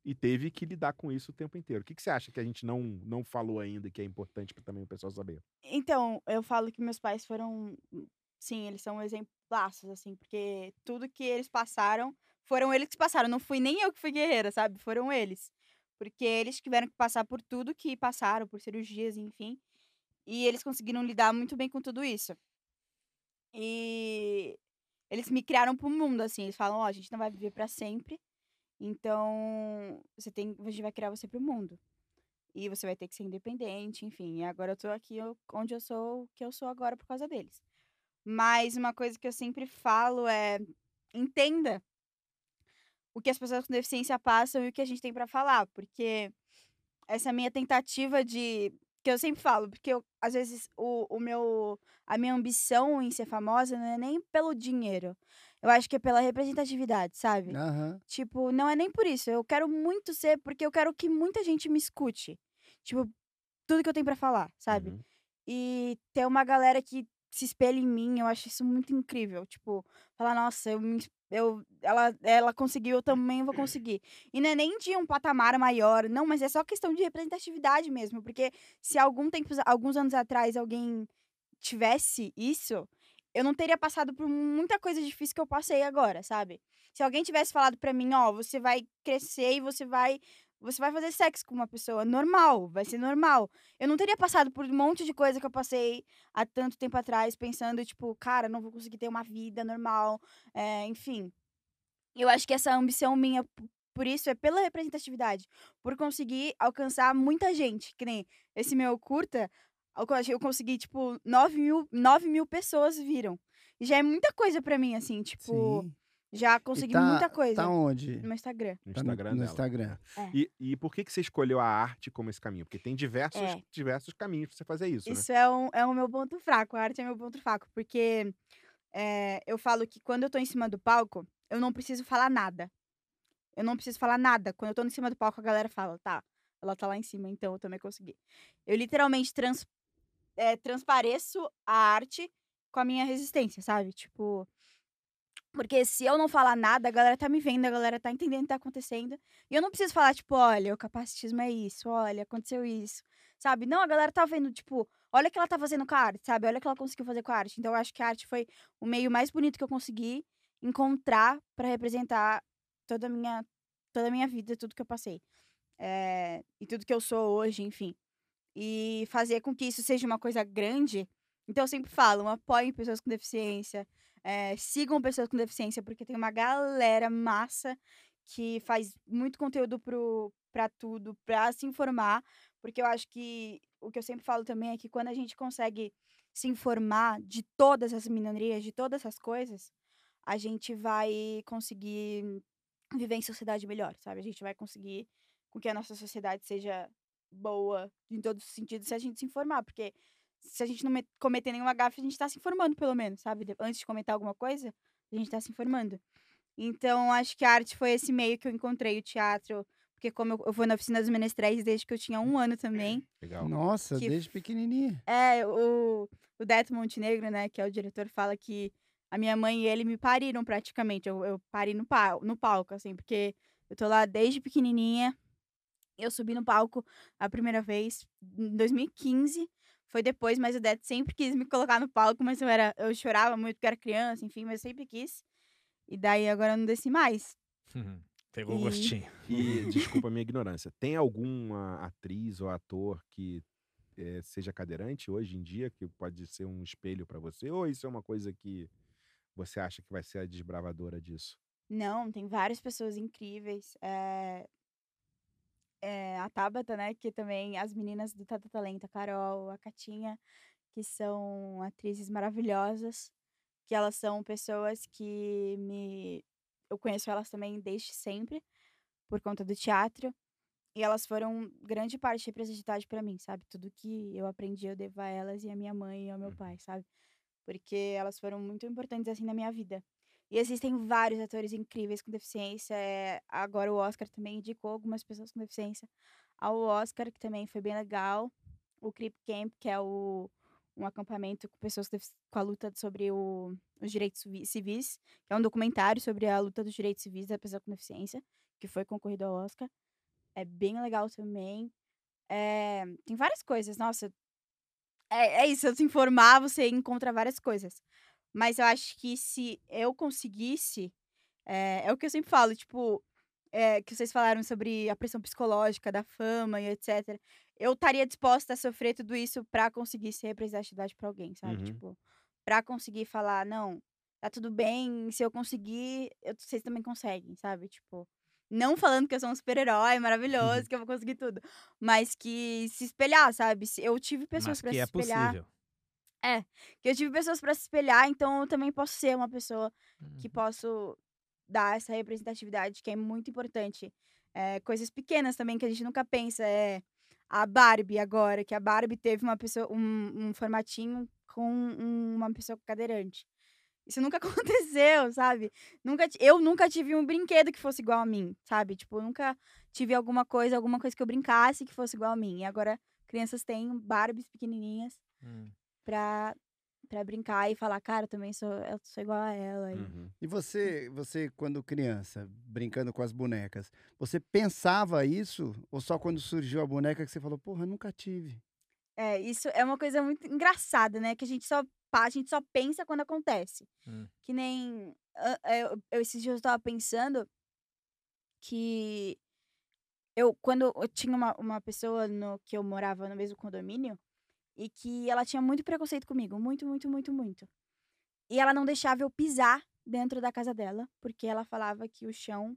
e teve que lidar com isso o tempo inteiro. O que, que você acha que a gente não, não falou ainda que é importante para também o pessoal saber?
Então, eu falo que meus pais foram. Sim, eles são exemplaços, assim, porque tudo que eles passaram foram eles que passaram. Não fui nem eu que fui guerreira, sabe? Foram eles. Porque eles tiveram que passar por tudo que passaram, por cirurgias, enfim. E eles conseguiram lidar muito bem com tudo isso. E eles me criaram pro mundo, assim. Eles falam: Ó, a gente não vai viver para sempre. Então, você tem, a gente vai criar você pro mundo. E você vai ter que ser independente, enfim. E agora eu tô aqui onde eu sou, o que eu sou agora por causa deles. Mas uma coisa que eu sempre falo é: entenda o que as pessoas com deficiência passam e o que a gente tem pra falar, porque essa minha tentativa de que eu sempre falo, porque eu, às vezes o, o meu a minha ambição em ser famosa não é nem pelo dinheiro. Eu acho que é pela representatividade, sabe?
Aham.
Tipo, não é nem por isso. Eu quero muito ser, porque eu quero que muita gente me escute. Tipo, tudo que eu tenho pra falar, sabe?
Uhum.
E ter uma galera que se espelha em mim, eu acho isso muito incrível. Tipo, falar, nossa, eu, me eu ela, ela conseguiu, eu também vou conseguir. E não é nem de um patamar maior, não, mas é só questão de representatividade mesmo. Porque se algum tempo, alguns anos atrás, alguém tivesse isso, eu não teria passado por muita coisa difícil que eu passei agora, sabe? Se alguém tivesse falado pra mim, ó, você vai crescer e você vai você vai fazer sexo com uma pessoa normal, vai ser normal. Eu não teria passado por um monte de coisa que eu passei há tanto tempo atrás, pensando, tipo, cara, não vou conseguir ter uma vida normal, é, enfim. Eu acho que essa ambição minha, por isso, é pela representatividade, por conseguir alcançar muita gente, que nem esse meu curta, eu co- eu consegui, tipo, 9 mil, 9 mil pessoas viram. E já é muita coisa pra mim, assim, tipo,
Sim.
já consegui
tá-
muita coisa
Tá onde?
no meu Instagram.
No
Tá no-
Instagram
no
dela.
Instagram.
E, e por que, que você escolheu a arte como esse caminho? Porque tem diversos,
É.
diversos caminhos pra você fazer isso, né?
Isso é, um, é o meu ponto fraco, a arte é meu ponto fraco, porque é, eu falo que quando eu tô em cima do palco, eu não preciso falar nada. Eu não preciso falar nada. Quando eu tô em cima do palco, a galera fala, tá, ela tá lá em cima, então eu também consegui. Eu literalmente trans, é, transpareço a arte com a minha resistência, sabe? Tipo. Porque se eu não falar nada, a galera tá me vendo, a galera tá entendendo o que tá acontecendo. E eu não preciso falar, tipo, olha, o capacitismo é isso, olha, aconteceu isso. Sabe? Não, a galera tá vendo, tipo, olha o que ela tá fazendo com a arte, sabe? Olha o que ela conseguiu fazer com a arte. Então eu acho que a arte foi o meio mais bonito que eu consegui encontrar pra representar toda a minha, toda a minha vida, tudo que eu passei. É, e tudo que eu sou hoje, enfim. E fazer com que isso seja uma coisa grande. Então eu sempre falo, apoiem pessoas com deficiência, é, sigam pessoas com deficiência, porque tem uma galera massa que faz muito conteúdo pro, pra tudo, pra se informar. Porque eu acho que o que eu sempre falo também é que quando a gente consegue se informar de todas as minorias, de todas essas coisas, a gente vai conseguir viver em sociedade melhor, sabe? A gente vai conseguir com que a nossa sociedade seja boa em todos os sentidos se a gente se informar, porque se a gente não me- cometer nenhuma gafe, a gente tá se informando, pelo menos, sabe? Antes de comentar alguma coisa, a gente tá se informando. Então, acho que a arte foi esse meio que eu encontrei, o teatro, porque como eu, eu vou na oficina dos menestréis desde que eu tinha um ano também, (clears throat)
Legal.
Nossa,
Que
desde pequenininha.
é, o, o Deto Montenegro, né, que é o diretor, fala que a minha mãe e ele me pariram praticamente. Eu, eu parei no, pal no palco, assim, porque eu tô lá desde pequenininha. Eu subi no palco a primeira vez em 2015. Foi depois, mas o Deto sempre quis me colocar no palco, mas eu, era, eu chorava muito porque era criança, enfim, mas eu sempre quis. E daí agora eu não desci mais.
Pegou o
E-
gostinho. (laughs)
E, desculpa a minha (laughs) ignorância, tem alguma atriz ou ator que eh, seja cadeirante hoje em dia, que pode ser um espelho pra você? Ou isso é uma coisa que você acha que vai ser a desbravadora disso?
Não, tem várias pessoas incríveis. É... é, a Tabata, né? Que também as meninas do Tata Talento, a Carol, a Catinha, que são atrizes maravilhosas. Que elas são pessoas que me. Eu conheço elas também desde sempre, por conta do teatro. E elas foram grande parte de representatividade pra mim, sabe? Tudo que eu aprendi eu devo a elas e a minha mãe e ao meu
Uhum.
pai, sabe? Porque elas foram muito importantes assim na minha vida. E existem vários atores incríveis com deficiência. é, agora o Oscar também indicou algumas pessoas com deficiência ao Oscar, que também foi bem legal. O Crip Camp, que é o, um acampamento com pessoas com, a luta sobre o- os direitos civi- civis, que é um documentário sobre a luta dos direitos civis da pessoa com deficiência, que foi concorrido ao Oscar. É bem legal também. É, tem várias coisas, nossa. É, é isso, se informar, você encontra várias coisas. Mas eu acho que se eu conseguisse, é, é o que eu sempre falo, tipo, é, que vocês falaram sobre a pressão psicológica, da fama e etc. Eu estaria disposta a sofrer tudo isso pra conseguir ser representatividade pra alguém, sabe?
Uhum.
Tipo, pra conseguir falar, não, tá tudo bem, se eu conseguir, eu- vocês também conseguem, sabe? Tipo, não falando que eu sou um super-herói maravilhoso, que eu vou conseguir tudo, mas que se espelhar, sabe? Se- Eu tive pessoas
que
se
é
espelhar
possível.
que eu tive pessoas pra se espelhar, então eu também posso ser uma pessoa
Uhum.
que posso dar essa representatividade que é muito importante. É, coisas pequenas também que a gente nunca pensa. É a Barbie agora, que a Barbie teve uma pessoa, um, um formatinho com um- uma pessoa cadeirante. Isso nunca (laughs) aconteceu, sabe? Nunca, eu nunca tive um brinquedo que fosse igual a mim, sabe? Tipo, eu nunca tive alguma coisa, alguma coisa que eu brincasse que fosse igual a mim. E agora crianças têm Barbies pequenininhas
Hum.
Pra, pra brincar e falar, cara, eu também sou, eu sou igual a ela. e-
Uhum.
E você, você quando criança, brincando com as bonecas, você pensava isso? Ou só quando surgiu a boneca que você falou, porra, nunca tive?
É, isso é uma coisa muito engraçada, né? Que a gente só a gente só pensa quando acontece.
Hum.
Que nem. Eu, eu, esses dias eu tava pensando que eu, quando eu tinha uma, uma pessoa no que eu morava no mesmo condomínio e que ela tinha muito preconceito comigo, muito, muito, muito, muito. E ela não deixava eu pisar dentro da casa dela, porque ela falava que o chão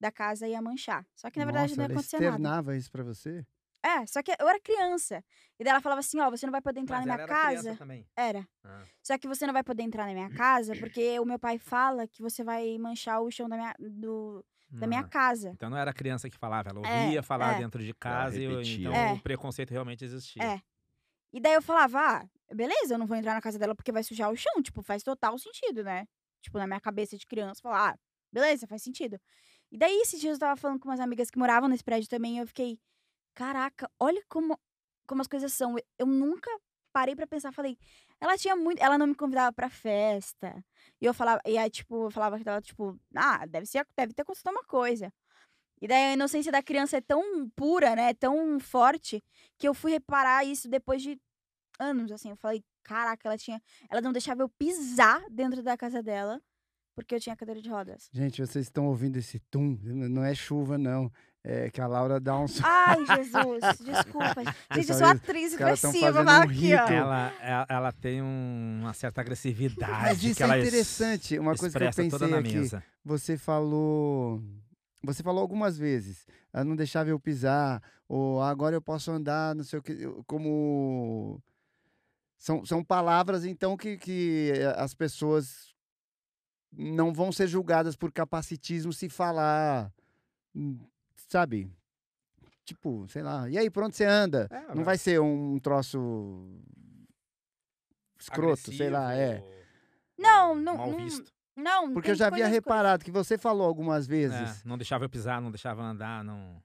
da casa ia manchar. Só que na verdade
Nossa,
não ia acontecer nada.
externava isso pra você?
É, só que eu era criança. E daí ela falava assim, ó, você não vai poder entrar
Mas
na
ela
minha
era
casa.
também.
Era.
Ah.
Só que você não vai poder entrar na minha casa, porque o meu pai fala que você vai manchar o chão da minha, do, da minha
Ah.
casa.
Então não era a criança que falava, ela
É,
ouvia falar
é.
dentro de casa e então
É.
o preconceito realmente existia.
É. E daí eu falava, ah, beleza, eu não vou entrar na casa dela porque vai sujar o chão. Tipo, faz total sentido, né? Tipo, na minha cabeça de criança, falar, ah, beleza, faz sentido. E daí, esses dias eu tava falando com umas amigas que moravam nesse prédio também, e eu fiquei, caraca, olha como, como as coisas são. Eu nunca parei pra pensar, falei, ela tinha muito. Ela não me convidava pra festa. E eu falava, e aí, tipo, eu falava que ela, tipo, ah, deve, ser, deve ter acontecido uma coisa. E daí a inocência da criança é tão pura, né? Tão forte, que eu fui reparar isso depois de anos, assim. Eu falei, caraca, ela tinha. Ela não deixava eu pisar dentro da casa dela, porque eu tinha cadeira de rodas.
Gente, vocês estão ouvindo esse tum? Não é chuva, não. É que a Laura dá um. (laughs)
Ai, Jesus, desculpa. Gente, eu sou atriz fala
um
aqui, ó.
Ela, ela, ela tem um- uma certa agressividade.
Mas isso é
es-
interessante. Uma coisa que eu pensei
na
aqui.
mesa.
Você falou. Você falou algumas vezes. Ela não deixava eu pisar. Ou "Ah, agora eu posso andar, não sei o que. Como. São, são palavras, então, que, que eh, as pessoas não vão ser julgadas por capacitismo se falar. hum, Sabe? Tipo, sei lá. E aí, por onde você anda?
É,
Não
mas-
vai ser um troço. escroto, sei lá, é.
Agressivo,
Não, não-
Mal visto.
Não,
Porque eu já havia
coisas.
reparado que você falou algumas
É,
vezes.
não deixava eu pisar, não deixava eu andar, não.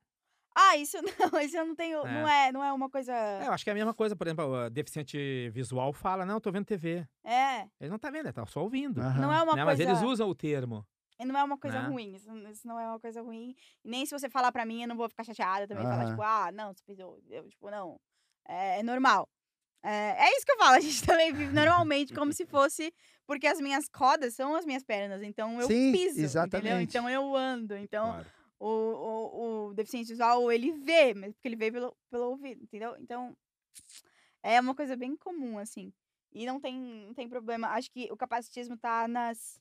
Ah, isso (laughs) não, isso eu não tenho.
É.
Não, é, não é uma coisa.
É, eu acho que é a mesma coisa, por exemplo, o deficiente visual fala, não, eu tô vendo TV.
É.
Ele não tá vendo, ele tá só ouvindo.
Aham.
Não é uma
né?
coisa.
Mas eles usam o termo.
E Não é uma coisa
né?
ruim, isso, isso não é uma coisa ruim. E nem se você falar pra mim, eu não vou ficar chateada também. Falar,
Aham.
tipo, ah, não, você pisou. Eu, tipo, não. É, é normal. É, é isso que eu falo, a gente (laughs) também vive normalmente como se fosse. Porque as minhas rodas são as minhas pernas, então eu
Sim,
piso. Entendeu?
exatamente.
Então eu ando. Então
Claro.
o, o, o deficiente visual, ele vê, mas porque ele vê pelo, pelo ouvido, entendeu? Então, é uma coisa bem comum, assim. E não tem, não tem problema. Acho que o capacitismo tá nas,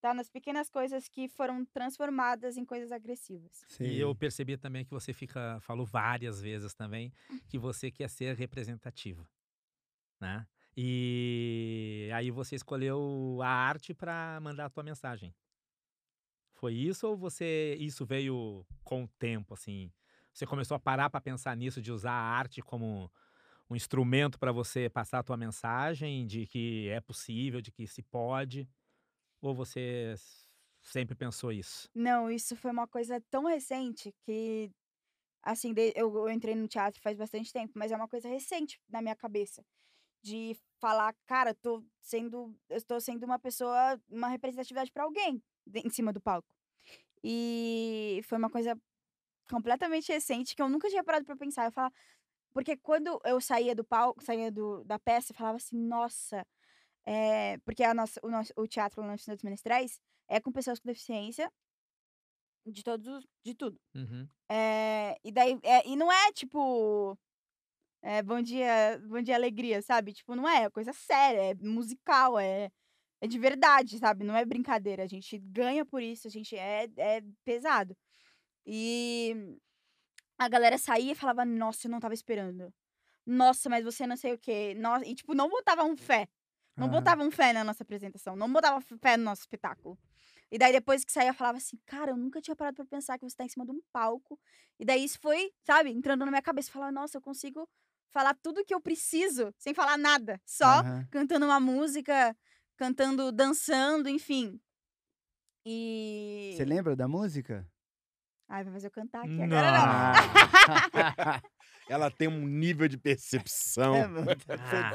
tá nas pequenas coisas que foram transformadas em coisas agressivas.
Sim.
E eu percebi também que você fica, falou várias vezes também, que você quer ser representativa, né? E aí você escolheu a arte para mandar a tua mensagem. Foi isso ou você isso veio com o tempo assim? Você começou a parar para pensar nisso de usar a arte como um instrumento para você passar a tua mensagem de que é possível, de que se pode? Ou você sempre pensou isso?
Não, isso foi uma coisa tão recente que, assim, eu entrei no teatro faz bastante tempo, mas é uma coisa recente na minha cabeça. De falar, cara, tô sendo, eu estou sendo uma pessoa, uma representatividade pra alguém em cima do palco. E foi uma coisa completamente recente que eu nunca tinha parado pra pensar. Eu falava, porque quando eu saía do palco, saía do, da peça, eu falava assim, nossa, é, porque a nossa, o, nosso, o teatro Oficina dos Menestrais é com pessoas com deficiência de todos, os- de tudo.
Uhum.
É, e daí, é, e não é tipo, é, bom dia, bom dia alegria, sabe? Tipo, não é, é coisa séria, é musical, é, é de verdade, sabe? Não é brincadeira, a gente ganha por isso, a gente é, é pesado. E a galera saía e falava, nossa, eu não tava esperando. Nossa, mas você não sei o quê. Nossa, e tipo, não botavam fé. Não
Aham.
botavam fé na nossa apresentação, não botavam fé no nosso espetáculo. E daí depois que saía, falava assim, cara, eu nunca tinha parado pra pensar que você tá em cima de um palco. E daí isso foi, sabe, entrando na minha cabeça. Falar, nossa, eu consigo falar tudo que eu preciso sem falar nada. Só
Aham.
cantando uma música, cantando, dançando, enfim. E.
Você lembra da música?
Ai, vai fazer eu cantar aqui
Não.
agora não. (laughs) (laughs)
Ela tem um nível de percepção.
É, mano, (laughs)
Ah.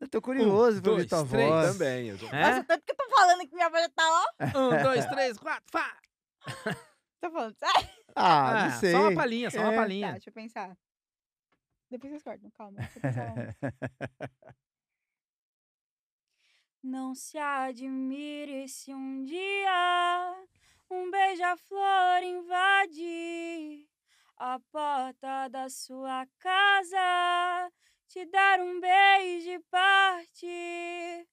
Eu tô curioso pra ouvir tua
três,
voz.
Também. eu tô-
É?
Nossa, tanto que eu tô falando que minha voz já tá, ó.
Um, dois, três, quatro, fá!
Tô falando, sério?
Ah,
Ah,
não sei.
Só uma palhinha, só uma
É.
palhinha.
Tá, deixa eu pensar. Depois vocês cortam, calma. Não se admire se um dia um beija-flor invadir a porta da sua casa, te dar um beijo e partir.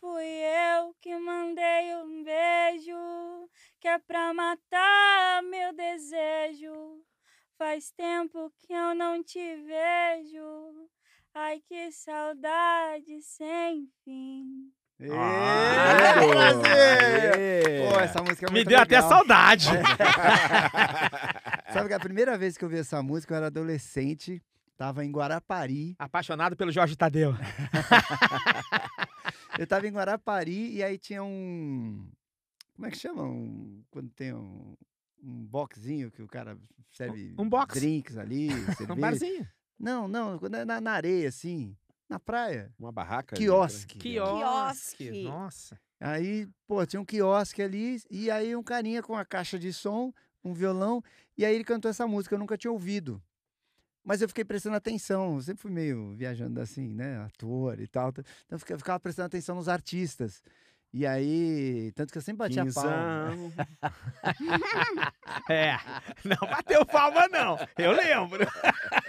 Fui eu que mandei um beijo, que é pra matar meu desejo. Faz tempo que eu não te vejo. Ai, que saudade sem fim.
Ah,
Brasil!
aê.
Pô, essa música é
Me deu até
legal.
saudade. (laughs)
Sabe que a primeira vez que eu vi essa música, eu era adolescente, tava em Guarapari.
Apaixonado pelo Jorge Tadeu. (laughs)
Eu tava em Guarapari e aí tinha um. Como é que chama? Um, quando tem um, um boxzinho que o cara serve
Um box.
drinks ali, (laughs)
Um barzinho.
Não, não, quando é na, na areia, assim, na praia.
Uma barraca. ali,
Quiosque.
Quiosque.
Quiosque.
Nossa.
Aí, pô, tinha um quiosque ali, e aí um carinha com a caixa de som, um violão, e aí ele cantou essa música, eu nunca tinha ouvido. Mas eu fiquei prestando atenção, eu sempre fui meio viajando assim, né, ator e tal, então eu fica- eu ficava prestando atenção nos artistas. E aí, tanto que eu sempre batia palma. (laughs)
É. Não bateu palma, não. Eu lembro. (laughs)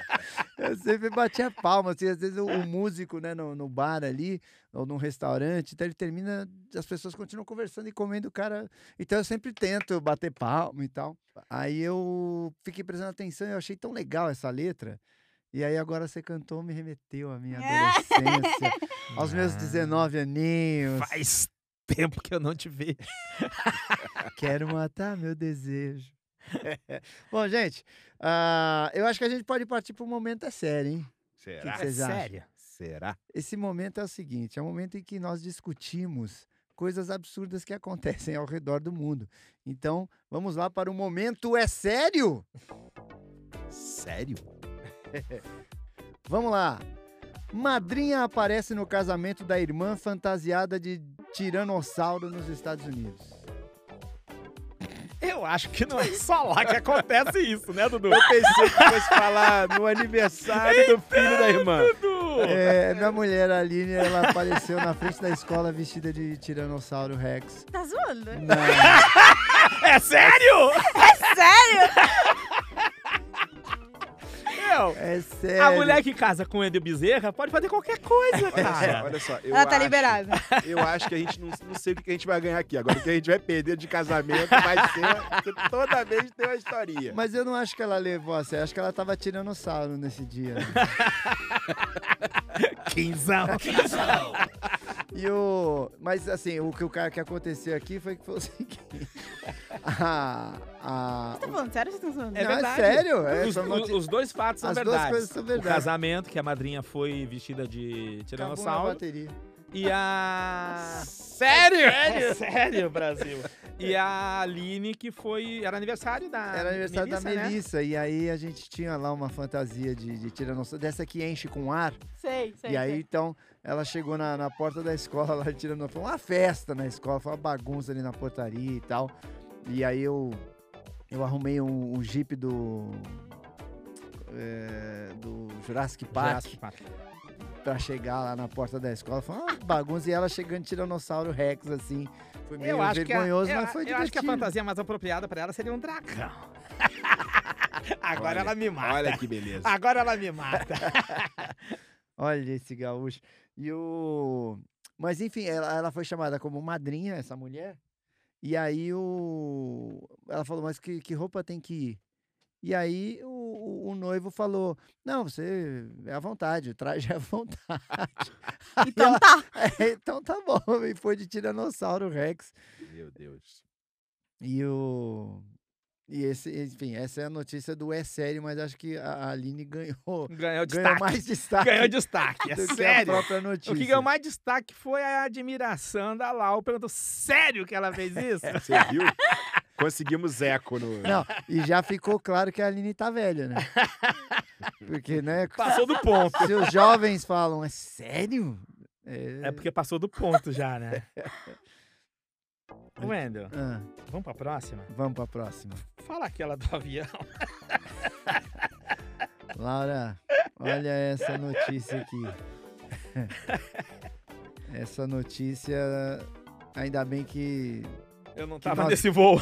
Eu sempre batia palma, assim, às vezes o, o músico, né, no, no bar ali, ou num restaurante, então ele termina, as pessoas continuam conversando e comendo o cara. Então eu sempre tento bater palma e tal. Aí eu fiquei prestando atenção e eu achei tão legal essa letra. E aí agora você cantou, me remeteu à minha adolescência, (laughs) aos meus 19 aninhos.
Faz tempo que eu não te vejo. (laughs)
Quero matar meu desejo. (laughs) Bom, gente, ah, eu acho que a gente pode partir para o momento é sério, hein?
Será?
que vocês acham?
sério?
Será?
Esse momento é o seguinte: é o momento em que nós discutimos coisas absurdas que acontecem ao redor do mundo. Então, vamos lá para o momento é sério?
Sério? (laughs)
Vamos lá. Madrinha aparece no casamento da irmã fantasiada de tiranossauro nos Estados Unidos.
Eu acho que não é só lá que acontece isso, né, Dudu?
Eu pensei que fosse falar no aniversário do filho da irmã.
Dudu!
É, minha mulher, a Aline, ela apareceu na frente da escola vestida de tiranossauro Rex.
Tá zoando?
Na- (laughs)
É sério?
Sério?
É sério.
a mulher que casa com o Ender Bezerra pode fazer qualquer coisa,
Olha só,
cara.
olha só. Eu
Ela tá
acho-
liberada.
Eu acho que a gente não, não sei o que a gente vai ganhar aqui. Agora o que a gente vai perder de casamento vai ser. Toda vez tem uma historinha.
Mas eu não acho que ela levou a sério. Acho que ela tava tiranossauro nesse dia. (laughs)
Quinzão.
Quinzão.
E o... Mas assim, o que, o cara que aconteceu aqui foi que foi o seguinte. (laughs) A, a,
Tá falando sério ou vocês estão zoando?
É
Não, é
verdade.
sério, é,
os,
são noti-
os dois fatos são
As duas
verdades.
coisas são
O
verdades.
casamento, que a madrinha foi vestida de
acabou na
tiranossauro.
bateria.
E a.
Sério?
Sério, sério, Brasil. E a Aline, que foi. Era aniversário da.
Era aniversário da
Melissa, né?
Melissa. E aí a gente tinha lá uma fantasia de, de tiranossauro. Dessa que enche com ar.
Sei, sei.
e aí,
sei.
então, ela chegou na, na porta da escola lá tirando. Foi uma festa na escola, foi uma bagunça ali na portaria e tal. E aí eu, eu arrumei um, um jeep do. é, do Jurassic Park
Jurassic Park.
Pra chegar lá na porta da escola. Foi uma bagunça e ela chegando Tiranossauro Rex, assim. Foi meio
Eu acho, que a,
vergonhoso,
eu,
mas foi
eu
divertido.
acho que a fantasia mais apropriada pra ela seria um dragão. (laughs) Agora
Olha,
ela me mata.
Olha que beleza.
Agora ela me mata. (laughs)
Olha esse gaúcho. E o... Mas enfim, ela, ela foi chamada como madrinha, essa mulher. E aí o... ela falou, mas que, que roupa tem que ir? E aí o, o- o noivo falou, não, você é à vontade, o traje é à vontade. (laughs)
Então
ela,
tá. (laughs)
"É, então tá bom, e foi de Tiranossauro Rex.
Meu Deus.
E o... E esse, enfim, essa é a notícia do É Sério, mas acho que a Aline ganhou,
Ganhou
ganhou
destaque.
mais destaque (laughs)
Ganhou destaque. É sério.
própria notícia.
O que ganhou mais destaque foi a admiração da Lau. Perguntou, sério que ela fez isso?
Você viu? Conseguimos eco no.
Não, e já ficou claro que a Aline tá velha, né? Porque, né?
Passou do ponto.
Se os jovens falam, é sério? É,
É porque passou do ponto já, né? Wendel,
Ah,
vamos pra próxima?
vamos pra próxima.
Fala aquela do avião. (laughs)
Laura, Olha essa notícia aqui. (laughs) Essa notícia, ainda bem que,
Eu não
Que
tava
nós-
nesse voo.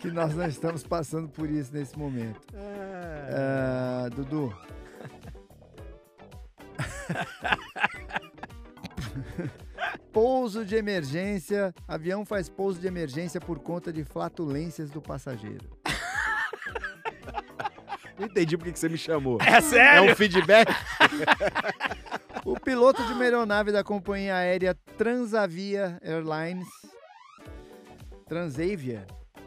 que nós não estamos passando por isso nesse momento. Ah, Dudu. (laughs) pouso de emergência. Avião faz pouso de emergência por conta de flatulências do passageiro.
Não entendi por que que você me chamou.
É
É
sério?
um feedback? (laughs)
O piloto de uma aeronave da companhia aérea Transavia Airlines, Transavia,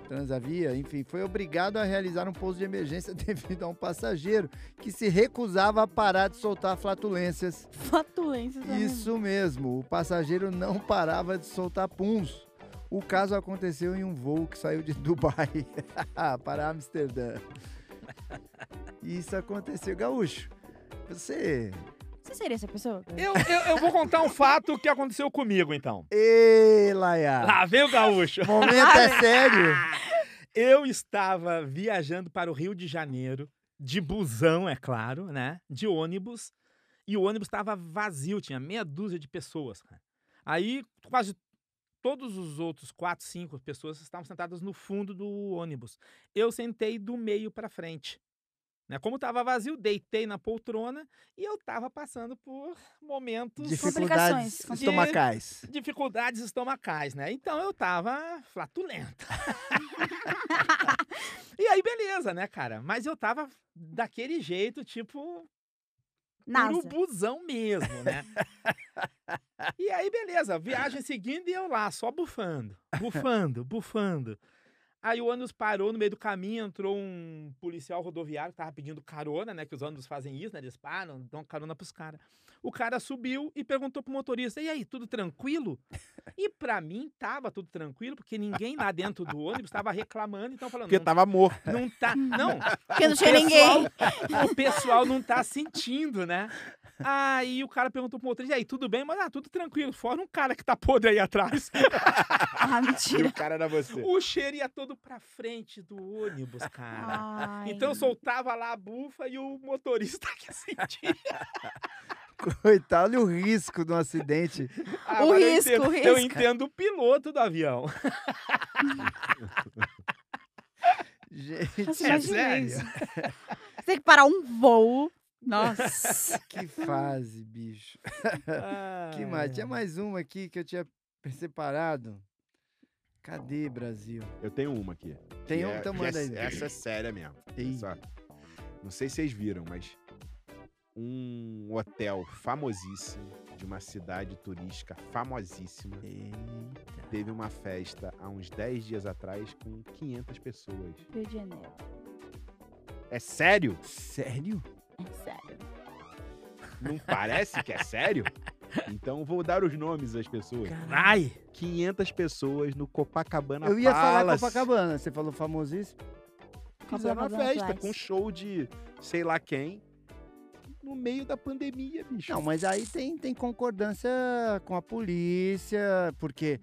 Transavia, enfim, foi obrigado a realizar um pouso de emergência (laughs) devido a um passageiro que se recusava a parar de soltar flatulências.
Flatulência também.
Isso mesmo, o passageiro não parava de soltar puns. O caso aconteceu em um voo que saiu de (laughs) Dubai (laughs) para Amsterdã. Isso aconteceu, Gaúcho. Você.
Você seria essa pessoa?
Eu, eu, eu vou contar um fato que aconteceu comigo, então.
Ê, Laia!
Lá vem o gaúcho.
Momento é sério?
Eu estava viajando para o Rio de Janeiro, de busão, é claro, né? De ônibus. E o ônibus estava vazio, tinha meia dúzia de pessoas. Aí, quase todos os outros quatro, cinco pessoas estavam sentadas no fundo do ônibus. Eu sentei do meio para frente. Né? Como estava vazio, deitei na poltrona e eu estava passando por momentos
Dificuldades
Complicações.
estomacais.
dificuldades estomacais, né? Então eu tava flatulenta. (laughs) e aí, beleza, né, cara? Mas eu tava daquele jeito, tipo,
NASA.
urubuzão mesmo, né? e aí, beleza, viagem seguindo e eu lá, só bufando, bufando, bufando. Aí o ônibus parou no meio do caminho, entrou um policial rodoviário que tava pedindo carona, né? Que os ônibus fazem isso, né? Eles param, dão carona pros caras. O cara subiu e perguntou pro motorista: e aí, tudo tranquilo? E pra mim tava tudo tranquilo, porque ninguém lá dentro do ônibus tava reclamando, então falando.
Porque tava morto.
não tá. Não,
Porque não tinha ninguém.
o pessoal não tá sentindo, né? Aí o cara perguntou pro motorista, e aí, tudo bem? Mas, ah, tudo tranquilo, fora um cara que tá podre aí atrás. (laughs)
Ah,
E
mentira.
o cara era você.
o cheiro ia todo pra frente do ônibus, cara.
Ai.
Então eu soltava lá a bufa e o motorista (laughs) que sentia. (laughs)
Coitado, olha o risco de um acidente.
Ah,
O
eu
risco,
entendo-
o
Eu
risco.
entendo o piloto do avião. (laughs)
Gente,
Nossa,
É sério?
isso. (laughs) Você tem que parar um voo. Nossa.
que fase, bicho. Que mais? Tinha mais uma aqui que eu tinha separado. Cadê, Brasil?
Eu tenho uma aqui.
Tem um,
é-
então manda
é-
aí.
Essa é séria mesmo.
Ei.
Só. Não sei se vocês viram, mas um hotel famosíssimo de uma cidade turística famosíssima
Eita.
teve uma festa há uns 10 dias atrás com 500 pessoas.
Rio de Janeiro.
É sério?
Sério?
É sério.
Não parece que é sério? (laughs) Então vou dar os nomes das pessoas.
Ai!
500 pessoas no Copacabana
Eu ia falar
Palace.
Copacabana. Você falou famosíssimo?
Fizeram uma festa com show de sei lá quem no meio da pandemia, bicho.
Não, mas aí tem, tem concordância com a polícia, porque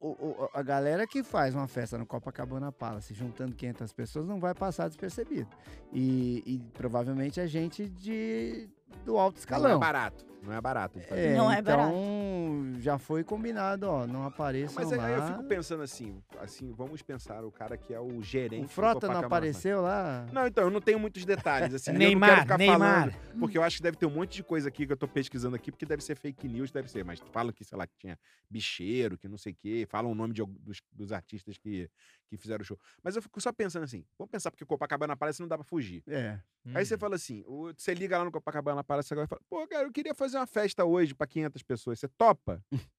o- o- a galera que faz uma festa no Copacabana Palace, juntando 500 pessoas, não vai passar despercebido. E, e provavelmente é gente de, do alto
Não é
escalão.
barato. Não é barato. fazer.
É,
Não é
então já foi combinado, ó, não apareçam
Mas aí
lá.
eu fico pensando assim, assim, vamos pensar o cara que é o gerente
o
do
Frota não apareceu lá?
Não, então, eu não tenho muitos detalhes, assim, eu não quero
Neymar,
ficar
Neymar.
falando, porque eu acho que deve ter um monte de coisa aqui que eu tô pesquisando aqui, porque deve ser fake news, deve ser, mas falam que, sei lá, que tinha bicheiro, que não sei o quê, falam o nome de, dos, dos artistas que, que fizeram o show. Mas eu fico só pensando assim, vamos pensar porque Copacabana Palace não dá pra fugir.
É.
Aí
Uhum.
você fala assim, o- você liga lá no Copacabana Palace agora e fala, pô, cara, eu queria fazer uma festa hoje pra 500 pessoas, você topa? (laughs)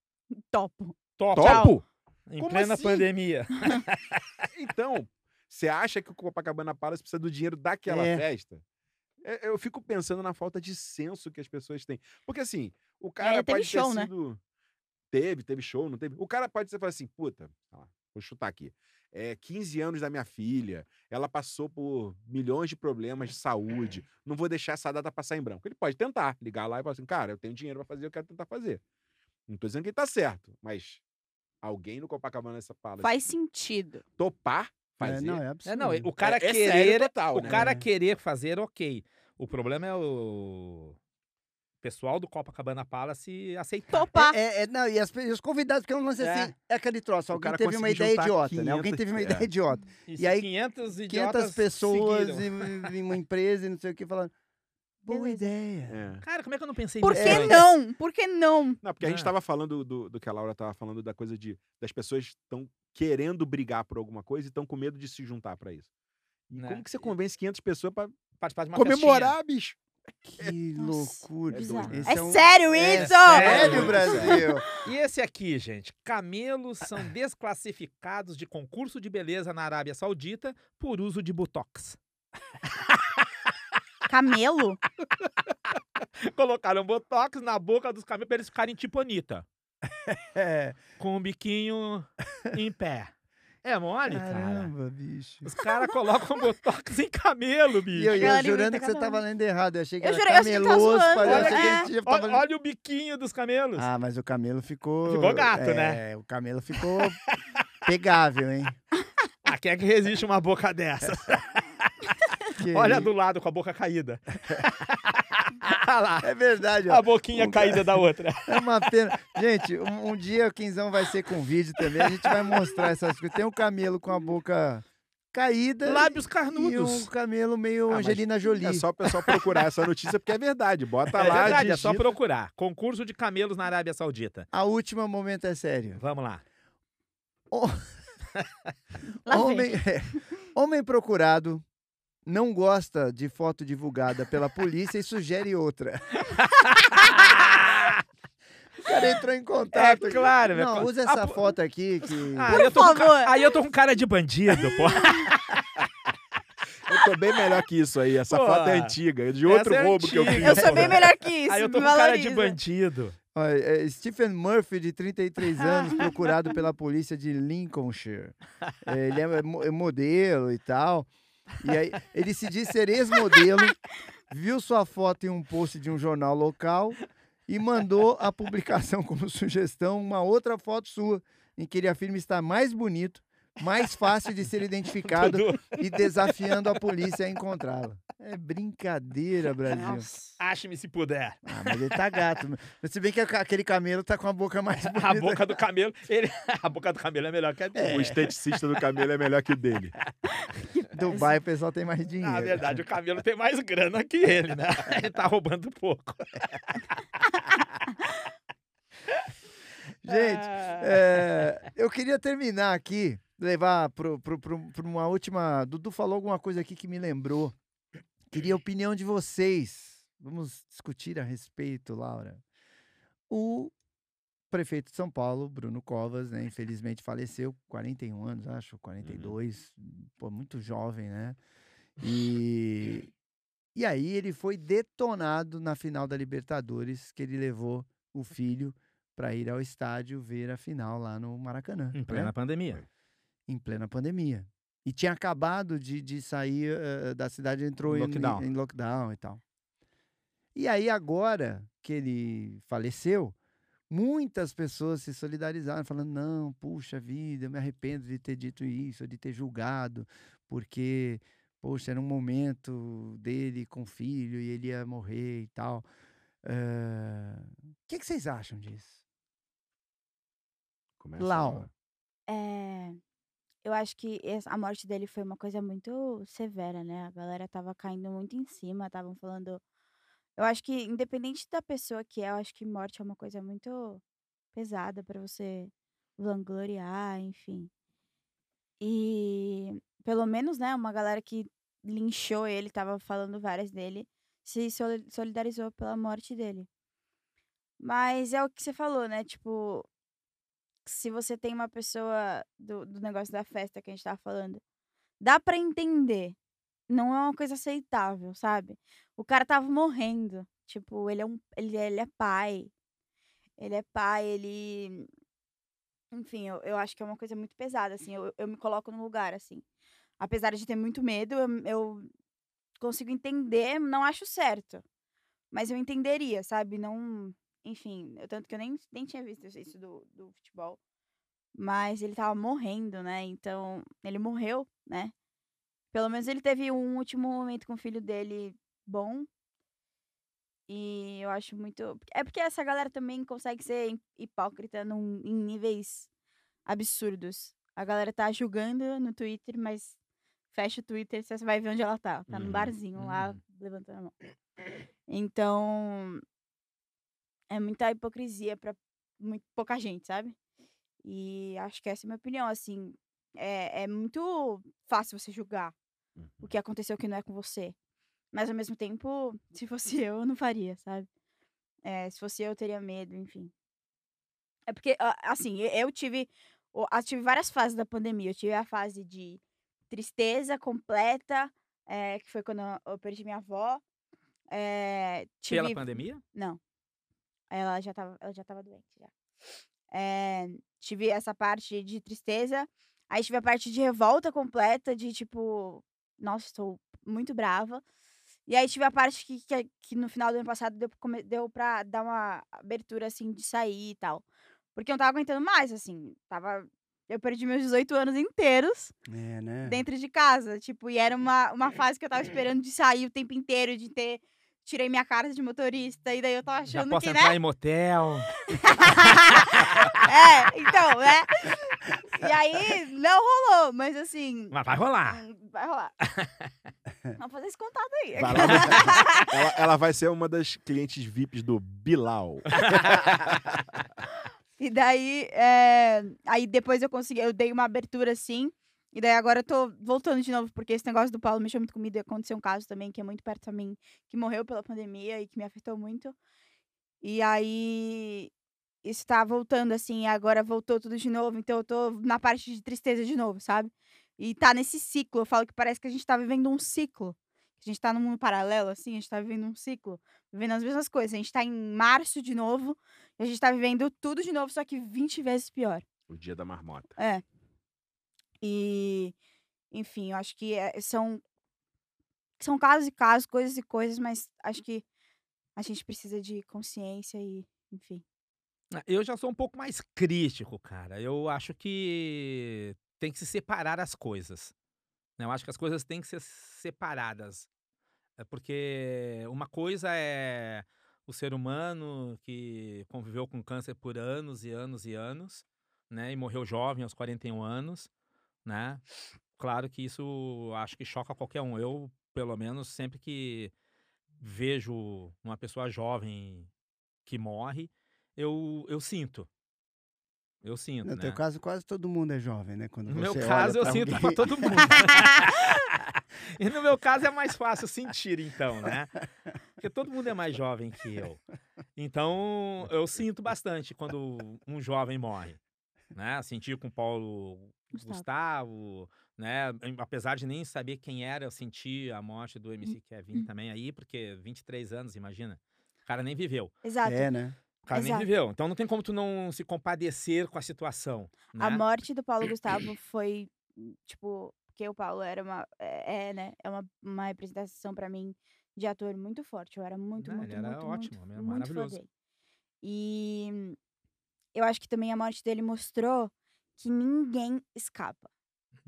Topo.
Top.
Topo?
Em
Como
plena
assim?
pandemia. (laughs)
Então, você acha que o Copacabana Palace precisa do dinheiro daquela
É.
festa? É, Eu fico pensando na falta de senso que as pessoas têm. Porque assim, o cara
É,
pode
show,
ter
né?
sido. Teve, teve show, não teve? O cara pode ser falar assim, puta, vou chutar aqui. É 15 anos da minha filha, ela passou por milhões de problemas de saúde, não vou deixar essa data passar em branco. Ele pode tentar, ligar lá e falar assim, cara, eu tenho dinheiro pra fazer, eu quero tentar fazer. Não tô dizendo que ele tá certo, mas alguém no Copacabana essa Palace
Faz sentido.
topar
É,
fazer.
não, é absurdo.
É, não, o cara
é sério
querer,
total,
o
né?
cara
É.
querer fazer, ok. O problema é o pessoal do Copacabana Palace aceitar.
Topar.
É, é, não, e, as e os convidados, porque eu não sei
É.
assim, é aquele troço, alguém teve uma ideia idiota, né? Alguém
500,
teve uma
é.
ideia idiota.
E,
E aí,
500
500
idiotas
pessoas em, uma empresa e não sei o que falando, boa
Beleza.
ideia.
É.
Cara, como é que eu não pensei
Por que não? Por que não?
Não, porque a gente
Ah.
tava falando do, do que a Laura tava falando, da coisa de das pessoas estão querendo brigar por alguma coisa e estão com medo de se juntar pra isso. E
Né?
como que você convence 500 pessoas pra
Participar de uma
comemorar, bicho?
Que
Nossa,
loucura.
bizarro.
Esse
É,
um-
sério
É
isso?
sério, Brasil.
E esse aqui, gente? Camelos são desclassificados de concurso de beleza na Arábia Saudita por uso de botox.
Camelo? (laughs)
Colocaram botox na boca dos camelos pra eles ficarem tipo Anitta. (laughs)
É.
Com o biquinho em pé. É mole, cara?
Caramba, bicho.
Os caras colocam botox em camelo,
E
bicho.
eu, e eu
Ela
jurando que você tava lendo errado. Eu achei que
Eu
era
jurei- eu que
cameloso. eu
é.
achei que gente tava
Olha, olha o biquinho dos camelos.
Ah, mas o camelo ficou.
Ficou gato,
é,
né?
o camelo ficou pegável, hein? (laughs)
Ah, quem é que resiste uma boca dessa? (laughs)
Que
Olha do lado com a boca caída. (laughs)
É verdade, ó.
A boquinha
Um
caída da outra. (laughs)
É uma pena. Gente, um, um dia o Quinzão vai ser com vídeo também. A gente vai mostrar essas coisas. Tem um camelo com a boca caída.
Lábios
E
carnudos.
um camelo meio
Ah,
Angelina Jolie.
É só o pessoal procurar essa notícia porque é verdade. Bota
É
lá,
verdade, é só procurar. Concurso de camelos na Arábia Saudita.
A última momento é sério.
Vamos lá. (laughs)
Homem, é, homem procurado não gosta de foto divulgada pela polícia e sugere outra. (laughs) O cara entrou em
É
contato.
claro, meu.
Não, usa
Ah,
essa
pô-
foto aqui que.
Ah,
Por
eu tô com ca-
favor.
Aí eu tô com cara de bandido, pô.
Eu tô bem melhor que isso aí. Essa
Pô,
foto é antiga, é de outro
é
roubo que eu
antiga.
fiz.
Eu sou bem melhor que isso.
Aí eu tô com cara de
valoriza.
bandido.
Olha, é Stephen Murphy, de 33 (laughs) anos, procurado pela polícia de Lincolnshire. É, Ele é é modelo e tal. E aí, ele se diz ser ex-modelo, viu sua foto em um post de um jornal local e mandou a publicação como sugestão uma outra foto sua, em que ele afirma estar mais bonito, mais fácil de ser identificado e desafiando a polícia a encontrá-la. É brincadeira, Brasil.
Ache-me se puder.
Ah, mas ele tá gato. Se bem que aquele camelo tá com a boca mais (laughs) bonita.
A boca do camelo, ele... (laughs) a boca do camelo é melhor que a dele.
O esteticista do camelo é melhor que o dele.
Dubai, o pessoal tem mais dinheiro.
Na verdade, o camelo tem mais grana que ele, né? (laughs) Ele tá roubando pouco.
Gente,
Ah.
é, eu queria terminar aqui, levar para uma última. Dudu falou alguma coisa aqui que me lembrou. Queria a opinião de vocês. Vamos discutir a respeito, Laura. O prefeito de São Paulo, Bruno Covas, né, infelizmente faleceu, 41 anos, acho, 42, pô, muito jovem, né? E, e aí ele foi detonado na final da Libertadores, que ele levou o filho para ir ao estádio ver a final lá no Maracanã.
Em
né?
plena pandemia.
Em plena pandemia. E tinha acabado de, de sair eh, da cidade, entrou em
Lockdown.
Em, em lockdown e tal. E aí, agora que ele faleceu, muitas pessoas se solidarizaram, falando: não, puxa vida, eu me arrependo de ter dito isso, de ter julgado, porque, poxa, era um momento dele com o filho e ele ia morrer e tal. O que, que vocês acham disso?
Começa
Lau.
Laura.
É, eu acho que a morte dele foi uma coisa muito severa, né? A galera tava caindo muito em cima, estavam falando. Eu acho que, independente da pessoa que é, eu acho que morte é uma coisa muito pesada pra você vangloriar, enfim. E pelo menos, né, uma galera que linchou ele, tava falando várias dele, se soli- solidarizou pela morte dele. Mas é o que você falou, né? Tipo, se você tem uma pessoa do, do negócio da festa que a gente tava falando, dá pra entender. Não é uma coisa aceitável, sabe? O cara tava morrendo. Tipo, ele é um. Ele, ele é pai. Ele é pai, ele. Enfim, eu, eu acho que é uma coisa muito pesada, assim. Eu, eu me coloco no lugar, assim. Apesar de ter muito medo, eu, eu consigo entender, não acho certo. Mas eu entenderia, sabe? Não. Enfim, eu, tanto que eu nem, nem tinha visto isso do, do futebol. Mas ele tava morrendo, né? Então, ele morreu, né? Pelo menos ele teve um último momento com o filho dele bom. E eu acho muito. É porque essa galera também consegue ser hipócrita num- em níveis absurdos. A galera tá julgando no Twitter, mas fecha o Twitter, você vai ver onde ela tá. Tá num
Uhum,
barzinho lá,
uhum.
levantando a mão. Então. É muita hipocrisia pra muito pouca gente, sabe? E acho que essa é a minha opinião, assim. É, é muito fácil você julgar
Uhum.
o que aconteceu que não é com você. Mas ao mesmo tempo, se fosse (laughs) eu, eu não faria, sabe? É, se fosse eu, eu teria medo, enfim. É porque, ah, assim, eu tive, eu tive várias fases da pandemia. Eu tive a fase de tristeza completa, é, que foi quando eu- eu perdi minha avó. É, tive,
Pela pandemia?
não. Ela já tava, ela já tava doente, já. É, tive essa parte de tristeza. Aí tive a parte de revolta completa, de tipo, nossa, estou muito brava. E aí tive a parte que, que, que no final do ano passado deu, deu pra dar uma abertura, assim, de sair e tal. Porque eu não tava aguentando mais, assim. Tava. Eu perdi meus 18 anos inteiros
É, né?
dentro de casa. Tipo, e era uma, uma fase que eu tava esperando de sair o tempo inteiro, de ter. Tirei minha carta de motorista, e daí eu tava
Já
achando
posso
que, né?
entrar em motel. (laughs)
é, então, né? E aí, não rolou, mas assim.
Mas vai rolar.
hum, Vai rolar. (laughs) Vamos fazer esse contato aí.
Vai lá, ela, ela vai ser uma das clientes VIPs do Bilal. (laughs)
E daí, é, aí depois eu consegui, eu dei uma abertura assim. E daí agora eu tô voltando de novo, porque esse negócio do Paulo mexeu muito comigo. E aconteceu um caso também que é muito perto a mim, que morreu pela pandemia e que me afetou muito. E aí, isso tá voltando assim, e agora voltou tudo de novo. Então eu tô na parte de tristeza de novo, sabe? E tá nesse ciclo. Eu falo que parece que a gente tá vivendo um ciclo. A gente tá num mundo paralelo, assim, a gente tá vivendo um ciclo, vivendo as mesmas coisas. A gente tá em março de novo, e a gente tá vivendo tudo de novo, só que 20 vezes pior.
O dia da marmota.
É. E, enfim, eu acho que é- são, são casos e casos, coisas e coisas, mas acho que a gente precisa de consciência e, enfim.
Ah, Eu já sou um pouco mais crítico, cara. Eu acho que tem que se separar as coisas. né? Eu acho que as coisas têm que ser separadas. É porque uma coisa é o ser humano que conviveu com câncer por anos e anos e anos, né? E morreu jovem aos 41 anos, né? Claro que isso acho que choca qualquer um. Eu, pelo menos, sempre que vejo uma pessoa jovem que morre, eu, eu sinto. Eu sinto,
No
né?
teu caso, quase todo mundo é jovem, né? Quando
No meu caso, eu sinto
alguém.
pra todo (laughs) mundo. (laughs) e no meu caso é mais fácil sentir, então, né? Porque todo mundo é mais jovem que eu. Então, eu sinto bastante quando um jovem morre. Né? Senti com o Paulo
Gustavo.
Gustavo, né? Apesar de nem saber quem era, eu senti a morte do MC Kevin também aí, porque 23 anos, imagina. O cara nem viveu.
Exato.
É, né?
O cara nem
Exato.
viveu. Então não tem como tu não se compadecer com a situação. Né?
A morte do Paulo Gustavo (clears throat) foi, tipo, porque o Paulo era uma, é, é, né, é uma, uma representação pra mim de ator muito forte. Eu era muito,
Não,
muito,
ele era
muito,
ótimo,
muito,
era
muito
maravilhoso.
E eu acho que também a morte dele mostrou que ninguém escapa.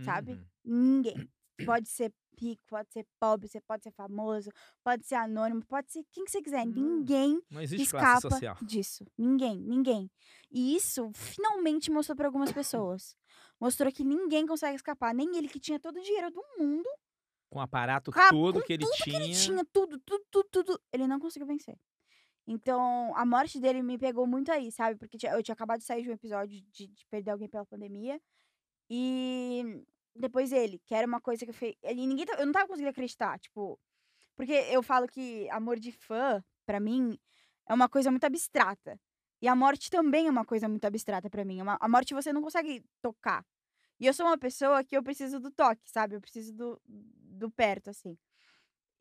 sabe?
Uhum.
Ninguém. (clears throat) Pode ser rico, pode ser pobre, você pode ser famoso, pode ser anônimo, pode ser quem que você quiser.
Hum,
Ninguém escapa disso. Ninguém, ninguém. E isso finalmente mostrou para algumas pessoas. Mostrou que ninguém consegue escapar. Nem ele que tinha todo o dinheiro do mundo,
Com o aparato
Ca-
todo
com
que ele
tudo
tinha.
que ele tinha, tudo, tudo, tudo, tudo. Ele não conseguiu vencer. Então, a morte dele me pegou muito aí, sabe? Porque eu tinha acabado de sair de um episódio de, de perder alguém pela pandemia. E depois ele, que era uma coisa que eu fei. E ninguém eu não tava conseguindo acreditar, tipo. Porque eu falo que amor de fã, pra mim, é uma coisa muito abstrata. E a morte também é uma coisa muito abstrata pra mim. é A morte você não consegue tocar. E eu sou uma pessoa que eu preciso do toque, sabe? Eu preciso do, do perto, assim.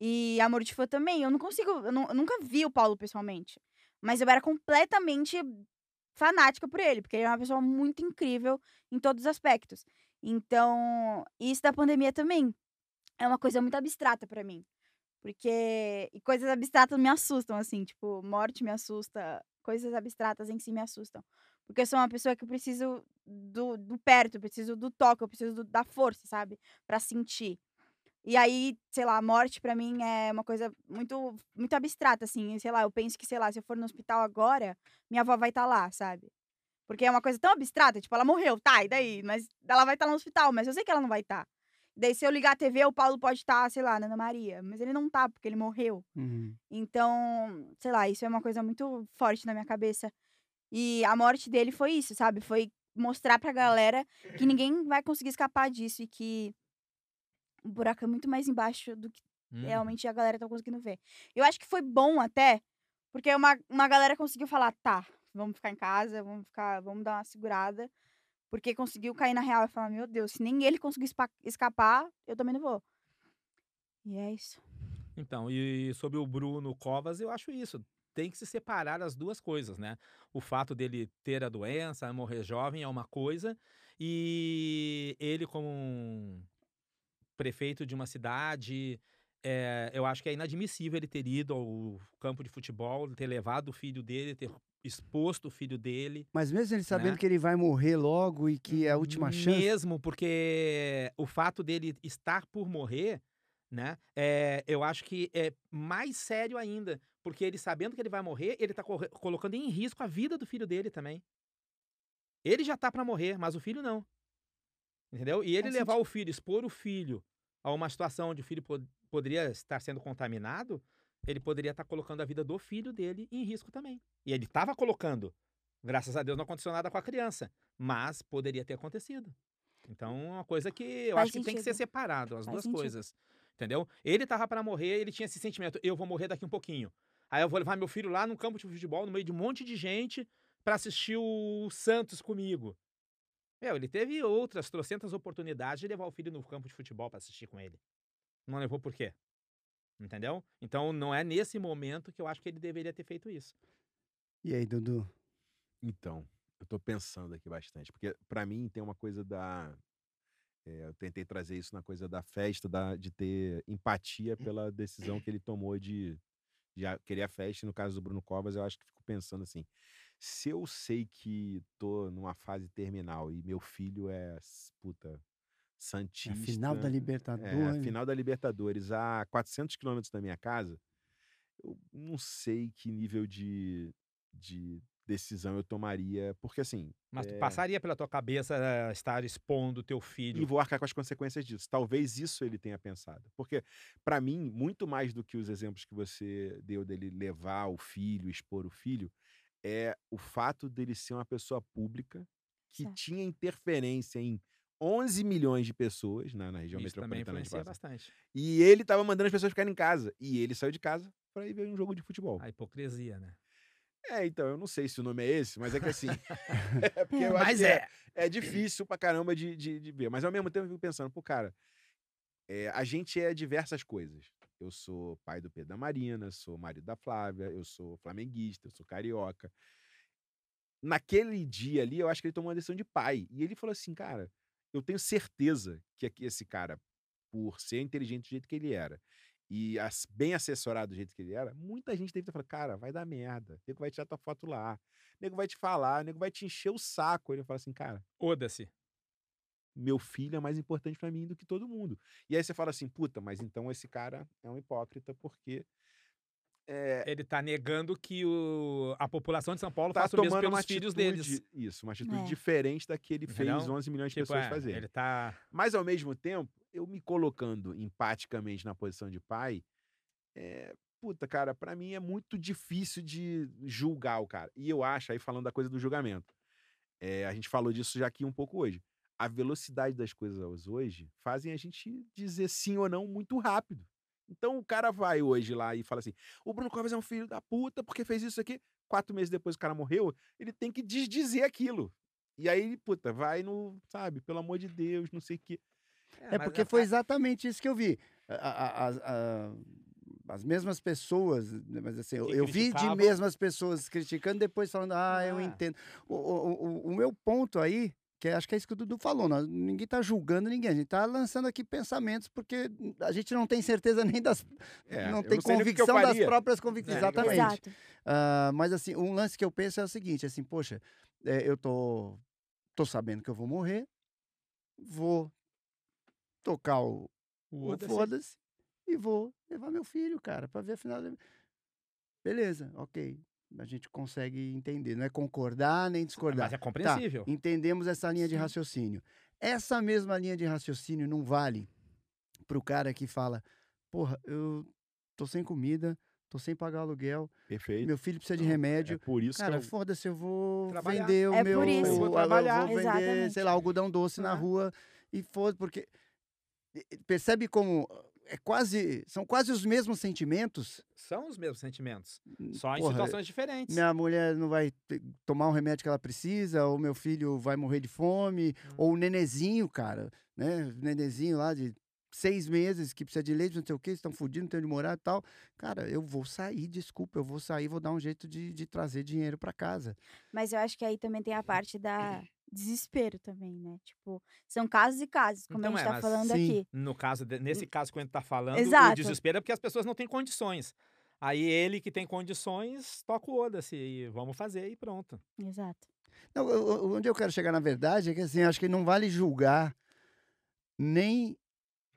E amor de fã também. Eu não consigo. Eu, nu- eu nunca vi o Paulo pessoalmente. Mas eu era completamente fanática por ele, porque ele é uma pessoa muito incrível em todos os aspectos. Então, isso da pandemia também é uma coisa muito abstrata pra mim. Porque. E coisas abstratas me assustam, assim. Tipo, morte me assusta. Coisas abstratas em si me assustam. Porque eu sou uma pessoa que eu preciso do, do perto, eu preciso do toque, eu preciso do- da força, sabe? Pra sentir. E aí, sei lá, a morte pra mim é uma coisa muito, muito abstrata, assim. Sei lá, eu penso que, sei lá, se eu for no hospital agora, minha avó vai estar lá, sabe? Porque é uma coisa tão abstrata, tipo, ela morreu, tá, e daí? Mas ela vai estar no hospital, mas eu sei que ela não vai estar. Daí, se eu ligar a TV, o Paulo pode estar, sei lá, na Ana Maria. Mas ele não tá, porque ele morreu.
Uhum.
Então, sei lá, isso é uma coisa muito forte na minha cabeça. E a morte dele foi isso, sabe? Foi mostrar pra galera que ninguém vai conseguir escapar disso e que o buraco é muito mais embaixo do que
Uhum.
realmente a galera tá conseguindo ver. Eu acho que foi bom até, porque uma, uma galera conseguiu falar, tá, vamos ficar em casa, vamos ficar, vamos dar uma segurada. Porque conseguiu cair na real e falar, meu Deus, se nem ele conseguir escapar, eu também não vou. E é isso.
Então, e sobre o Bruno Covas, eu acho isso. Tem que se separar as duas coisas, né? O fato dele ter a doença, morrer jovem é uma coisa, e ele, como um prefeito de uma cidade, é, eu acho que é inadmissível ele ter ido ao campo de futebol, ter levado o filho dele, ter exposto o filho dele.
Mas mesmo ele sabendo
Né?
que ele vai morrer logo e que é a última chance.
Mesmo porque o fato dele estar por morrer, né? É, eu acho que é mais sério ainda. Porque ele sabendo que ele vai morrer, ele tá corre- colocando em risco a vida do filho dele também. Ele já tá pra morrer, mas o filho não. Entendeu? E ele levar o filho, expor o filho a uma situação onde o filho pod- poderia estar sendo contaminado, ele poderia estar colocando a vida do filho dele em risco também. E ele estava colocando. Graças a Deus não aconteceu nada com a criança, mas poderia ter acontecido. Então, é uma coisa que eu
Faz
acho que tem que ser
sentido.
separado, as
Faz
duas
sentido.
coisas. Entendeu? Ele tava para morrer, ele tinha esse sentimento, eu vou morrer daqui um pouquinho. Aí eu vou levar meu filho lá no campo de futebol, no meio de um monte de gente, para assistir o Santos comigo. Meu, ele teve outras trocentas oportunidades de levar o filho no campo de futebol para assistir com ele. Não levou por quê? Entendeu? Então não é nesse momento que eu acho que ele deveria ter feito isso.
E aí, Dudu?
Então, eu tô pensando aqui bastante, porque pra mim tem uma coisa da. é, eu tentei trazer isso na coisa da festa, da, de ter empatia pela decisão que ele tomou de, de querer a festa. E No caso do Bruno Covas, eu acho que fico pensando assim: se eu sei que tô numa fase terminal e meu filho é, puta,
É
Santista.
a final da
É,
Libertadores.
a final da Libertadores a 400 quilômetros da minha casa. Eu não sei que nível de, de decisão eu tomaria, porque assim.
Mas tu
é,
passaria pela tua cabeça eh, estar expondo teu filho.
E vou arcar com as consequências disso. Talvez isso ele tenha pensado. Porque, pra mim, muito mais do que os exemplos que você deu dele levar o filho, expor o filho, é o fato dele ser uma pessoa pública que
Certo.
tinha interferência em 11 milhões de pessoas na, na região
Isso
metropolitana de
bastante.
E ele tava mandando as pessoas ficarem em casa. E ele saiu de casa pra ir ver um jogo de futebol.
A hipocrisia, né?
É, então, eu não sei se o nome é esse, mas é que assim. (laughs) é porque eu acho
Mas
que
é.
é difícil pra caramba de, de, de ver. Mas ao mesmo tempo eu fico pensando, pô, cara, é, a gente é diversas coisas. Eu sou pai do Pedro da Marina, sou marido da Flávia, eu sou flamenguista, eu sou carioca. Naquele dia ali, eu acho que ele tomou uma decisão de pai. E ele falou assim, cara, eu tenho certeza que aqui esse cara, por ser inteligente do jeito que ele era, e as- bem assessorado do jeito que ele era, muita gente deve ter falado, cara, vai dar merda. Nego vai tirar tua foto lá. Nego vai te falar, nego vai te encher o saco. Ele fala assim, cara,
Oda-se.
Meu filho é mais importante pra mim do que todo mundo. E aí você fala assim, puta, mas então esse cara é um hipócrita porque é,
Ele tá negando que o- a população de São Paulo
tá
faça o mesmo
uma
pelos filhos
atitude,
deles.
isso, uma atitude
É.
diferente da que ele
Entendeu?
fez 11 milhões de
Tipo,
pessoas
é,
fazerem.
ele tá.
Mas ao mesmo tempo, eu me colocando empaticamente na posição de pai, é, puta, cara, pra mim é muito difícil de julgar o cara. E eu acho, aí falando da coisa do julgamento, é, a gente falou disso já aqui um pouco hoje. A velocidade das coisas hoje fazem a gente dizer sim ou não muito rápido. Então o cara vai hoje lá e fala assim: o Bruno Covas é um filho da puta porque fez isso aqui. Quatro meses depois o cara morreu, ele tem que desdizer aquilo. E aí, puta, vai no, sabe, pelo amor de Deus, não sei o quê.
É
mas
porque
a-
foi exatamente isso que eu vi. A- a- as mesmas pessoas, né, mas assim, eu, vi de mesmas pessoas criticando, depois falando, ah, eu
Ah.
entendo. O, o, o- o meu ponto aí, que acho que é isso que o Dudu falou, nós- ninguém tá julgando ninguém, a gente tá lançando aqui pensamentos, porque a gente não tem certeza (laughs) nem das.
É,
não tem
não o
convicção das próprias convicções.
É,
Exatamente.
Exato.
Ah, mas assim, um lance que eu penso é o seguinte, assim, poxa, é, eu tô, tô sabendo que eu vou morrer, vou tocar o, o
Foda-se.
foda-se, e vou levar meu filho, cara, pra ver a final. Beleza, ok. A gente consegue entender. Não é concordar nem discordar.
Mas é compreensível.
Tá, entendemos essa linha de raciocínio. Essa mesma linha de raciocínio não vale pro cara que fala: porra, eu tô sem comida, tô sem pagar aluguel,
Perfeito.
meu filho precisa de
É
remédio.
por isso
Cara,
que eu...
foda-se, eu vou
Trabalhar.
vender o
É
meu.
por isso.
Eu
Vou
vou
trabalhar.
vender,
Exatamente.
sei lá, algodão doce na rua e foda, porque. Percebe como é quase. São quase os mesmos sentimentos.
São os mesmos sentimentos. Só em
Porra,
situações diferentes.
Minha mulher não vai tomar um remédio que ela precisa, ou meu filho vai morrer de fome,
Hum.
ou o nenezinho, cara, né? O Nenezinho lá de seis meses que precisa de leite, não sei o quê, estão fudidos, não tem onde morar e tal. Cara, eu vou sair, desculpa, eu vou sair, vou dar um jeito de, de trazer dinheiro para casa.
Mas eu acho que aí também tem a parte da desespero também, né? Tipo, são casos e casos, como
Então
a gente
é,
tá
mas
falando
sim.
aqui.
No caso, de- nesse caso que a gente tá falando,
Exato.
o desespero é porque as pessoas não têm condições. Aí ele que tem condições, toca o oda-se e vamos fazer e pronto.
Exato.
Não, onde eu quero chegar, na verdade, é que assim, acho que não vale julgar nem,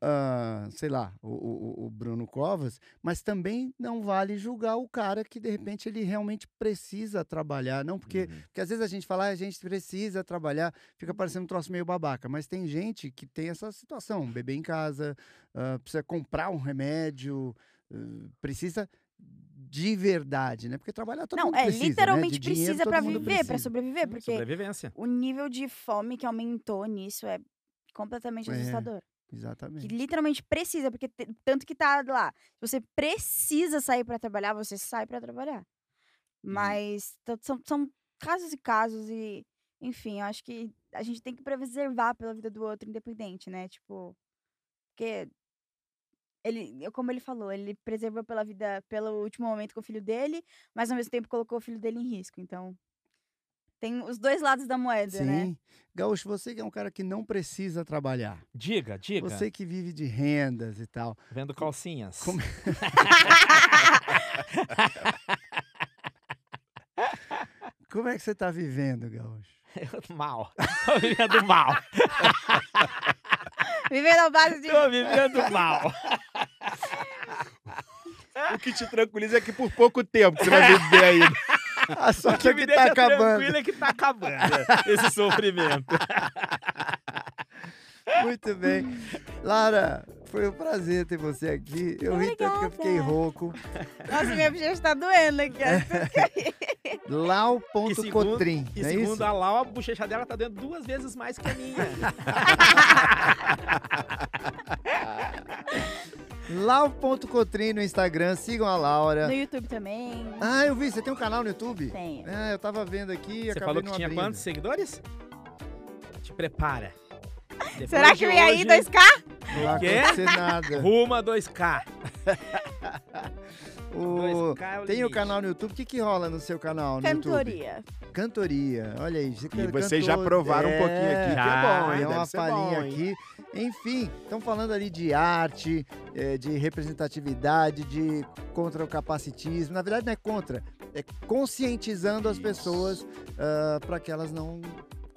ah, sei lá, o, o- o Bruno Covas, mas também não vale julgar o cara que, de repente, ele realmente precisa trabalhar. Não porque,
Uhum.
porque às vezes a gente fala, "Ah, a gente precisa trabalhar, fica parecendo um troço meio babaca, mas tem gente que tem essa situação, bebê em casa, ah, precisa comprar um remédio, ah, precisa de verdade, né? Porque trabalhar todo
não,
mundo
é,
precisa, né?
Literalmente
dinheiro
precisa
mundo
viver, pra
precisa.
sobreviver, porque
Sobrevivência.
o nível de fome que aumentou nisso é completamente
É.
assustador. Que
Exatamente.
literalmente precisa, porque tanto que tá lá, se você precisa sair pra trabalhar, você sai pra trabalhar. Mas t- são, são casos e casos e, enfim, eu acho que a gente tem que preservar pela vida do outro independente, né? Tipo, porque ele, como ele falou, ele preservou pela vida, pelo último momento com o filho dele, mas ao mesmo tempo colocou o filho dele em risco. Então, tem os dois lados da moeda, né?
Sim. Gaúcho, você que é um cara que não precisa trabalhar.
Diga, diga.
Você que vive de rendas e tal.
Vendo calcinhas.
como- (laughs) Como é que você tá vivendo, Gaúcho? (laughs)
mal. Tô vivendo mal. (laughs)
Vivendo à base de.
Tô vivendo mal.
O que te tranquiliza é que por pouco tempo você vai viver ainda. (laughs)
A
O
sorte
que
é
me
que
deixa
tá acabando.
tranquilo é que tá acabando (laughs) esse sofrimento. (laughs)
Muito bem. Lara, foi um prazer ter você aqui. Eu ri tanto que eu fiquei
Obrigada.
rouco.
Nossa, minha bochecha tá doendo aqui.
Lau.cotrim,
E
não é
segundo
isso?
a Lau, a bochecha dela tá dando duas vezes mais que a minha.
Lau.cotrim no Instagram, sigam a Laura.
No YouTube também.
Ah, eu vi, você tem um canal no YouTube?
Tenho.
Ah, eu tava vendo aqui
Você
acabei
falou que
não
tinha
abrindo.
quantos seguidores? Te prepara. (laughs) Depois
Será que vem aí
hoje,
2K?
Não vai acontecer nada.
Rumo a 2K.
O...
2K é o
Tem o canal no YouTube. O que, que rola no seu canal no YouTube?
Cantoria.
Cantoria. Olha aí.
E vocês já provaram um pouquinho aqui, que
Já,
é bom, hein?
É uma palhinha aqui. Enfim, estão falando ali de arte, eh, de representatividade, de contra o capacitismo. Na verdade, não é contra, é conscientizando as
Isso.
pessoas para que elas não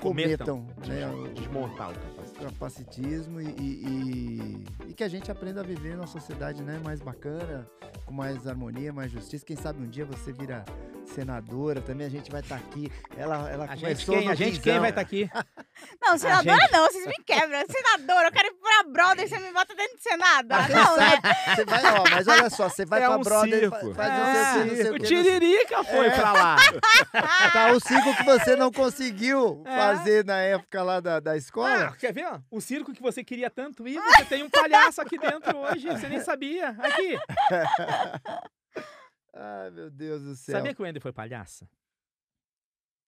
Cometam.
cometam né, o
Desmontar o capacete.
capacitismo e, e- e- e que a gente aprenda a viver numa sociedade né, mais bacana, com mais harmonia, mais justiça. Quem sabe um dia você vira senadora, também a gente vai estar aqui. Ela, ela
A gente quem? A gente quem vai estar aqui? (laughs)
Não, senadora
gente-
não, vocês me quebram. Senadora, eu quero ir pra brother, você me bota dentro do Senado. Ah, não, né? (laughs)
Você vai, ó, mas olha só, você vai
É
pra
um
brother,
circo.
faz
É,
não sei o que, não sei o
o
que.
Tiririca foi
É.
pra lá. (laughs)
Tá o circo que você não conseguiu
É.
fazer na época lá da, da escola.
Ah, quer ver? ó? O circo que você queria tanto ir, você tem um palhaço aqui dentro hoje. Você nem sabia. Aqui. (laughs)
Ai, meu Deus do céu.
Sabia que o Andy foi palhaço?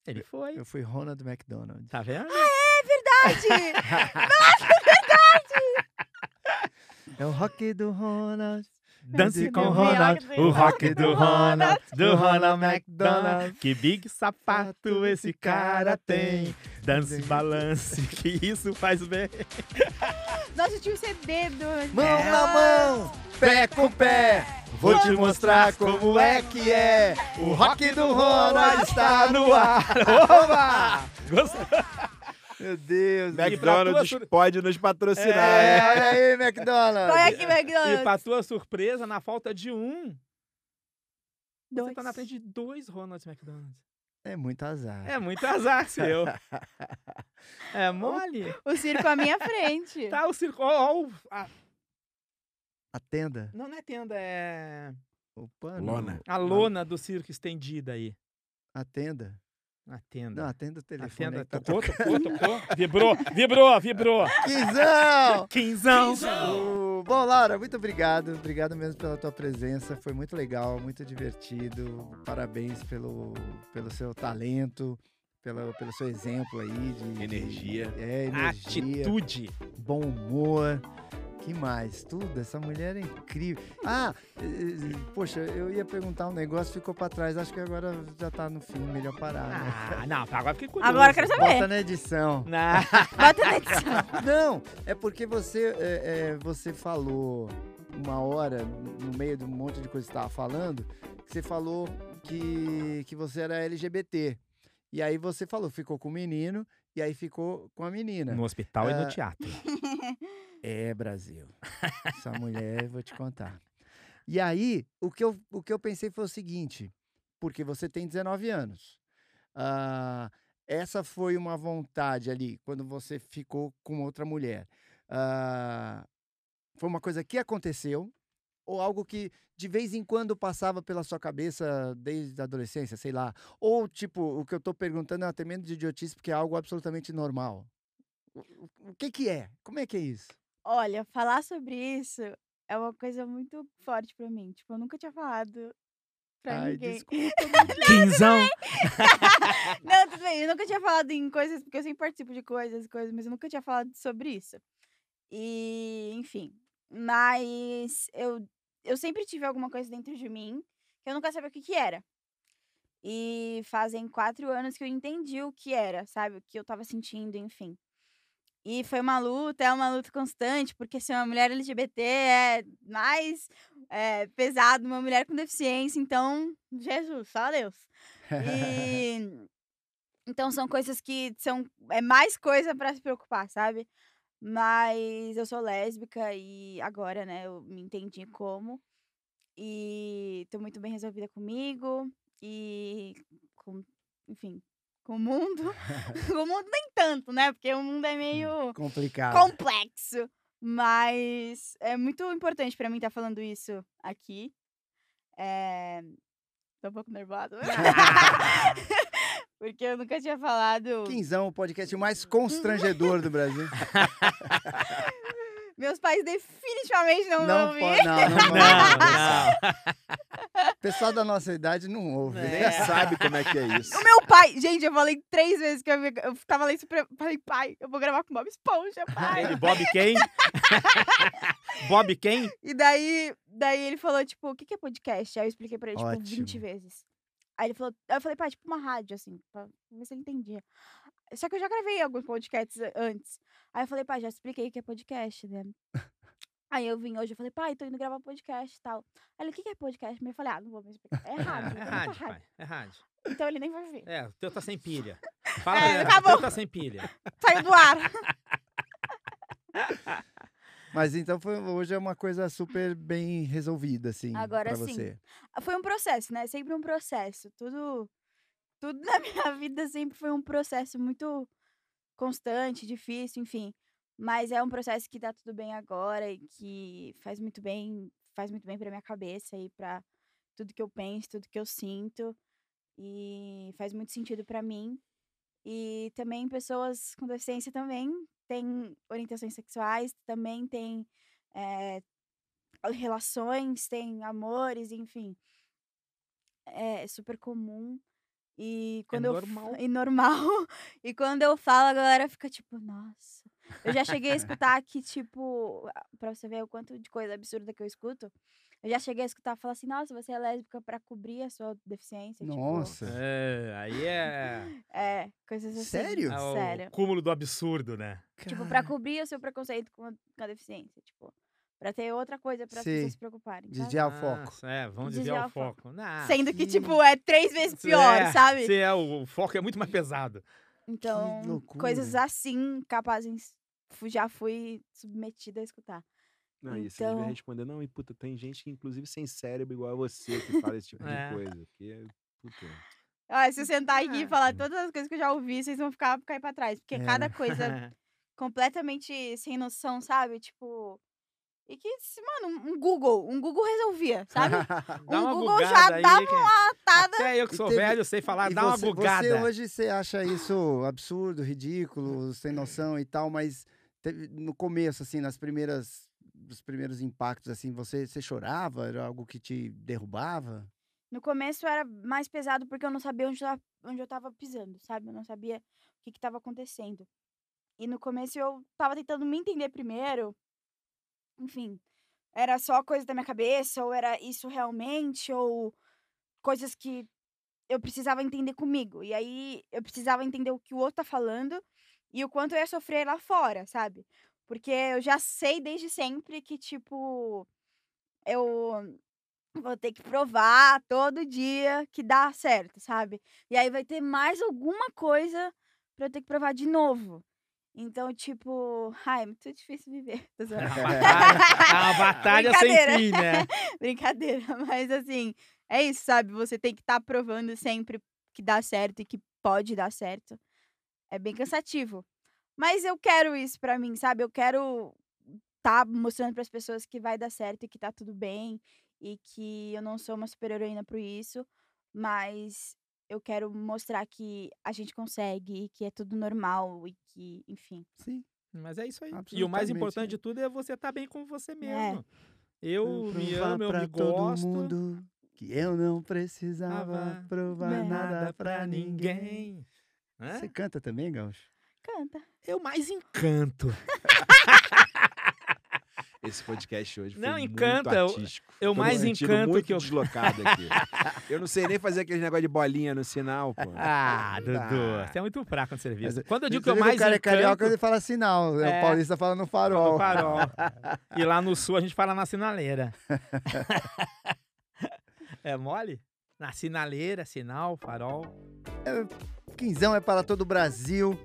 Ele foi.
Eu fui Ronald McDonald.
Tá vendo? (laughs)
Verdade!
É o rock do Ronald.
Dance com Ronald, o rock do Ronald, do Ronald
McDonald.
Que big sapato esse cara tem. Dance, balance, (laughs) que isso faz bem. (laughs)
Nossa, tinha o CD do...
Mão na mão, pé com pé. Vou te mostrar como é que é. O rock do Ronald está no ar.
Oba! (laughs) Gostou?
Meu Deus.
McDonald's
sur-
pode nos patrocinar,
É,
hein?
olha aí, McDonald's.
Olha aqui,
E pra
McDonald's.
tua surpresa, na falta de um, você
Dois.
tá na frente de dois Ronald McDonald's.
É muito azar.
É muito azar seu. (laughs) É mole.
O circo à minha frente. (laughs)
Tá o circo. Ó, ó, o- a-
A tenda.
não, não é tenda, é
O pano.
Lona.
a lona do circo estendida aí.
A tenda.
A tenda.
Não, a tenda do
a
telefone.
tenda
aí tá
tocou, tocou, tocou. Vibrou, vibrou, vibrou.
Quinzão! (laughs)
Quinzão.
O- Bom, Laura, muito obrigado. Obrigado mesmo pela tua presença. Foi muito legal, muito divertido. Parabéns pelo, pelo seu talento, pelo, pelo seu exemplo aí de de-
Energia.
É, energia.
Atitude.
bom humor. Que mais? Tudo. Essa mulher é incrível. Ah, poxa, eu ia perguntar um negócio, ficou pra trás. Acho que agora já tá no fim, melhor parar. né?
Ah, não, tá, agora fiquei curioso.
Agora eu quero saber.
Bota na edição.
Não. (laughs)
Bota na edição.
Não, é porque você, é, é, você falou uma hora, no meio de um monte de coisa que você estava falando, que você falou que, que você era LGBT. E aí você falou, ficou com o menino, e aí ficou com a menina.
No hospital e
Ah,
no teatro. (laughs)
É, Brasil. Essa mulher, vou te contar. E aí, o que, eu, o que eu pensei foi o seguinte, porque você tem 19 anos. Ah, essa foi uma vontade ali, quando você ficou com outra mulher. Ah, foi uma coisa que aconteceu, ou algo que de vez em quando passava pela sua cabeça desde a adolescência, sei lá. Ou, tipo, o que eu tô perguntando é até menos de idiotice, porque é algo absolutamente normal. O, que que é? Como é que é isso?
Olha, falar sobre isso é uma coisa muito forte pra mim. Tipo, eu nunca tinha falado pra
Ai,
ninguém.
desculpa. (laughs)
Quinzão. (laughs)
Não, tudo bem. Eu nunca tinha falado em coisas, porque eu sempre participo de coisas e coisas, mas eu nunca tinha falado sobre isso. E, enfim. Mas eu, eu sempre tive alguma coisa dentro de mim que eu nunca sabia o que, que era. E fazem quatro anos que eu entendi o que era, sabe? O que eu tava sentindo, enfim. E foi uma luta, é uma luta constante, porque ser uma mulher LGBT é mais é, pesado, uma mulher com deficiência, então, Jesus, só Deus. (laughs) E então são coisas que são é mais coisa pra se preocupar, sabe? Mas eu sou lésbica e agora, né, eu me entendi como e tô muito bem resolvida comigo e com, enfim, com o mundo. com (laughs) o mundo nem tanto, né? Porque o mundo é meio
Complicado.
complexo. Mas é muito importante pra mim estar falando isso aqui. É... Tô um pouco nervosa. (laughs) (laughs) Porque eu nunca tinha falado.
Quinzão, o podcast mais constrangedor do Brasil. (laughs)
Meus pais definitivamente não,
Não
vão ouvir.
não, não, (laughs)
Não, não.
O pessoal da nossa idade não ouve.
É.
Já sabe como é que é isso.
O meu pai, gente, eu falei três vezes que eu, eu tava lá e super- falei, pai, eu vou gravar com o Bob Esponja, pai.
Ele, Bob quem? (laughs) Bob quem?
E daí, daí ele falou, tipo, o que, que é podcast? Aí eu expliquei pra ele, tipo, 20
Ótimo.
vezes. Aí ele falou, aí eu falei, pai, tipo uma rádio, assim, pra ver se ele entendia. Só que eu já gravei alguns podcasts a- antes. Aí eu falei, pai, já expliquei o que é podcast, né? Aí eu vim hoje, eu falei, pai, tô indo gravar podcast e tal. Aí ele, o que, que é podcast? Eu falei, ah, não vou me explicar. É (laughs) rádio,
É
é
rádio, pai. É rádio.
Então ele nem vai ver.
É, o teu tá sem pilha. (laughs) Fala,
É,
é, o
acabou.
teu tá sem pilha. (laughs)
Saiu do ar.
Mas então foi- hoje é uma coisa super bem resolvida, assim,
Agora
pra
sim.
você.
Foi um processo, né? Sempre um processo. Tudo, tudo (laughs) na minha vida sempre foi um processo muito constante, difícil, enfim. Mas é um processo que tá tudo bem agora e que faz muito bem, faz muito bem pra minha cabeça e pra tudo que eu penso, tudo que eu sinto. E faz muito sentido pra mim. E também pessoas com deficiência também têm orientações sexuais, também têm eh, relações, têm amores, enfim. É super comum. E quando eu f-
normal.
e normal. (laughs) E quando eu falo, a galera fica tipo, nossa. Eu já cheguei a escutar que, tipo, pra você ver o quanto de coisa absurda que eu escuto. Eu já cheguei a escutar falar assim, nossa, você é lésbica pra cobrir a sua deficiência. tipo,
Nossa.
É, aí é, (laughs)
é, coisas assim.
Sério?
é o
Sério.
cúmulo do absurdo, né?
Tipo, pra cobrir o seu preconceito com a, com a deficiência. Tipo, pra ter outra coisa as
Sei.
pessoas se preocuparem.
Desviar o foco.
Nossa, É, vamos
Desviar
desviar,
o
foco. Nah,
Sendo que, tipo, é três vezes pior,
é,
sabe?
isso é, o, foco é muito mais pesado.
Então, coisas assim, capazes, já fui submetida a escutar.
Não, e você devia
Então-
responder, não, e puta, tem gente que, inclusive, sem cérebro igual a você, que fala esse tipo
É.
de coisa. Que, puta.
Ah, se eu sentar aqui e
É.
falar todas as coisas que eu já ouvi, vocês vão ficar cair pra trás. Porque
É.
cada coisa (laughs) completamente sem noção, sabe? Tipo. E que, mano, um Google, um Google resolvia, sabe? (laughs)
Dá
um
uma
Google
bugada
já
aí,
dava uma tada.
Até eu que sou
teve-
velho, sei falar,
E
dá uma
você,
bugada.
você hoje você acha isso absurdo, ridículo, sem noção e tal, mas teve- no começo, assim, nas primeiras, dos primeiros impactos, assim, você, você chorava? Era algo que te derrubava?
No começo era mais pesado porque eu não sabia onde onde eu tava pisando, sabe? Eu não sabia o que, que tava acontecendo. E no começo eu tava tentando me entender primeiro. Enfim, era só coisa da minha cabeça, ou era isso realmente, ou coisas que eu precisava entender comigo. E aí eu precisava entender o que o outro tá falando e o quanto eu ia sofrer lá fora, sabe? Porque eu já sei desde sempre que, tipo, eu vou ter que provar todo dia que dá certo, sabe? E aí vai ter mais alguma coisa pra eu ter que provar de novo. Então, tipo, (laughs) ai, é muito difícil viver. (laughs)
É uma batalha, é uma (laughs) batalha sem fim, né?
Brincadeira, mas assim, é isso, sabe? Você tem que estar provando sempre que dá certo e que pode dar certo. É bem cansativo. Mas eu quero isso pra mim, sabe? Eu quero tá mostrando pras pessoas que vai dar certo e que tá tudo bem e que eu não sou uma super heroína por isso, mas eu quero mostrar que a gente consegue e que é tudo normal e que, enfim.
Sim.
Mas é isso aí. E o mais importante
é.
de tudo é você estar bem com você mesmo. Eu
Vou
me amo, eu
pra
me
todo
gosto.
mundo que eu não precisava
Tava
provar
Bem.
nada pra ninguém. Você canta também, Gaúcho?
Canta.
Eu mais encanto. (laughs)
Esse podcast hoje foi
Não,
muito
encanta, eu-
artístico.
eu
Tô me
mais encanto
muito
que eu-
deslocado aqui. (laughs) eu não sei nem fazer aquele negócio de bolinha no sinal, pô.
Ah,
dá.
Dudu, você é muito fraco no serviço.
Mas,
Quando eu digo que eu mais
o cara é carioca,
encanto...
ele fala sinal.
É.
O paulista fala no farol.
No farol. e lá no sul a gente fala na sinaleira. (laughs) é mole? Na sinaleira, sinal, farol.
Quinzão é para todo o Brasil.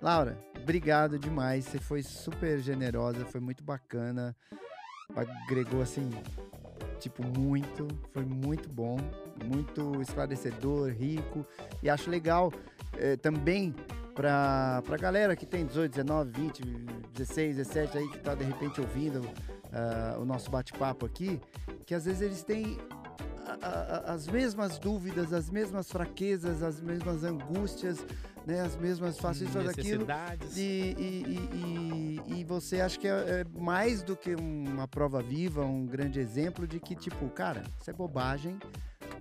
Laura, obrigado demais. Você foi super generosa, foi muito bacana. Agregou assim, tipo, muito. Foi muito bom, muito esclarecedor, rico. E acho legal eh, também pra, pra galera que tem 18, 19, 20, 16, 17 aí que tá de repente ouvindo ah, o nosso bate-papo aqui, que às vezes eles têm as mesmas dúvidas, as mesmas fraquezas, as mesmas angústias, né, as mesmas faço isso. E, e, e, e- e você acha que é, é mais do que uma prova viva, um grande exemplo de que, tipo, cara, isso é bobagem,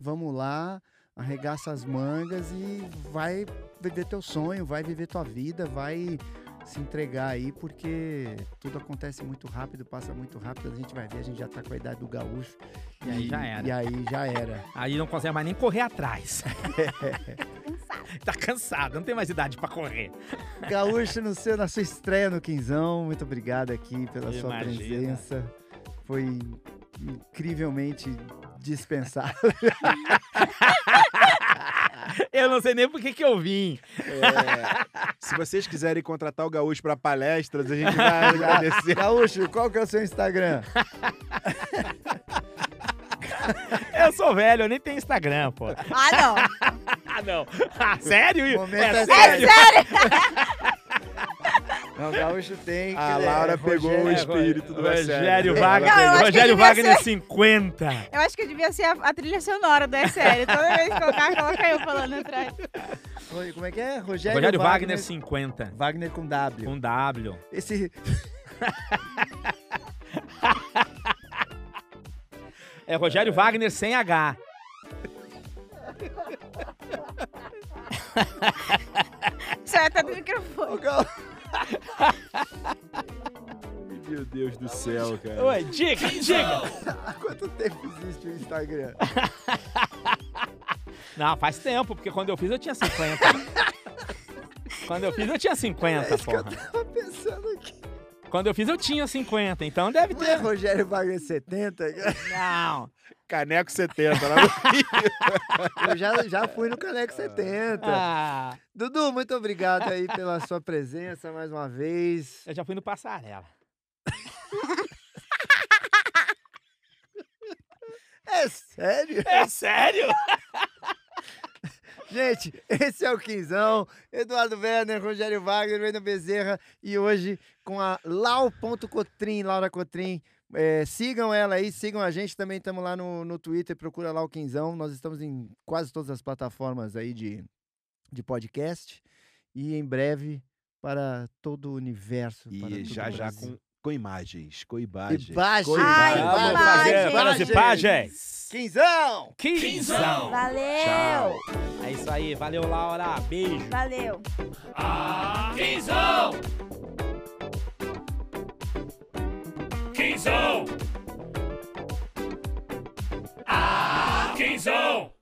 vamos lá, arregaça as mangas e vai viver teu sonho, vai viver tua vida, vai se entregar aí, porque tudo acontece muito rápido, passa muito rápido, a gente vai ver, a gente já tá com a idade do gaúcho.
E aí já era.
E aí já era. (laughs)
Aí não consegue mais nem correr atrás. (laughs) Tá cansado, não tem mais idade pra correr.
Gaúcho no seu, na sua estreia no Quinzão, muito obrigado aqui pela sua presença. Foi incrivelmente dispensável. (laughs)
Eu não sei nem por que que eu vim.
É, se vocês quiserem contratar o Gaúcho para palestras, a gente vai agradecer. (laughs)
Gaúcho, qual que é o seu Instagram?
Eu sou velho, eu nem tenho Instagram, pô.
Ah, não. (laughs)
Ah, não. Ah, sério?
Momento
é
é
sério? (laughs)
Não, Gaúcho tem.
A
ele é
Laura pegou o
Rogério-
espírito do
Rogério
SL.
Wagner.
Não,
Rogério Wagner
ser-
50.
Eu acho que eu devia ser a, a trilha sonora do SL. Toda vez que colocar, coloca eu falando atrás.
Como é que é? Rogério,
Rogério Wagner 50.
Wagner com W.
Com W.
Esse. (laughs)
É Rogério Wagner sem H. (laughs)
Até do microfone. (laughs)
Meu Deus do céu, cara.
Oi, diga, diga.
Há (laughs) quanto tempo existe o Instagram?
Não, faz tempo, porque quando eu fiz eu tinha 50. quando eu fiz eu tinha 50,
É isso que eu
porra.
tava pensando aqui.
Quando eu fiz, eu tinha 50, então deve
Não é
ter.
Rogério Wagner 70?
Não.
Caneco 70 lá no Rio.
Eu já, já fui no Caneco 70.
Ah,
Dudu, muito obrigado aí pela sua presença mais uma vez.
eu já fui no Passarela.
É sério?
É sério? (laughs)
Gente, esse é o Quinzão. Eduardo Werner, Rogério Wagner, Breno Bezerra e hoje com a Lau.cotrim, Laura Cotrim. É, sigam ela aí, sigam a gente. Também estamos lá no, no Twitter, procura lá o Quinzão. Nós estamos em quase todas as plataformas aí de, de podcast. E em breve para todo o universo.
E já já com, com imagens, com imagens.
Imagens.
com
Ai,
imagens.
Vamos fazer imagens.
Quinzão!
Quinzão.
Valeu!
Tchau.
É isso aí. Valeu, Laura. Beijo.
Valeu!
Ah, Quinzão! Kingzão, Ah, Kingzão.